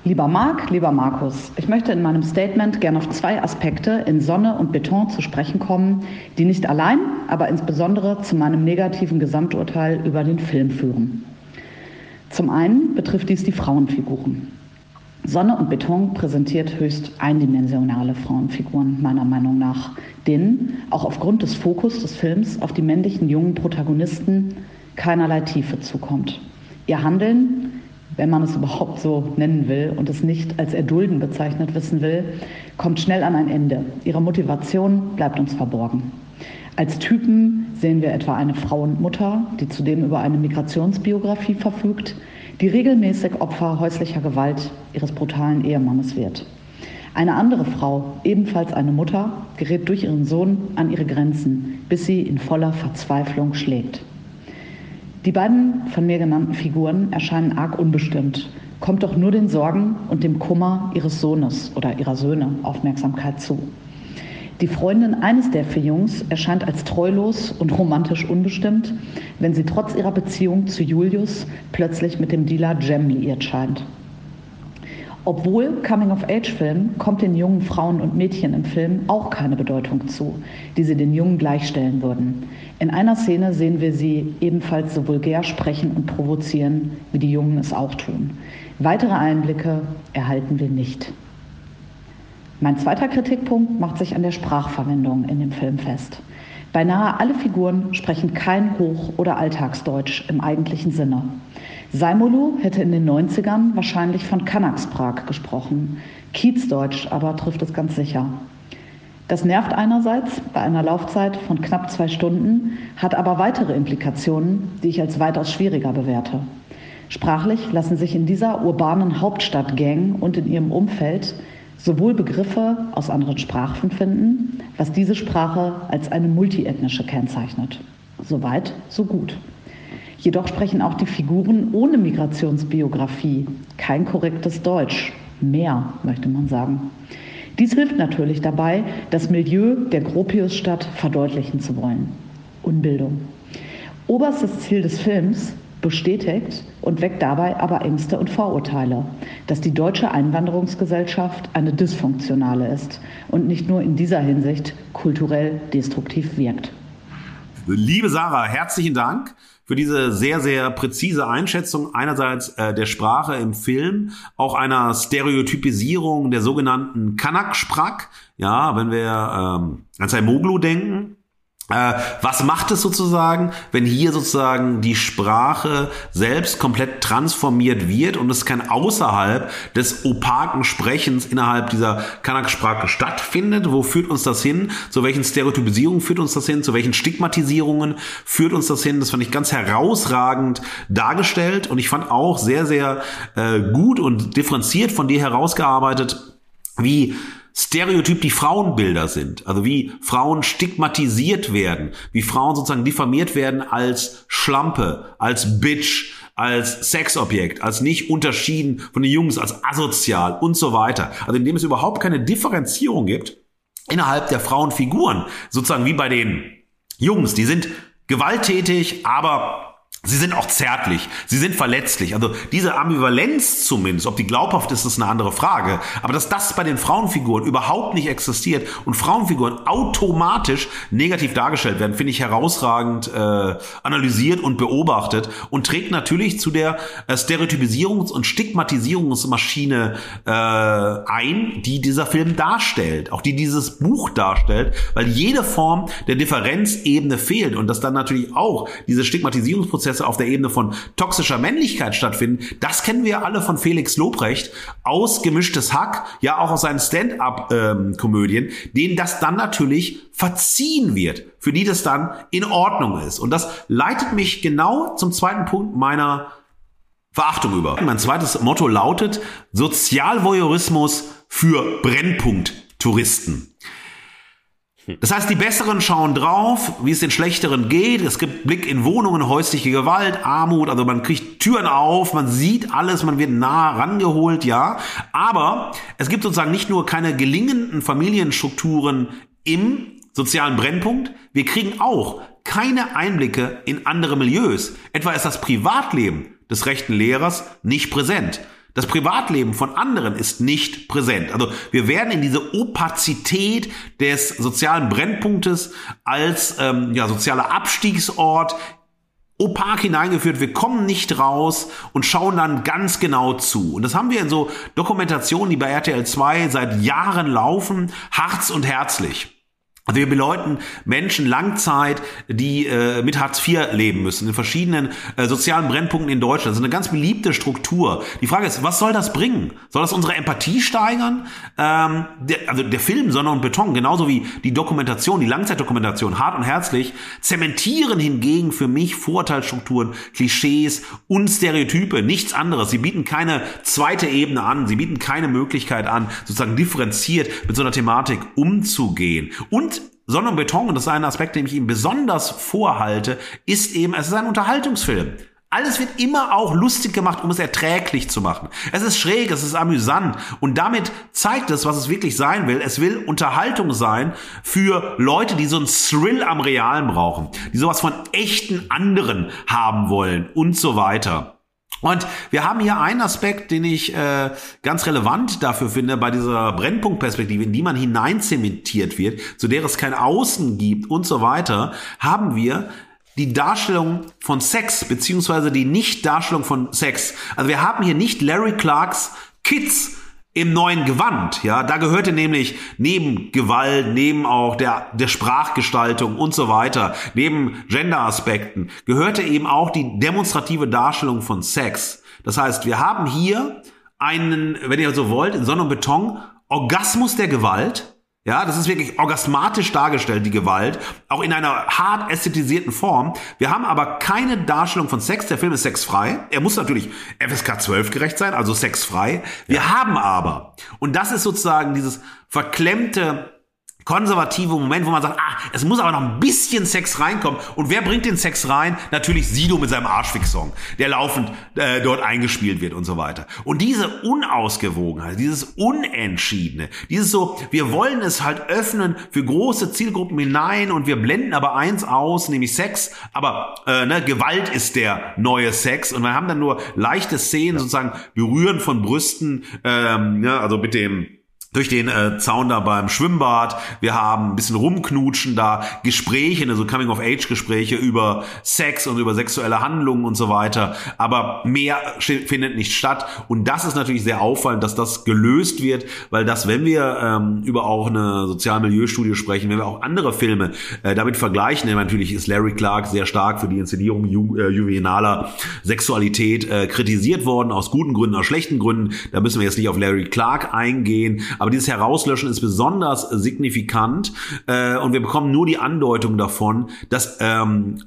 Lieber Marc, lieber Markus, ich möchte in meinem Statement gerne auf zwei Aspekte in Sonne und Beton zu sprechen kommen, die nicht allein, aber insbesondere zu meinem negativen Gesamturteil über den Film führen. Zum einen betrifft dies die Frauenfiguren. Sonne und Beton präsentiert höchst eindimensionale Frauenfiguren, meiner Meinung nach, denen, auch aufgrund des Fokus des Films auf die männlichen jungen Protagonisten, keinerlei Tiefe zukommt. Ihr Handeln wenn man es überhaupt so nennen will und es nicht als Erdulden bezeichnet wissen will, kommt schnell an ein Ende. Ihre Motivation bleibt uns verborgen. Als Typen sehen wir etwa eine Frau und Mutter, die zudem über eine Migrationsbiografie verfügt, die regelmäßig Opfer häuslicher Gewalt ihres brutalen Ehemannes wird. Eine andere Frau, ebenfalls eine Mutter, gerät durch ihren Sohn an ihre Grenzen, bis sie in voller Verzweiflung schlägt. Die beiden von mir genannten Figuren erscheinen arg unbestimmt, kommt doch nur den Sorgen und dem Kummer ihres Sohnes oder ihrer Söhne Aufmerksamkeit zu. Die Freundin eines der vier Jungs erscheint als treulos und romantisch unbestimmt, wenn sie trotz ihrer Beziehung zu Julius plötzlich mit dem Dealer Jem liiert scheint. Obwohl Coming-of-Age-Film kommt den jungen Frauen und Mädchen im Film auch keine Bedeutung zu, die sie den Jungen gleichstellen würden. In einer Szene sehen wir sie ebenfalls so vulgär sprechen und provozieren, wie die Jungen es auch tun. Weitere Einblicke erhalten wir nicht. Mein zweiter Kritikpunkt macht sich an der Sprachverwendung in dem Film fest. Beinahe alle Figuren sprechen kein Hoch- oder Alltagsdeutsch im eigentlichen Sinne. Saimolu hätte in den 90ern wahrscheinlich von Kanaksprag gesprochen. Kiezdeutsch aber trifft es ganz sicher. Das nervt einerseits bei einer Laufzeit von knapp zwei Stunden, hat aber weitere Implikationen, die ich als weitaus schwieriger bewerte. Sprachlich lassen sich in dieser urbanen Hauptstadtgang und in ihrem Umfeld sowohl Begriffe aus anderen Sprachen finden, was diese Sprache als eine multiethnische kennzeichnet. Soweit, so gut. Jedoch sprechen auch die Figuren ohne Migrationsbiografie kein korrektes Deutsch. Mehr, möchte man sagen. Dies hilft natürlich dabei, das Milieu der Gropiusstadt verdeutlichen zu wollen. Unbildung. Oberstes Ziel des Films bestätigt und weckt dabei aber Ängste und Vorurteile, dass die deutsche Einwanderungsgesellschaft eine dysfunktionale ist und nicht nur in dieser Hinsicht kulturell destruktiv wirkt. Liebe Sarah, herzlichen Dank für diese sehr, sehr präzise Einschätzung einerseits äh, der Sprache im Film, auch einer Stereotypisierung der sogenannten Kanak-Sprach. Ja, wenn wir ähm, an Moglu denken, was macht es sozusagen, wenn hier sozusagen die Sprache selbst komplett transformiert wird und es kann außerhalb des opaken Sprechens innerhalb dieser Kanak-Sprache stattfindet? Wo führt uns das hin? Zu welchen Stereotypisierungen führt uns das hin? Zu welchen Stigmatisierungen führt uns das hin? Das fand ich ganz herausragend dargestellt und ich fand auch sehr, sehr äh, gut und differenziert von dir herausgearbeitet, wie Stereotyp die Frauenbilder sind, also wie Frauen stigmatisiert werden, wie Frauen sozusagen diffamiert werden als Schlampe, als Bitch, als Sexobjekt, als nicht unterschieden von den Jungs, als asozial und so weiter. Also indem es überhaupt keine Differenzierung gibt innerhalb der Frauenfiguren, sozusagen wie bei den Jungs, die sind gewalttätig, aber Sie sind auch zärtlich, sie sind verletzlich. Also diese Ambivalenz zumindest, ob die glaubhaft ist, ist eine andere Frage. Aber dass das bei den Frauenfiguren überhaupt nicht existiert und Frauenfiguren automatisch negativ dargestellt werden, finde ich herausragend äh, analysiert und beobachtet und trägt natürlich zu der äh, Stereotypisierungs- und Stigmatisierungsmaschine äh, ein, die dieser Film darstellt, auch die dieses Buch darstellt, weil jede Form der Differenzebene fehlt und dass dann natürlich auch diese Stigmatisierungsprozesse Prozesse auf der Ebene von toxischer Männlichkeit stattfinden, das kennen wir alle von Felix Lobrecht aus Gemischtes Hack, ja auch aus seinen Stand-up-Komödien, ähm, denen das dann natürlich verziehen wird, für die das dann in Ordnung ist. Und das leitet mich genau zum zweiten Punkt meiner Verachtung über. Mein zweites Motto lautet Sozialvoyeurismus für Brennpunkt-Touristen. Das heißt, die Besseren schauen drauf, wie es den Schlechteren geht. Es gibt Blick in Wohnungen, häusliche Gewalt, Armut, also man kriegt Türen auf, man sieht alles, man wird nah rangeholt, ja. Aber es gibt sozusagen nicht nur keine gelingenden Familienstrukturen im sozialen Brennpunkt, wir kriegen auch keine Einblicke in andere Milieus. Etwa ist das Privatleben des rechten Lehrers nicht präsent. Das Privatleben von anderen ist nicht präsent. Also wir werden in diese Opazität des sozialen Brennpunktes als ähm, ja, sozialer Abstiegsort opak hineingeführt, wir kommen nicht raus und schauen dann ganz genau zu. Und das haben wir in so Dokumentationen, die bei RTL 2 seit Jahren laufen, Harz und Herzlich. Also wir beleuten Menschen Langzeit, die äh, mit Hartz IV leben müssen, in verschiedenen äh, sozialen Brennpunkten in Deutschland. Das ist eine ganz beliebte Struktur. Die Frage ist, was soll das bringen? Soll das unsere Empathie steigern? Ähm, der, also der Film Sonne und Beton, genauso wie die Dokumentation, die Langzeitdokumentation, hart und herzlich, zementieren hingegen für mich Vorurteilsstrukturen, Klischees und Stereotype, nichts anderes. Sie bieten keine zweite Ebene an, sie bieten keine Möglichkeit an, sozusagen differenziert mit so einer Thematik umzugehen. Und Sonne und Beton, und das ist ein Aspekt, den ich ihm besonders vorhalte, ist eben, es ist ein Unterhaltungsfilm. Alles wird immer auch lustig gemacht, um es erträglich zu machen. Es ist schräg, es ist amüsant und damit zeigt es, was es wirklich sein will. Es will Unterhaltung sein für Leute, die so einen Thrill am Realen brauchen, die sowas von echten anderen haben wollen und so weiter. Und wir haben hier einen Aspekt, den ich äh, ganz relevant dafür finde, bei dieser Brennpunktperspektive, in die man hineinzementiert wird, zu der es kein Außen gibt und so weiter, haben wir die Darstellung von Sex, beziehungsweise die Nicht-Darstellung von Sex. Also wir haben hier nicht Larry Clarks Kids im neuen Gewand, ja, da gehörte nämlich neben Gewalt, neben auch der, der Sprachgestaltung und so weiter, neben Gender-Aspekten, gehörte eben auch die demonstrative Darstellung von Sex. Das heißt, wir haben hier einen, wenn ihr so wollt, in Sonne und Beton, Orgasmus der Gewalt, ja, das ist wirklich orgasmatisch dargestellt, die Gewalt, auch in einer hart ästhetisierten Form. Wir haben aber keine Darstellung von Sex. Der Film ist sexfrei. Er muss natürlich FSK 12 gerecht sein, also sexfrei. Wir ja. haben aber, und das ist sozusagen dieses verklemmte konservative Moment, wo man sagt, ah, es muss aber noch ein bisschen Sex reinkommen. Und wer bringt den Sex rein? Natürlich Sido mit seinem Arschfix-Song, der laufend äh, dort eingespielt wird und so weiter. Und diese Unausgewogenheit, dieses Unentschiedene, dieses so, wir wollen es halt öffnen für große Zielgruppen hinein und wir blenden aber eins aus, nämlich Sex, aber äh, ne, Gewalt ist der neue Sex und wir haben dann nur leichte Szenen, sozusagen Berühren von Brüsten, ähm, ja, also mit dem durch den äh, Zaun da beim Schwimmbad. Wir haben ein bisschen rumknutschen da, Gespräche, also Coming-of-Age-Gespräche über Sex und über sexuelle Handlungen und so weiter. Aber mehr findet nicht statt. Und das ist natürlich sehr auffallend, dass das gelöst wird, weil das, wenn wir ähm, über auch eine Sozialmilieustudie sprechen, wenn wir auch andere Filme äh, damit vergleichen, natürlich ist Larry Clark sehr stark für die Inszenierung ju äh, juvenaler Sexualität äh, kritisiert worden, aus guten Gründen, aus schlechten Gründen. Da müssen wir jetzt nicht auf Larry Clark eingehen. Aber dieses Herauslöschen ist besonders signifikant äh, und wir bekommen nur die Andeutung davon, dass ähm,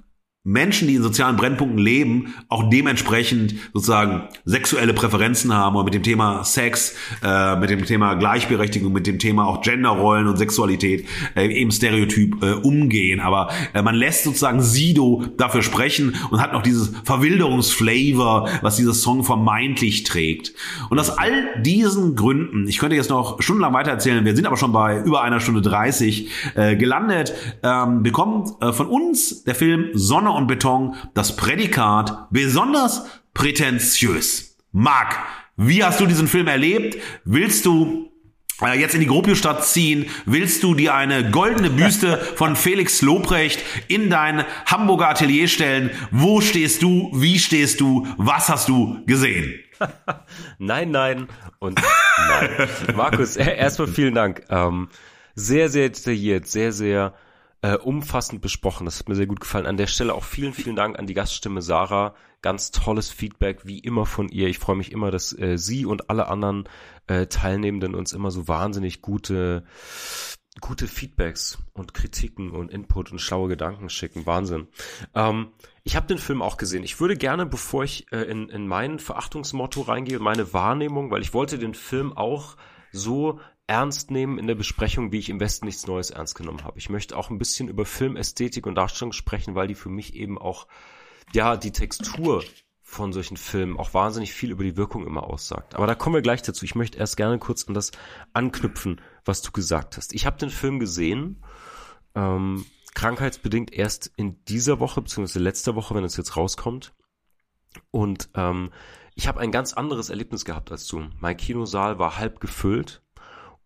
Menschen, die in sozialen Brennpunkten leben, auch dementsprechend sozusagen sexuelle Präferenzen haben und mit dem Thema Sex, äh, mit dem Thema Gleichberechtigung, mit dem Thema auch Genderrollen und Sexualität äh, eben stereotyp äh, umgehen. Aber äh, man lässt sozusagen Sido dafür sprechen und hat noch dieses Verwilderungsflavor, was dieser Song vermeintlich trägt. Und aus all diesen Gründen, ich könnte jetzt noch stundenlang weiter erzählen, wir sind aber schon bei über einer Stunde 30 äh, gelandet, ähm, bekommt äh, von uns der Film Sonne und Beton das Prädikat besonders prätentiös. Marc, wie hast du diesen Film erlebt? Willst du äh, jetzt in die Gropiusstadt ziehen? Willst du dir eine goldene Büste von Felix Lobrecht in dein Hamburger Atelier stellen? Wo stehst du? Wie stehst du? Was hast du gesehen? nein, nein und nein. Markus, erstmal vielen Dank. Ähm, sehr, sehr detailliert, sehr, sehr äh, umfassend besprochen. Das hat mir sehr gut gefallen. An der Stelle auch vielen, vielen Dank an die Gaststimme Sarah. Ganz tolles Feedback, wie immer von ihr. Ich freue mich immer, dass äh, sie und alle anderen äh, Teilnehmenden uns immer so wahnsinnig gute, gute Feedbacks und Kritiken und Input und schlaue Gedanken schicken. Wahnsinn. Ähm, ich habe den Film auch gesehen. Ich würde gerne, bevor ich äh, in, in mein Verachtungsmotto reingehe, meine Wahrnehmung, weil ich wollte den Film auch so ernst nehmen in der Besprechung, wie ich im Westen nichts Neues ernst genommen habe. Ich möchte auch ein bisschen über Filmästhetik und Darstellung sprechen, weil die für mich eben auch, ja, die Textur von solchen Filmen auch wahnsinnig viel über die Wirkung immer aussagt. Aber da kommen wir gleich dazu. Ich möchte erst gerne kurz an das anknüpfen, was du gesagt hast. Ich habe den Film gesehen, ähm, krankheitsbedingt erst in dieser Woche, beziehungsweise letzter Woche, wenn es jetzt rauskommt. Und ähm, ich habe ein ganz anderes Erlebnis gehabt als du. Mein Kinosaal war halb gefüllt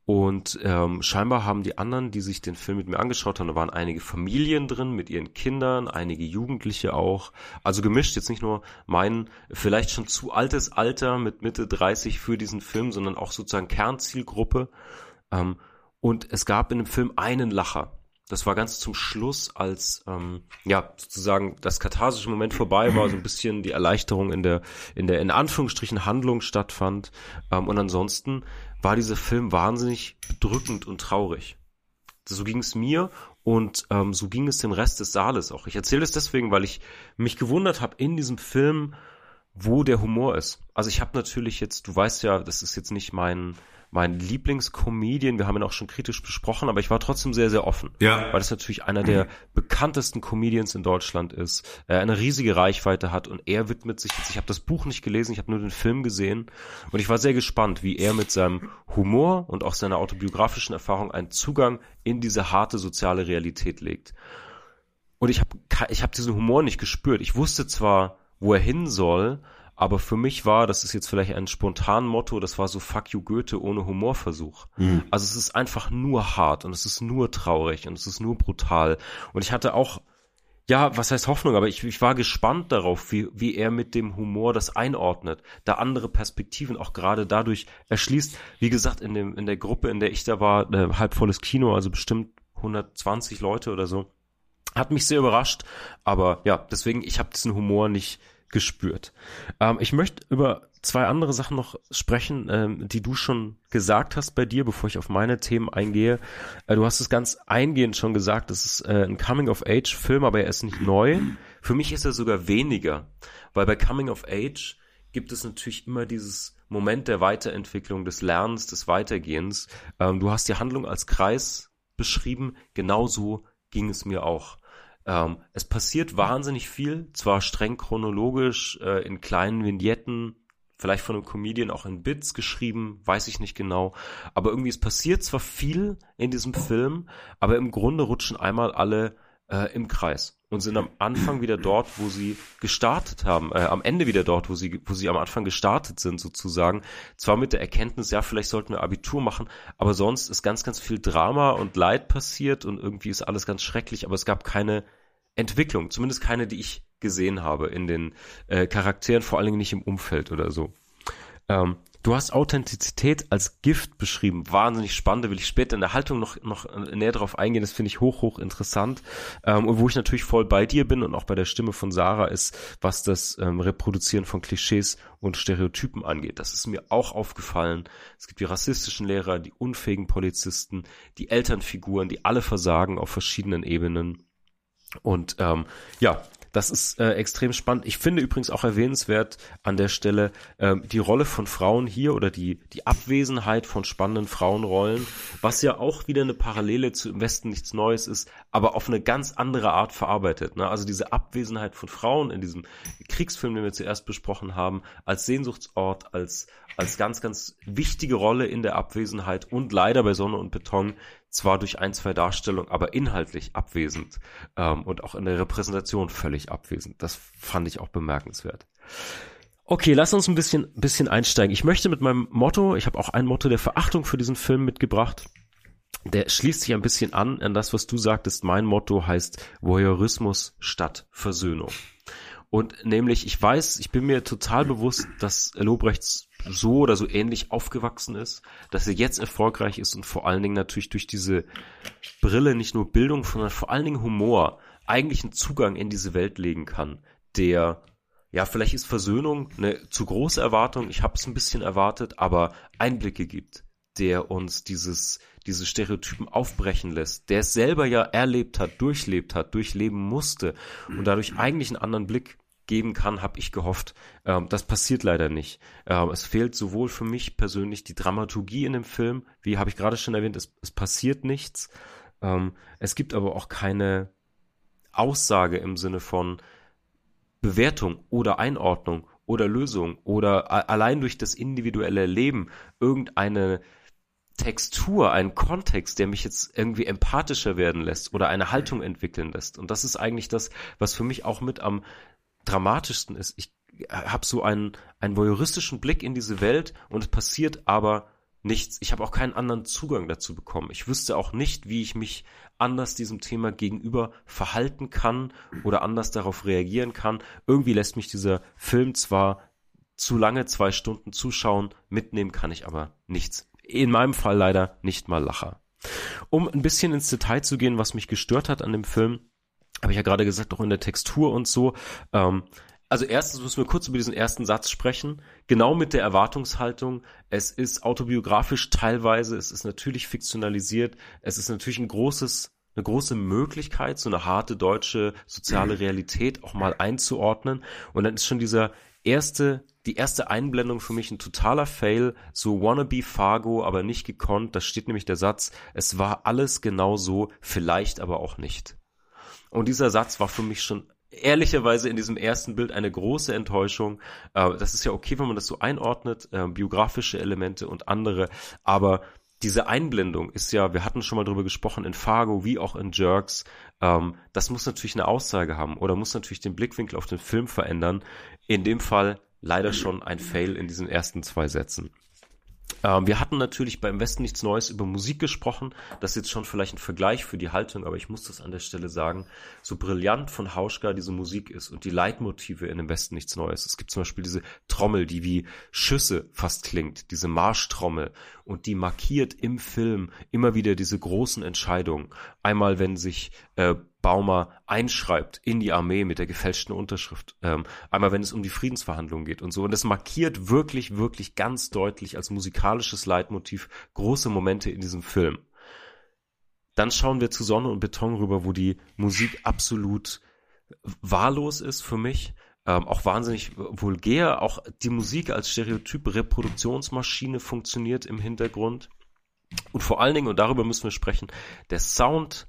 und ähm, scheinbar haben die anderen, die sich den Film mit mir angeschaut haben, da waren einige Familien drin mit ihren Kindern, einige Jugendliche auch. Also gemischt, jetzt nicht nur mein vielleicht schon zu altes Alter mit Mitte 30 für diesen Film, sondern auch sozusagen Kernzielgruppe. Ähm, und es gab in dem Film einen Lacher. Das war ganz zum Schluss, als ähm, ja sozusagen das katharsische Moment vorbei war, so ein bisschen die Erleichterung in der in der in Anführungsstrichen Handlung stattfand. Ähm, und ansonsten war dieser Film wahnsinnig bedrückend und traurig. So ging es mir und ähm, so ging es dem Rest des Saales auch. Ich erzähle es deswegen, weil ich mich gewundert habe in diesem Film, wo der Humor ist. Also ich habe natürlich jetzt, du weißt ja, das ist jetzt nicht mein mein Lieblingscomedian. Wir haben ihn auch schon kritisch besprochen, aber ich war trotzdem sehr, sehr offen. Ja. Weil das natürlich einer der bekanntesten Comedians in Deutschland ist, er eine riesige Reichweite hat und er widmet sich jetzt, ich habe das Buch nicht gelesen, ich habe nur den Film gesehen und ich war sehr gespannt, wie er mit seinem Humor und auch seiner autobiografischen Erfahrung einen Zugang in diese harte soziale Realität legt. Und ich habe ich hab diesen Humor nicht gespürt. Ich wusste zwar, wo er hin soll, aber für mich war, das ist jetzt vielleicht ein spontan Motto, das war so Fuck you Goethe ohne Humorversuch. Mhm. Also es ist einfach nur hart und es ist nur traurig und es ist nur brutal. Und ich hatte auch, ja, was heißt Hoffnung, aber ich, ich war gespannt darauf, wie, wie er mit dem Humor das einordnet, da andere Perspektiven auch gerade dadurch erschließt. Wie gesagt, in, dem, in der Gruppe, in der ich da war, äh, halb volles Kino, also bestimmt 120 Leute oder so. Hat mich sehr überrascht, aber ja, deswegen, ich habe diesen Humor nicht gespürt. Ähm, ich möchte über zwei andere Sachen noch sprechen, ähm, die du schon gesagt hast bei dir, bevor ich auf meine Themen eingehe. Äh, du hast es ganz eingehend schon gesagt, es ist äh, ein Coming-of-Age-Film, aber er ist nicht neu. Für mich ist er sogar weniger, weil bei Coming-of-Age gibt es natürlich immer dieses Moment der Weiterentwicklung, des Lernens, des Weitergehens. Ähm, du hast die Handlung als Kreis beschrieben, genauso ging es mir auch. Ähm, es passiert wahnsinnig viel, zwar streng chronologisch, äh, in kleinen Vignetten, vielleicht von einem Comedian auch in Bits geschrieben, weiß ich nicht genau. Aber irgendwie, es passiert zwar viel in diesem Film, aber im Grunde rutschen einmal alle äh, im Kreis und sind am Anfang wieder dort, wo sie gestartet haben, äh, am Ende wieder dort, wo sie, wo sie am Anfang gestartet sind sozusagen. Zwar mit der Erkenntnis, ja, vielleicht sollten wir Abitur machen, aber sonst ist ganz, ganz viel Drama und Leid passiert und irgendwie ist alles ganz schrecklich, aber es gab keine Entwicklung, zumindest keine, die ich gesehen habe in den äh, Charakteren, vor allen Dingen nicht im Umfeld oder so. Ähm, Du hast Authentizität als Gift beschrieben. Wahnsinnig spannend. Da will ich später in der Haltung noch, noch näher drauf eingehen. Das finde ich hoch, hoch interessant. Ähm, und wo ich natürlich voll bei dir bin und auch bei der Stimme von Sarah ist, was das ähm, Reproduzieren von Klischees und Stereotypen angeht. Das ist mir auch aufgefallen. Es gibt die rassistischen Lehrer, die unfähigen Polizisten, die Elternfiguren, die alle versagen auf verschiedenen Ebenen. Und ähm, ja, das ist äh, extrem spannend. Ich finde übrigens auch erwähnenswert an der Stelle ähm, die Rolle von Frauen hier oder die, die Abwesenheit von spannenden Frauenrollen, was ja auch wieder eine Parallele zu Im Westen nichts Neues ist, aber auf eine ganz andere Art verarbeitet. Ne? Also diese Abwesenheit von Frauen in diesem Kriegsfilm, den wir zuerst besprochen haben, als Sehnsuchtsort, als, als ganz, ganz wichtige Rolle in der Abwesenheit und leider bei Sonne und Beton zwar durch ein, zwei Darstellungen, aber inhaltlich abwesend ähm, und auch in der Repräsentation völlig abwesend. Das fand ich auch bemerkenswert. Okay, lass uns ein bisschen, bisschen einsteigen. Ich möchte mit meinem Motto, ich habe auch ein Motto der Verachtung für diesen Film mitgebracht. Der schließt sich ein bisschen an an das, was du sagtest. Mein Motto heißt Voyeurismus statt Versöhnung. Und nämlich, ich weiß, ich bin mir total bewusst, dass Lobrechts so oder so ähnlich aufgewachsen ist, dass er jetzt erfolgreich ist und vor allen Dingen natürlich durch diese Brille nicht nur Bildung, sondern vor allen Dingen Humor eigentlich einen Zugang in diese Welt legen kann, der ja, vielleicht ist Versöhnung eine zu große Erwartung, ich habe es ein bisschen erwartet, aber Einblicke gibt, der uns dieses diese Stereotypen aufbrechen lässt, der es selber ja erlebt hat, durchlebt hat, durchleben musste und dadurch eigentlich einen anderen Blick geben kann, habe ich gehofft. Ähm, das passiert leider nicht. Ähm, es fehlt sowohl für mich persönlich die Dramaturgie in dem Film, wie habe ich gerade schon erwähnt, es, es passiert nichts. Ähm, es gibt aber auch keine Aussage im Sinne von Bewertung oder Einordnung oder Lösung oder allein durch das individuelle Leben irgendeine Textur, einen Kontext, der mich jetzt irgendwie empathischer werden lässt oder eine Haltung entwickeln lässt. Und das ist eigentlich das, was für mich auch mit am dramatischsten ist, ich habe so einen, einen voyeuristischen Blick in diese Welt und es passiert aber nichts. Ich habe auch keinen anderen Zugang dazu bekommen. Ich wüsste auch nicht, wie ich mich anders diesem Thema gegenüber verhalten kann oder anders darauf reagieren kann. Irgendwie lässt mich dieser Film zwar zu lange zwei Stunden zuschauen, mitnehmen kann ich aber nichts. In meinem Fall leider nicht mal Lacher. Um ein bisschen ins Detail zu gehen, was mich gestört hat an dem Film, habe ich ja gerade gesagt, auch in der Textur und so. Ähm, also erstens müssen wir kurz über diesen ersten Satz sprechen. Genau mit der Erwartungshaltung. Es ist autobiografisch teilweise, es ist natürlich fiktionalisiert, es ist natürlich ein großes, eine große Möglichkeit, so eine harte deutsche soziale Realität auch mal einzuordnen. Und dann ist schon dieser erste, die erste Einblendung für mich ein totaler Fail, so wannabe Fargo, aber nicht gekonnt. Da steht nämlich der Satz, es war alles genau so, vielleicht aber auch nicht. Und dieser Satz war für mich schon ehrlicherweise in diesem ersten Bild eine große Enttäuschung. Äh, das ist ja okay, wenn man das so einordnet, äh, biografische Elemente und andere, aber diese Einblendung ist ja, wir hatten schon mal drüber gesprochen, in Fargo wie auch in Jerks, ähm, das muss natürlich eine Aussage haben oder muss natürlich den Blickwinkel auf den Film verändern. In dem Fall leider schon ein Fail in diesen ersten zwei Sätzen. Ähm, wir hatten natürlich beim Westen nichts Neues über Musik gesprochen. Das ist jetzt schon vielleicht ein Vergleich für die Haltung, aber ich muss das an der Stelle sagen. So brillant von Hauschka diese Musik ist und die Leitmotive in dem Westen nichts Neues. Es gibt zum Beispiel diese Trommel, die wie Schüsse fast klingt, diese Marschtrommel und die markiert im Film immer wieder diese großen Entscheidungen. Einmal, wenn sich äh, Baumer einschreibt in die Armee mit der gefälschten Unterschrift. Ähm, einmal, wenn es um die Friedensverhandlungen geht und so. Und das markiert wirklich, wirklich ganz deutlich als musikalisches Leitmotiv große Momente in diesem Film. Dann schauen wir zu Sonne und Beton rüber, wo die Musik absolut wahllos ist für mich. Ähm, auch wahnsinnig vulgär. Auch die Musik als Stereotyp Reproduktionsmaschine funktioniert im Hintergrund. Und vor allen Dingen, und darüber müssen wir sprechen, der Sound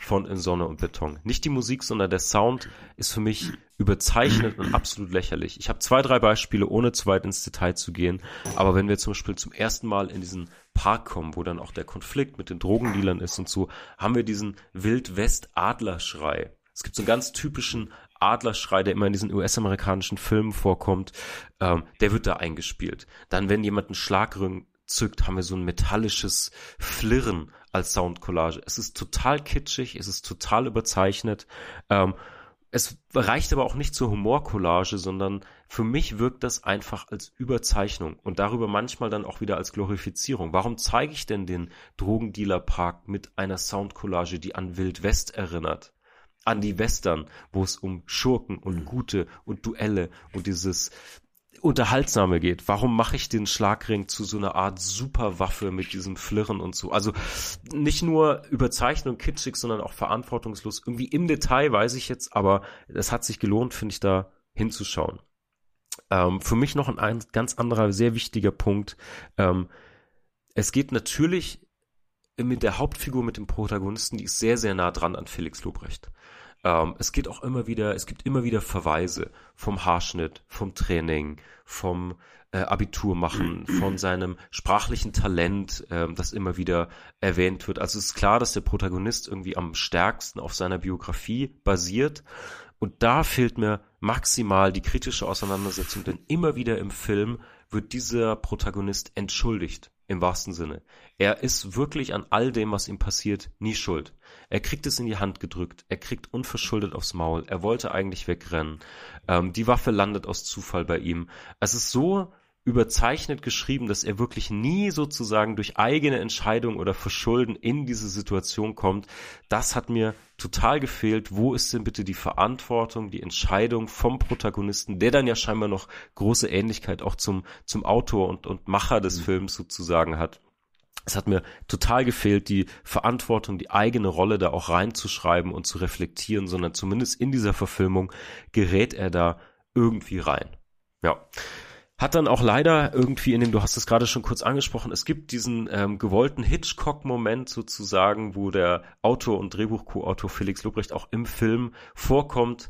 von In Sonne und Beton. Nicht die Musik, sondern der Sound ist für mich überzeichnet und absolut lächerlich. Ich habe zwei, drei Beispiele, ohne zu weit ins Detail zu gehen. Aber wenn wir zum Beispiel zum ersten Mal in diesen Park kommen, wo dann auch der Konflikt mit den Drogendealern ist und so, haben wir diesen Wild-West-Adlerschrei. Es gibt so einen ganz typischen Adlerschrei, der immer in diesen US-amerikanischen Filmen vorkommt. Ähm, der wird da eingespielt. Dann, wenn jemand einen Schlagring zückt, haben wir so ein metallisches Flirren als Soundcollage. Es ist total kitschig, es ist total überzeichnet. Ähm, es reicht aber auch nicht zur Humorcollage, sondern für mich wirkt das einfach als Überzeichnung und darüber manchmal dann auch wieder als Glorifizierung. Warum zeige ich denn den Drogendealer-Park mit einer Soundcollage, die an Wild West erinnert? An die Western, wo es um Schurken und Gute und Duelle und dieses Unterhaltsame geht. Warum mache ich den Schlagring zu so einer Art Superwaffe mit diesem Flirren und so? Also nicht nur überzeichnet und kitschig, sondern auch verantwortungslos. Irgendwie im Detail weiß ich jetzt, aber es hat sich gelohnt, finde ich, da hinzuschauen. Ähm, für mich noch ein, ein, ganz anderer, sehr wichtiger Punkt. Ähm, es geht natürlich mit der Hauptfigur, mit dem Protagonisten, die ist sehr, sehr nah dran an Felix Lobrecht. Ähm, es geht auch immer wieder, es gibt immer wieder Verweise vom Haarschnitt, vom Training, vom äh, Abitur machen, von seinem sprachlichen Talent, äh, das immer wieder erwähnt wird. Also es ist klar, dass der Protagonist irgendwie am stärksten auf seiner Biografie basiert. Und da fehlt mir maximal die kritische Auseinandersetzung, denn immer wieder im Film wird dieser Protagonist entschuldigt im wahrsten Sinne. Er ist wirklich an all dem, was ihm passiert, nie schuld. Er kriegt es in die Hand gedrückt, er kriegt unverschuldet aufs Maul, er wollte eigentlich wegrennen. Ähm, die Waffe landet aus Zufall bei ihm. Es ist so überzeichnet geschrieben, dass er wirklich nie sozusagen durch eigene Entscheidung oder Verschulden in diese Situation kommt. Das hat mir total gefehlt. Wo ist denn bitte die Verantwortung, die Entscheidung vom Protagonisten, der dann ja scheinbar noch große Ähnlichkeit auch zum, zum Autor und, und Macher des mhm. Films sozusagen hat. Es hat mir total gefehlt, die Verantwortung, die eigene Rolle da auch reinzuschreiben und zu reflektieren, sondern zumindest in dieser Verfilmung gerät er da irgendwie rein. Ja. Hat dann auch leider irgendwie in dem, du hast es gerade schon kurz angesprochen, es gibt diesen ähm, gewollten Hitchcock-Moment sozusagen, wo der Autor und Drehbuch-Co-Autor Felix Lobrecht auch im Film vorkommt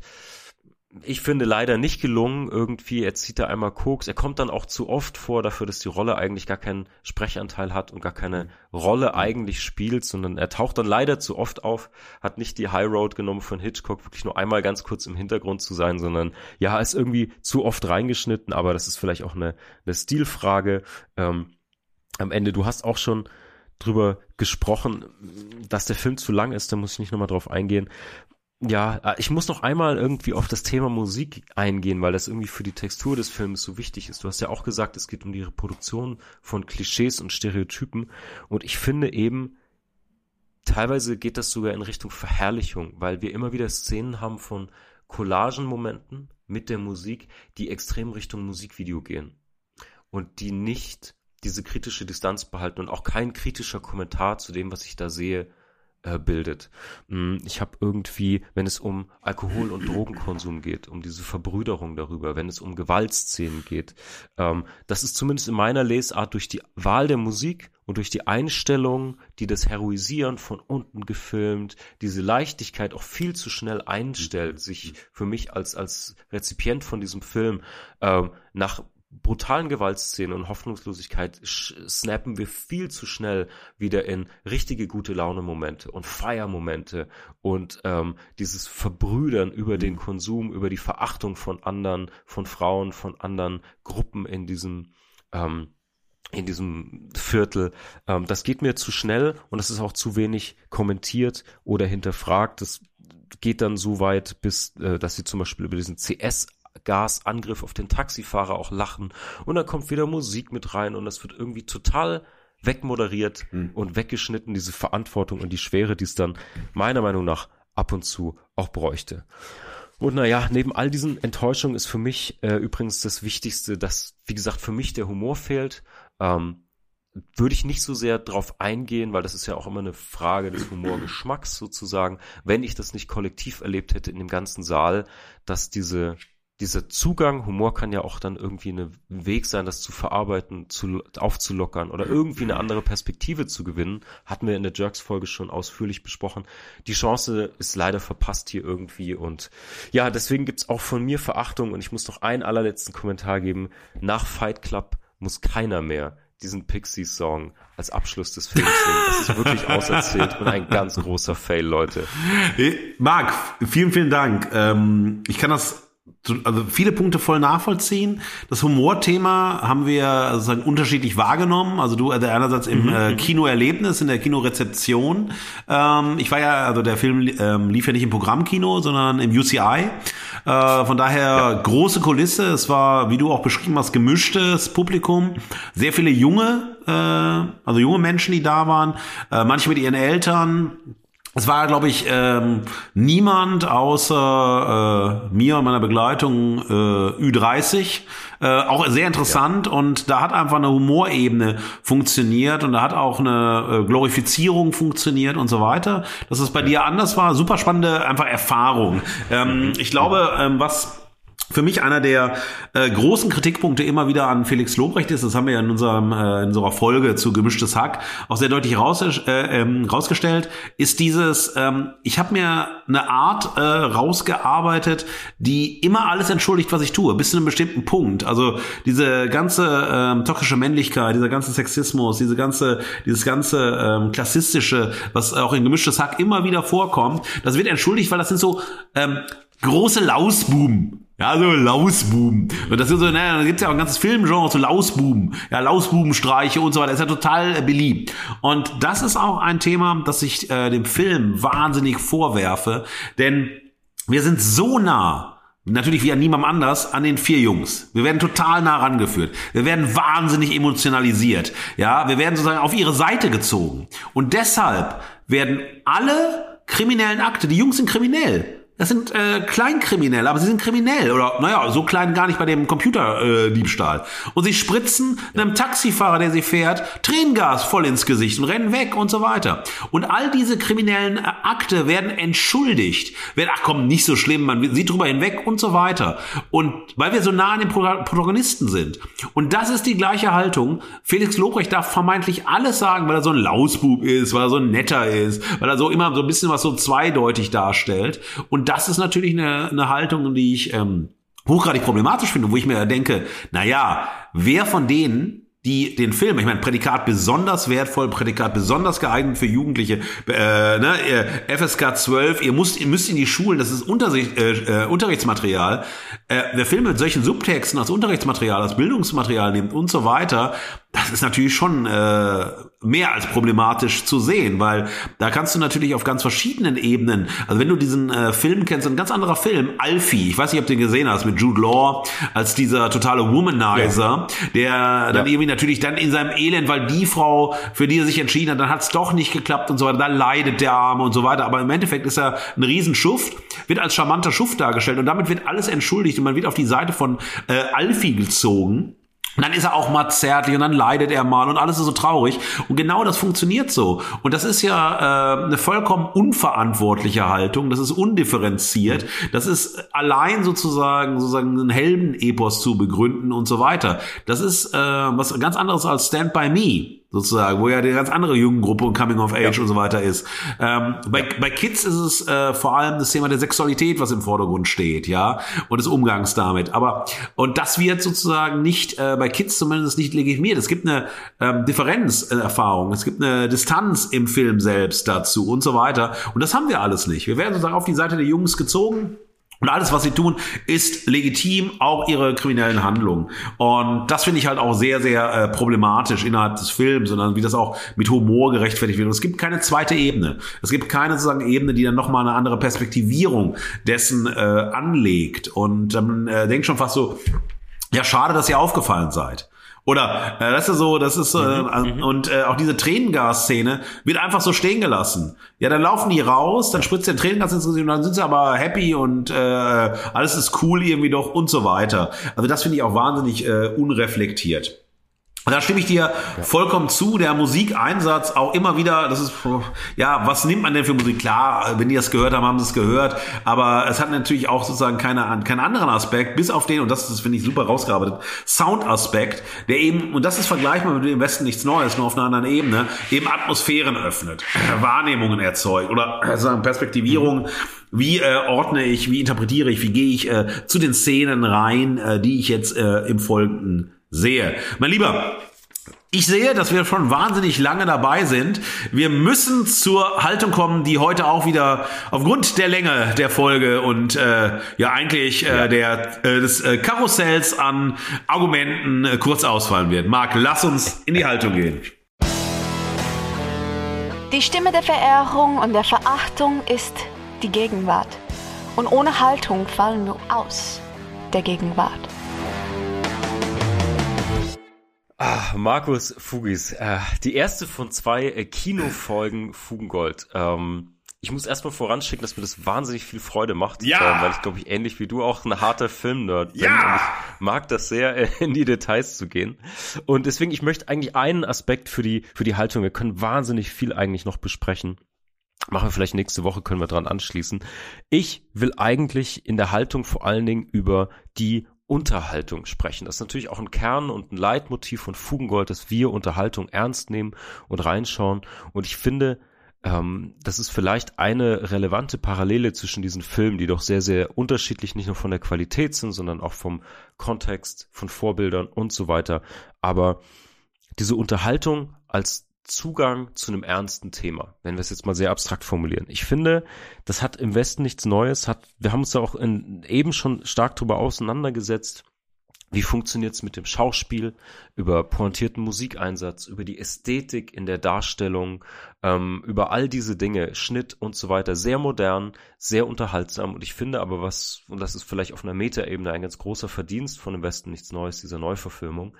ich finde leider nicht gelungen irgendwie. Er zieht da einmal Koks. Er kommt dann auch zu oft vor dafür, dass die Rolle eigentlich gar keinen Sprechanteil hat und gar keine Rolle eigentlich spielt, sondern er taucht dann leider zu oft auf, hat nicht die High Road genommen von Hitchcock, wirklich nur einmal ganz kurz im Hintergrund zu sein, sondern ja, ist irgendwie zu oft reingeschnitten, aber das ist vielleicht auch eine, eine Stilfrage. Ähm, am Ende, du hast auch schon drüber gesprochen, dass der Film zu lang ist, da muss ich nicht nochmal drauf eingehen. Ja, äh, ich muss noch einmal irgendwie auf das Thema Musik eingehen, weil das irgendwie für die Textur des Films so wichtig ist. Du hast ja auch gesagt, es geht um die Reproduktion von Klischees und Stereotypen. Und ich finde eben, teilweise geht das sogar in Richtung Verherrlichung, weil wir immer wieder Szenen haben von Collagenmomenten mit der Musik, die extrem Richtung Musikvideo gehen. Und die nicht diese kritische Distanz behalten und auch kein kritischer Kommentar zu dem, was ich da sehe, äh, bildet. Mm, ich habe irgendwie, wenn es um Alkohol- und Drogenkonsum geht, um diese Verbrüderung darüber, wenn es um Gewaltszenen geht, ähm, das ist zumindest in meiner Lesart durch die Wahl der Musik und durch die Einstellung, die das Heroisieren von unten gefilmt, diese Leichtigkeit auch viel zu schnell einstellt, sich für mich als als Rezipient von diesem Film ähm, nach brutalen Gewaltszenen und Hoffnungslosigkeit snappen wir viel zu schnell wieder in richtige gute Laune Momente und Feiermomente und ähm, dieses Verbrüdern über den. Konsum, über die Verachtung von anderen, von Frauen, von anderen Gruppen in diesem ähm, in diesem Viertel. Ähm, das geht mir zu schnell und das ist auch zu wenig kommentiert oder hinterfragt. Das geht dann so weit, bis äh, dass sie zum Beispiel über diesen CS Gasangriff auf den Taxifahrer auch lachen und dann kommt wieder Musik mit rein und das wird irgendwie total wegmoderiert mhm. und weggeschnitten, diese Verantwortung und die Schwere, die es dann meiner Meinung nach ab und zu auch bräuchte. Und naja, neben all diesen Enttäuschungen ist für mich äh, übrigens das Wichtigste, dass, wie gesagt, für mich der Humor fehlt. Ähm, würde ich nicht so sehr drauf eingehen, weil das ist ja auch immer eine Frage des Humorgeschmacks sozusagen, wenn ich das nicht kollektiv erlebt hätte in dem ganzen Saal, dass diese dieser Zugang, Humor kann ja auch dann irgendwie ein Weg sein, das zu verarbeiten, zu, aufzulockern oder irgendwie eine andere Perspektive zu gewinnen, hatten wir in der Jerks-Folge schon ausführlich besprochen. Die Chance ist leider verpasst hier irgendwie und ja, deswegen gibt's auch von mir Verachtung und ich muss noch einen allerletzten Kommentar geben. Nach Fight Club muss keiner mehr diesen Pixies-Song als Abschluss des Films singen. Das ist wirklich auserzählt und ein ganz großer Fail, Leute. Marc, vielen, vielen Dank. Ähm, ich kann das also viele Punkte voll nachvollziehen. Das Humorthema haben wir sozusagen unterschiedlich wahrgenommen. Also du also einerseits im mhm. äh, mhm. Kinoerlebnis, in der Kinorezeption. Ähm, ich war ja, also der Film ähm, lief ja nicht im Programmkino, sondern im UCI. Äh, von daher ja. große Kulisse. Es war, wie du auch beschrieben hast, gemischtes Publikum. Sehr viele junge, äh, also junge Menschen, die da waren. Äh, manche mit ihren Eltern es war, glaube ich, ähm, niemand außer äh, mir und meiner Begleitung äh, Ü30. Äh, auch sehr interessant ja. und da hat einfach eine Humorebene funktioniert und da hat auch eine äh, Glorifizierung funktioniert und so weiter. Dass es bei dir anders war, super spannende einfach Erfahrung. Ähm, ich glaube, ähm, was für mich einer der äh, großen Kritikpunkte immer wieder an Felix Lobrecht ist, das haben wir ja in, unserem, äh, in unserer Folge zu Gemischtes Hack auch sehr deutlich raus, äh, ähm, rausgestellt, ist dieses, ähm, ich habe mir eine Art äh, rausgearbeitet, die immer alles entschuldigt, was ich tue, bis zu einem bestimmten Punkt. Also diese ganze ähm, toxische Männlichkeit, dieser ganze Sexismus, diese ganze, dieses ganze ähm, klassistische, was auch in Gemischtes Hack immer wieder vorkommt, das wird entschuldigt, weil das sind so ähm, große Lausbuben. Ja, so Lausbuben. Und das ist so, naja, da gibt's ja auch ein ganzes Filmgenre, so Lausbuben. Ja, Lausbubenstreiche und so weiter. Das ist ja total äh, beliebt. Und das ist auch ein Thema, das ich äh, dem Film wahnsinnig vorwerfe. Denn wir sind so nah Natürlich wie an niemandem anders, an den vier Jungs. Wir werden total nah rangeführt. Wir werden wahnsinnig emotionalisiert. Ja, wir werden sozusagen auf ihre Seite gezogen. Und deshalb werden alle kriminellen Akte, die Jungs sind kriminell. Das sind äh, Kleinkriminelle, aber sie sind kriminell. Oder naja, so klein gar nicht bei dem Computerdiebstahl. Äh, und sie spritzen einem Taxifahrer, der sie fährt, Tränengas voll ins Gesicht und rennen weg und so weiter. Und all diese kriminellen äh, Akte werden entschuldigt. Werden, ach komm, nicht so schlimm, man sieht drüber hinweg und so weiter. Und weil wir so nah an den Protagonisten sind. Und das ist die gleiche Haltung. Felix Lobrecht darf vermeintlich alles sagen, weil er so ein Lausbub ist, weil er so ein netter ist, weil er so immer so ein bisschen was so zweideutig darstellt. Und das ist natürlich eine, eine Haltung, die ich ähm, hochgradig problematisch finde, wo ich mir denke, na ja, wer von denen die den Film, ich meine, Prädikat besonders wertvoll, Prädikat besonders geeignet für Jugendliche, äh, ne, FSK 12, ihr müsst, ihr müsst in die Schulen, das ist Untersicht, äh, äh, Unterrichtsmaterial. Äh, wer Filme mit solchen Subtexten als Unterrichtsmaterial, als Bildungsmaterial nimmt und so weiter, das ist natürlich schon äh, mehr als problematisch zu sehen, weil da kannst du natürlich auf ganz verschiedenen Ebenen, also wenn du diesen äh, Film kennst, ein ganz anderer Film, Alfie, ich weiß nicht, ob du den gesehen hast, mit Jude Law als dieser totale Womanizer, ja. der dann ja. irgendwie natürlich dann in seinem Elend, weil die Frau, für die er sich entschieden hat, dann hat es doch nicht geklappt und so weiter, da leidet der Arme und so weiter, aber im Endeffekt ist er ein Riesenschuft, wird als charmanter Schuft dargestellt und damit wird alles entschuldigt und man wird auf die Seite von äh, Alfie gezogen und dann ist er auch mal zärtlich und dann leidet er mal und alles ist so traurig. Und genau das funktioniert so. Und das ist ja äh, eine vollkommen unverantwortliche Haltung. Das ist undifferenziert. Das ist allein sozusagen sozusagen einen Heldenepos zu begründen und so weiter. Das ist äh, was ganz anderes als Stand by Me sozusagen, wo ja die ganz andere Jugendgruppe und Coming of Age ja. und so weiter ist. Ähm, bei, bei Kids ist es äh, vor allem das Thema der Sexualität, was im Vordergrund steht, ja, und des Umgangs damit. Aber und das wird sozusagen nicht äh, bei Kids zumindest nicht legitimiert. Es gibt eine ähm, Differenzerfahrung, es gibt eine Distanz im Film selbst dazu und so weiter. Und das haben wir alles nicht. Wir werden sozusagen auf die Seite der Jungs gezogen und alles, was sie tun, ist legitim, auch ihre kriminellen Handlungen. Und das finde ich halt auch sehr, sehr äh, problematisch innerhalb des Films, sondern wie das auch mit Humor gerechtfertigt wird. Und es gibt keine zweite Ebene. Es gibt keine sozusagen Ebene, die dann nochmal eine andere Perspektivierung dessen äh, anlegt. Und dann äh, denkt schon fast so, ja, schade, dass ihr aufgefallen seid. Oder äh, das ist so, das ist äh, mhm, und äh, auch diese Tränengas-Szene wird einfach so stehen gelassen. Ja, dann laufen die raus, dann spritzt der Tränengas ins Gesicht und dann sind sie aber happy und äh, alles ist cool irgendwie doch und so weiter. Also das finde ich auch wahnsinnig äh, unreflektiert. Und da stimme ich dir ja. vollkommen zu. Der Musikeinsatz auch immer wieder, das ist, ja, was nimmt man denn für Musik? Klar, wenn die das gehört haben, haben sie es gehört. Aber es hat natürlich auch sozusagen keine, keinen anderen Aspekt, bis auf den, und das, das finde ich super rausgearbeitet, Soundaspekt, der eben, und das ist vergleichbar mit dem Westen nichts Neues, nur auf einer anderen Ebene, eben Atmosphären öffnet, Wahrnehmungen erzeugt oder sagen Perspektivierung. Wie äh, ordne ich, wie interpretiere ich, wie gehe ich äh, zu den Szenen rein, äh, die ich jetzt äh, im Folgenden sehe. Mein Lieber, ich sehe, dass wir schon wahnsinnig lange dabei sind. Wir müssen zur Haltung kommen, die heute auch wieder aufgrund der Länge der Folge und äh, ja eigentlich äh, der äh, des äh, Karussells an Argumenten äh, kurz ausfallen wird. Marc, lass uns in die Haltung gehen. Die Stimme der Verehrung und der Verachtung ist die Gegenwart. Und ohne Haltung fallen wir aus der Gegenwart. Ah, Markus Fugis, äh, die erste von zwei äh, Kinofolgen Fugengold. Ähm, ich muss erstmal voranschicken, dass mir das wahnsinnig viel Freude macht, ja. äh, weil ich glaube ich ähnlich wie du auch ein harter Filmnerd bin ja. und ich mag das sehr, äh, in die Details zu gehen. Und deswegen, ich möchte eigentlich einen Aspekt für die für die Haltung. Wir können wahnsinnig viel eigentlich noch besprechen. Machen wir vielleicht nächste Woche, können wir dran anschließen. Ich will eigentlich in der Haltung vor allen Dingen über die Unterhaltung sprechen. Das ist natürlich auch ein Kern und ein Leitmotiv von Fugengold, dass wir Unterhaltung ernst nehmen und reinschauen. Und ich finde, ähm, das ist vielleicht eine relevante Parallele zwischen diesen Filmen, die doch sehr, sehr unterschiedlich nicht nur von der Qualität sind, sondern auch vom Kontext, von Vorbildern und so weiter. Aber diese Unterhaltung als Zugang zu einem ernsten Thema, wenn wir es jetzt mal sehr abstrakt formulieren. Ich finde, das hat im Westen nichts Neues, hat, wir haben uns da auch in, eben schon stark drüber auseinandergesetzt. Wie funktioniert es mit dem Schauspiel, über pointierten Musikeinsatz, über die Ästhetik in der Darstellung, ähm, über all diese Dinge, Schnitt und so weiter. Sehr modern, sehr unterhaltsam. Und ich finde aber was, und das ist vielleicht auf einer Metaebene ein ganz großer Verdienst von dem Westen nichts Neues, dieser Neuverfilmung,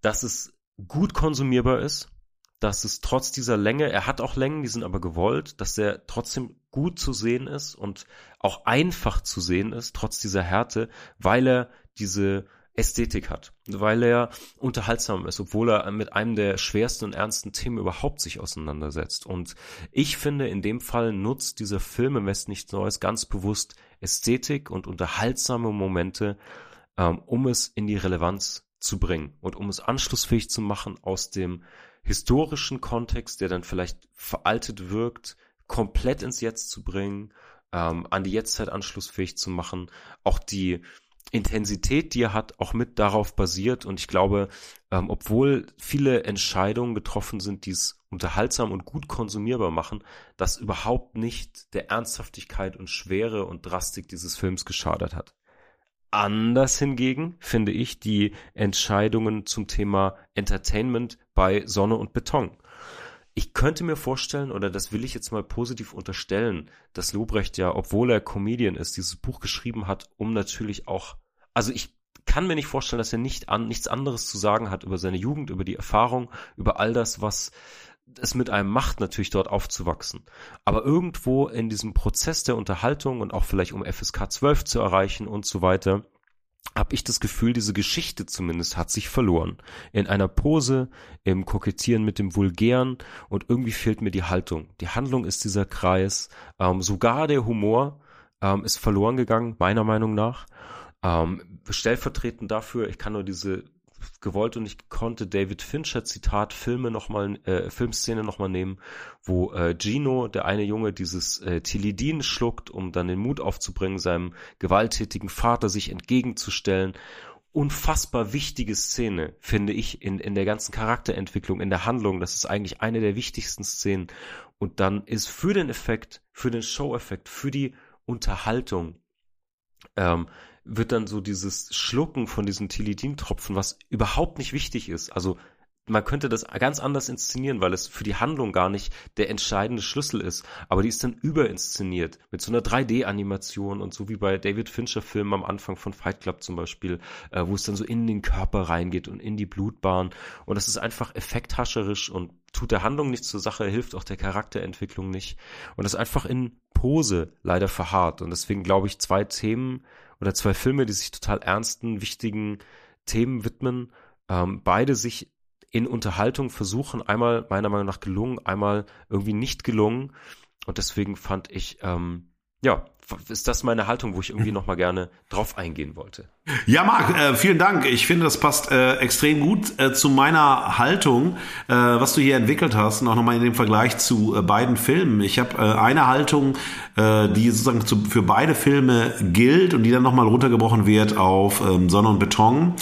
dass es gut konsumierbar ist, dass es trotz dieser Länge, er hat auch Längen, die sind aber gewollt, dass er trotzdem gut zu sehen ist und auch einfach zu sehen ist, trotz dieser Härte, weil er diese Ästhetik hat, weil er unterhaltsam ist, obwohl er mit einem der schwersten und ernsten Themen überhaupt sich auseinandersetzt. Und ich finde, in dem Fall nutzt dieser Film im Westen nichts Neues ganz bewusst Ästhetik und unterhaltsame Momente, ähm, um es in die Relevanz zu bringen und um es anschlussfähig zu machen aus dem historischen Kontext, der dann vielleicht veraltet wirkt, komplett ins Jetzt zu bringen, ähm, an die Jetztzeit anschlussfähig zu machen, auch die Intensität, die er hat, auch mit darauf basiert. Und ich glaube, ähm, obwohl viele Entscheidungen getroffen sind, die es unterhaltsam und gut konsumierbar machen, das überhaupt nicht der Ernsthaftigkeit und Schwere und Drastik dieses Films geschadet hat. Anders hingegen finde ich die Entscheidungen zum Thema Entertainment bei Sonne und Beton. Ich könnte mir vorstellen, oder das will ich jetzt mal positiv unterstellen, dass Lobrecht ja, obwohl er Comedian ist, dieses Buch geschrieben hat, um natürlich auch, also ich kann mir nicht vorstellen, dass er nicht an, nichts anderes zu sagen hat über seine Jugend, über die Erfahrung, über all das, was es mit einem macht, natürlich dort aufzuwachsen. Aber irgendwo in diesem Prozess der Unterhaltung und auch vielleicht um FSK 12 zu erreichen und so weiter, habe ich das Gefühl, diese Geschichte zumindest hat sich verloren. In einer Pose, im Kokettieren mit dem Vulgären und irgendwie fehlt mir die Haltung. Die Handlung ist dieser Kreis. Ähm, sogar der Humor ähm, ist verloren gegangen, meiner Meinung nach. Ähm, stellvertretend dafür, ich kann nur diese gewollt und nicht konnte David Fincher Zitat Filme noch mal äh, Filmszene noch mal nehmen, wo äh, Gino, der eine Junge, dieses äh, Tilidin schluckt, um dann den Mut aufzubringen, seinem gewalttätigen Vater sich entgegenzustellen. Unfassbar wichtige Szene, finde ich, in, in der ganzen Charakterentwicklung, in der Handlung. Das ist eigentlich eine der wichtigsten Szenen. Und dann ist für den Effekt, für den Show-Effekt, für die Unterhaltung ähm, wird dann so dieses Schlucken von diesen Tilidin-Tropfen, was überhaupt nicht wichtig ist. Also man könnte das ganz anders inszenieren, weil es für die Handlung gar nicht der entscheidende Schlüssel ist. Aber die ist dann überinszeniert mit so einer 3D-Animation und so wie bei David Fincher-Filmen am Anfang von Fight Club zum Beispiel, äh, wo es dann so in den Körper reingeht und in die Blutbahn. Und das ist einfach effekthascherisch und tut der Handlung nichts zur Sache, hilft auch der Charakterentwicklung nicht. Und das ist einfach in Pose leider verharrt. Und deswegen glaube ich, zwei Themen oder zwei Filme, die sich total ernsten, wichtigen Themen widmen, ähm, beide sich in Unterhaltung versuchen. Einmal meiner Meinung nach gelungen, einmal irgendwie nicht gelungen. Und deswegen fand ich, ähm, ja, ist das meine Haltung, wo ich irgendwie nochmal gerne drauf eingehen wollte. Ja, Marc, äh, vielen Dank. Ich finde, das passt äh, extrem gut äh, zu meiner Haltung, äh, was du hier entwickelt hast und auch nochmal in dem Vergleich zu äh, beiden Filmen. Ich habe äh, eine Haltung, die sozusagen zu, für beide Filme gilt und die dann nochmal runtergebrochen wird auf ähm, Sonne und Beton.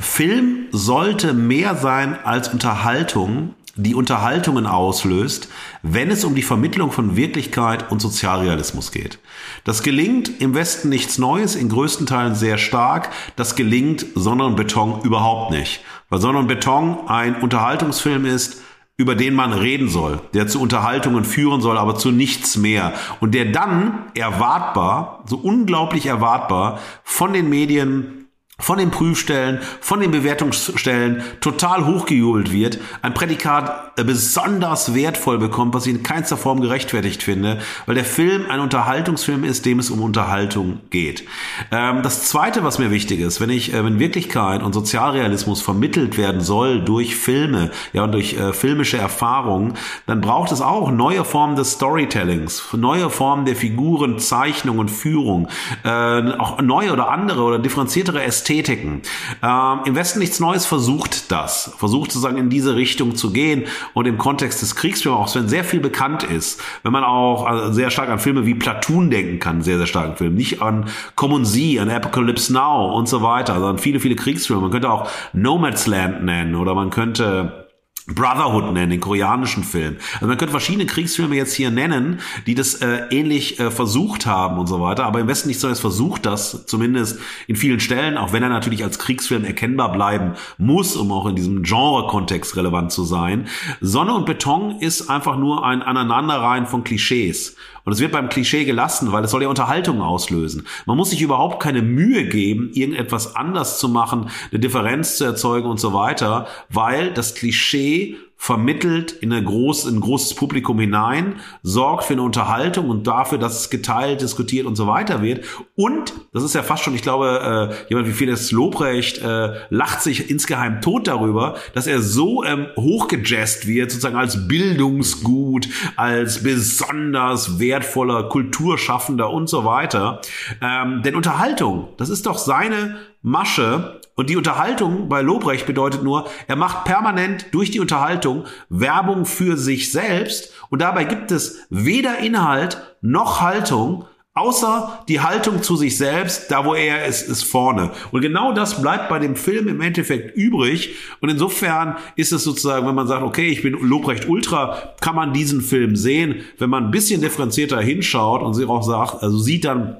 Film sollte mehr sein als Unterhaltung die Unterhaltungen auslöst, wenn es um die Vermittlung von Wirklichkeit und Sozialrealismus geht. Das gelingt im Westen nichts Neues, in größten Teilen sehr stark. Das gelingt Sonne und Beton überhaupt nicht. Weil Sonne und Beton ein Unterhaltungsfilm ist, über den man reden soll, der zu Unterhaltungen führen soll, aber zu nichts mehr. Und der dann erwartbar, so unglaublich erwartbar, von den Medien von den Prüfstellen, von den Bewertungsstellen total hochgejubelt wird, ein Prädikat äh, besonders wertvoll bekommt, was ich in keinster Form gerechtfertigt finde, weil der Film ein Unterhaltungsfilm ist, dem es um Unterhaltung geht. Ähm, das Zweite, was mir wichtig ist, wenn ich, äh, wenn Wirklichkeit und Sozialrealismus vermittelt werden soll durch Filme, ja und durch äh, filmische Erfahrungen, dann braucht es auch neue Formen des Storytellings, neue Formen der Figuren, Zeichnung und Führung, auch neue oder andere oder differenziertere Ästhetiken Ästhetiken. Ähm, Im Westen nichts Neues versucht das, versucht sozusagen in diese Richtung zu gehen und im Kontext des Kriegsfilms, auch wenn sehr viel bekannt ist, wenn man auch also sehr stark an Filme wie Platoon denken kann, sehr, sehr starken Film, nicht an Common Z, an Apocalypse Now und so weiter, sondern viele, viele Kriegsfilme. Man könnte auch Nomadsland nennen oder man könnte Brotherhood nennen, den koreanischen Film. Also man könnte verschiedene Kriegsfilme jetzt hier nennen, die das äh, ähnlich äh, versucht haben und so weiter. Aber im Westen nicht so, es versucht das, zumindest in vielen Stellen, auch wenn er natürlich als Kriegsfilm erkennbar bleiben muss, um auch in diesem Genre-Kontext relevant zu sein. Sonne und Beton ist einfach nur ein Aneinanderreihen von Klischees. Und es wird beim Klischee gelassen, weil es soll ja Unterhaltung auslösen. Man muss sich überhaupt keine Mühe geben, irgendetwas anders zu machen, eine Differenz zu erzeugen und so weiter, weil das Klischee vermittelt in, eine groß, in ein großes Publikum hinein, sorgt für eine Unterhaltung und dafür, dass es geteilt, diskutiert und so weiter wird. Und, das ist ja fast schon, ich glaube, äh, jemand wie Felix Lobrecht äh, lacht sich insgeheim tot darüber, dass er so ähm, hochgejazzt wird, sozusagen als Bildungsgut, als besonders wertvoller Kulturschaffender und so weiter. Ähm, denn Unterhaltung, das ist doch seine Masche. Und die Unterhaltung bei Lobrecht bedeutet nur, er macht permanent durch die Unterhaltung Werbung für sich selbst und dabei gibt es weder Inhalt noch Haltung, außer die Haltung zu sich selbst, da wo er ist, ist vorne. Und genau das bleibt bei dem Film im Endeffekt übrig. Und insofern ist es sozusagen, wenn man sagt, okay, ich bin Lobrecht Ultra, kann man diesen Film sehen. Wenn man ein bisschen differenzierter hinschaut und sich auch sagt, also sieht dann,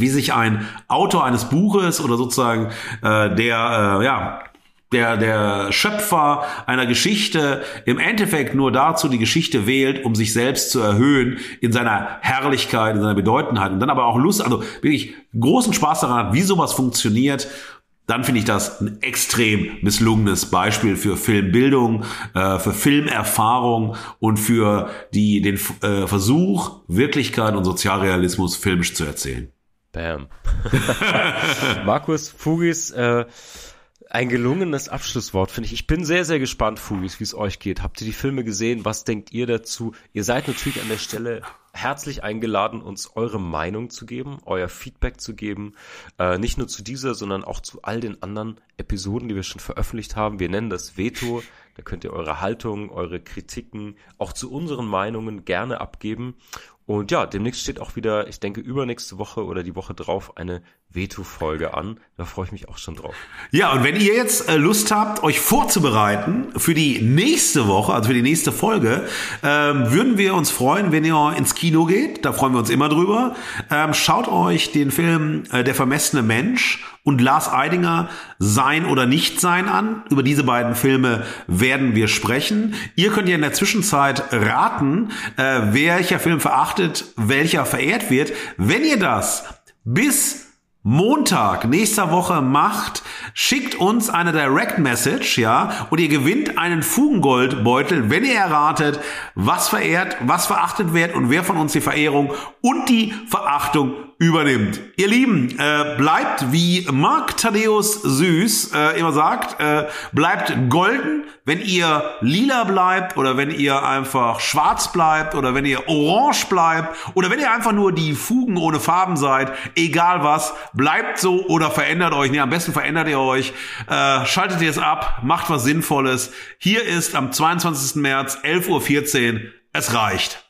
wie sich ein Autor eines Buches oder sozusagen äh, der, äh, ja, der, der Schöpfer einer Geschichte im Endeffekt nur dazu die Geschichte wählt, um sich selbst zu erhöhen in seiner Herrlichkeit, in seiner Bedeutendheit und dann aber auch Lust, also wirklich großen Spaß daran hat, wie sowas funktioniert, dann finde ich das ein extrem misslungenes Beispiel für Filmbildung, äh, für Filmerfahrung und für die, den äh, Versuch, Wirklichkeit und Sozialrealismus filmisch zu erzählen. Bam. Markus Fugis, äh, ein gelungenes Abschlusswort, finde ich. Ich bin sehr, sehr gespannt, Fugis, wie es euch geht. Habt ihr die Filme gesehen? Was denkt ihr dazu? Ihr seid natürlich an der Stelle herzlich eingeladen, uns eure Meinung zu geben, euer Feedback zu geben. Äh, nicht nur zu dieser, sondern auch zu all den anderen Episoden, die wir schon veröffentlicht haben. Wir nennen das Veto. Da könnt ihr eure Haltung, eure Kritiken auch zu unseren Meinungen gerne abgeben. Und ja, demnächst steht auch wieder, ich denke, übernächste Woche oder die Woche drauf eine Veto-Folge an. Da freue ich mich auch schon drauf. Ja, und wenn ihr jetzt äh, Lust habt, euch vorzubereiten für die nächste Woche, also für die nächste Folge, ähm, würden wir uns freuen, wenn ihr ins Kino geht. Da freuen wir uns immer drüber. Ähm, schaut euch den Film äh, Der vermessene Mensch und Lars Eidinger Sein oder Nicht Sein an. Über diese beiden Filme werden wir sprechen. Ihr könnt ja in der Zwischenzeit raten, äh, welcher Film verachtet, welcher verehrt wird. Wenn ihr das bis Montag nächster Woche macht, schickt uns eine Direct Message, ja, und ihr gewinnt einen Fugengoldbeutel, wenn ihr erratet, was verehrt, was verachtet wird und wer von uns die Verehrung und die Verachtung übernimmt. Ihr Lieben, äh, bleibt wie Mark Thaddeus Süß äh, immer sagt, äh, bleibt golden, wenn ihr lila bleibt oder wenn ihr einfach schwarz bleibt oder wenn ihr orange bleibt oder wenn ihr einfach nur die Fugen ohne Farben seid, egal was, bleibt so oder verändert euch. Nee, am besten verändert ihr euch, äh, schaltet es ab, macht was Sinnvolles. Hier ist am 22. März 11.14 Uhr. Es reicht.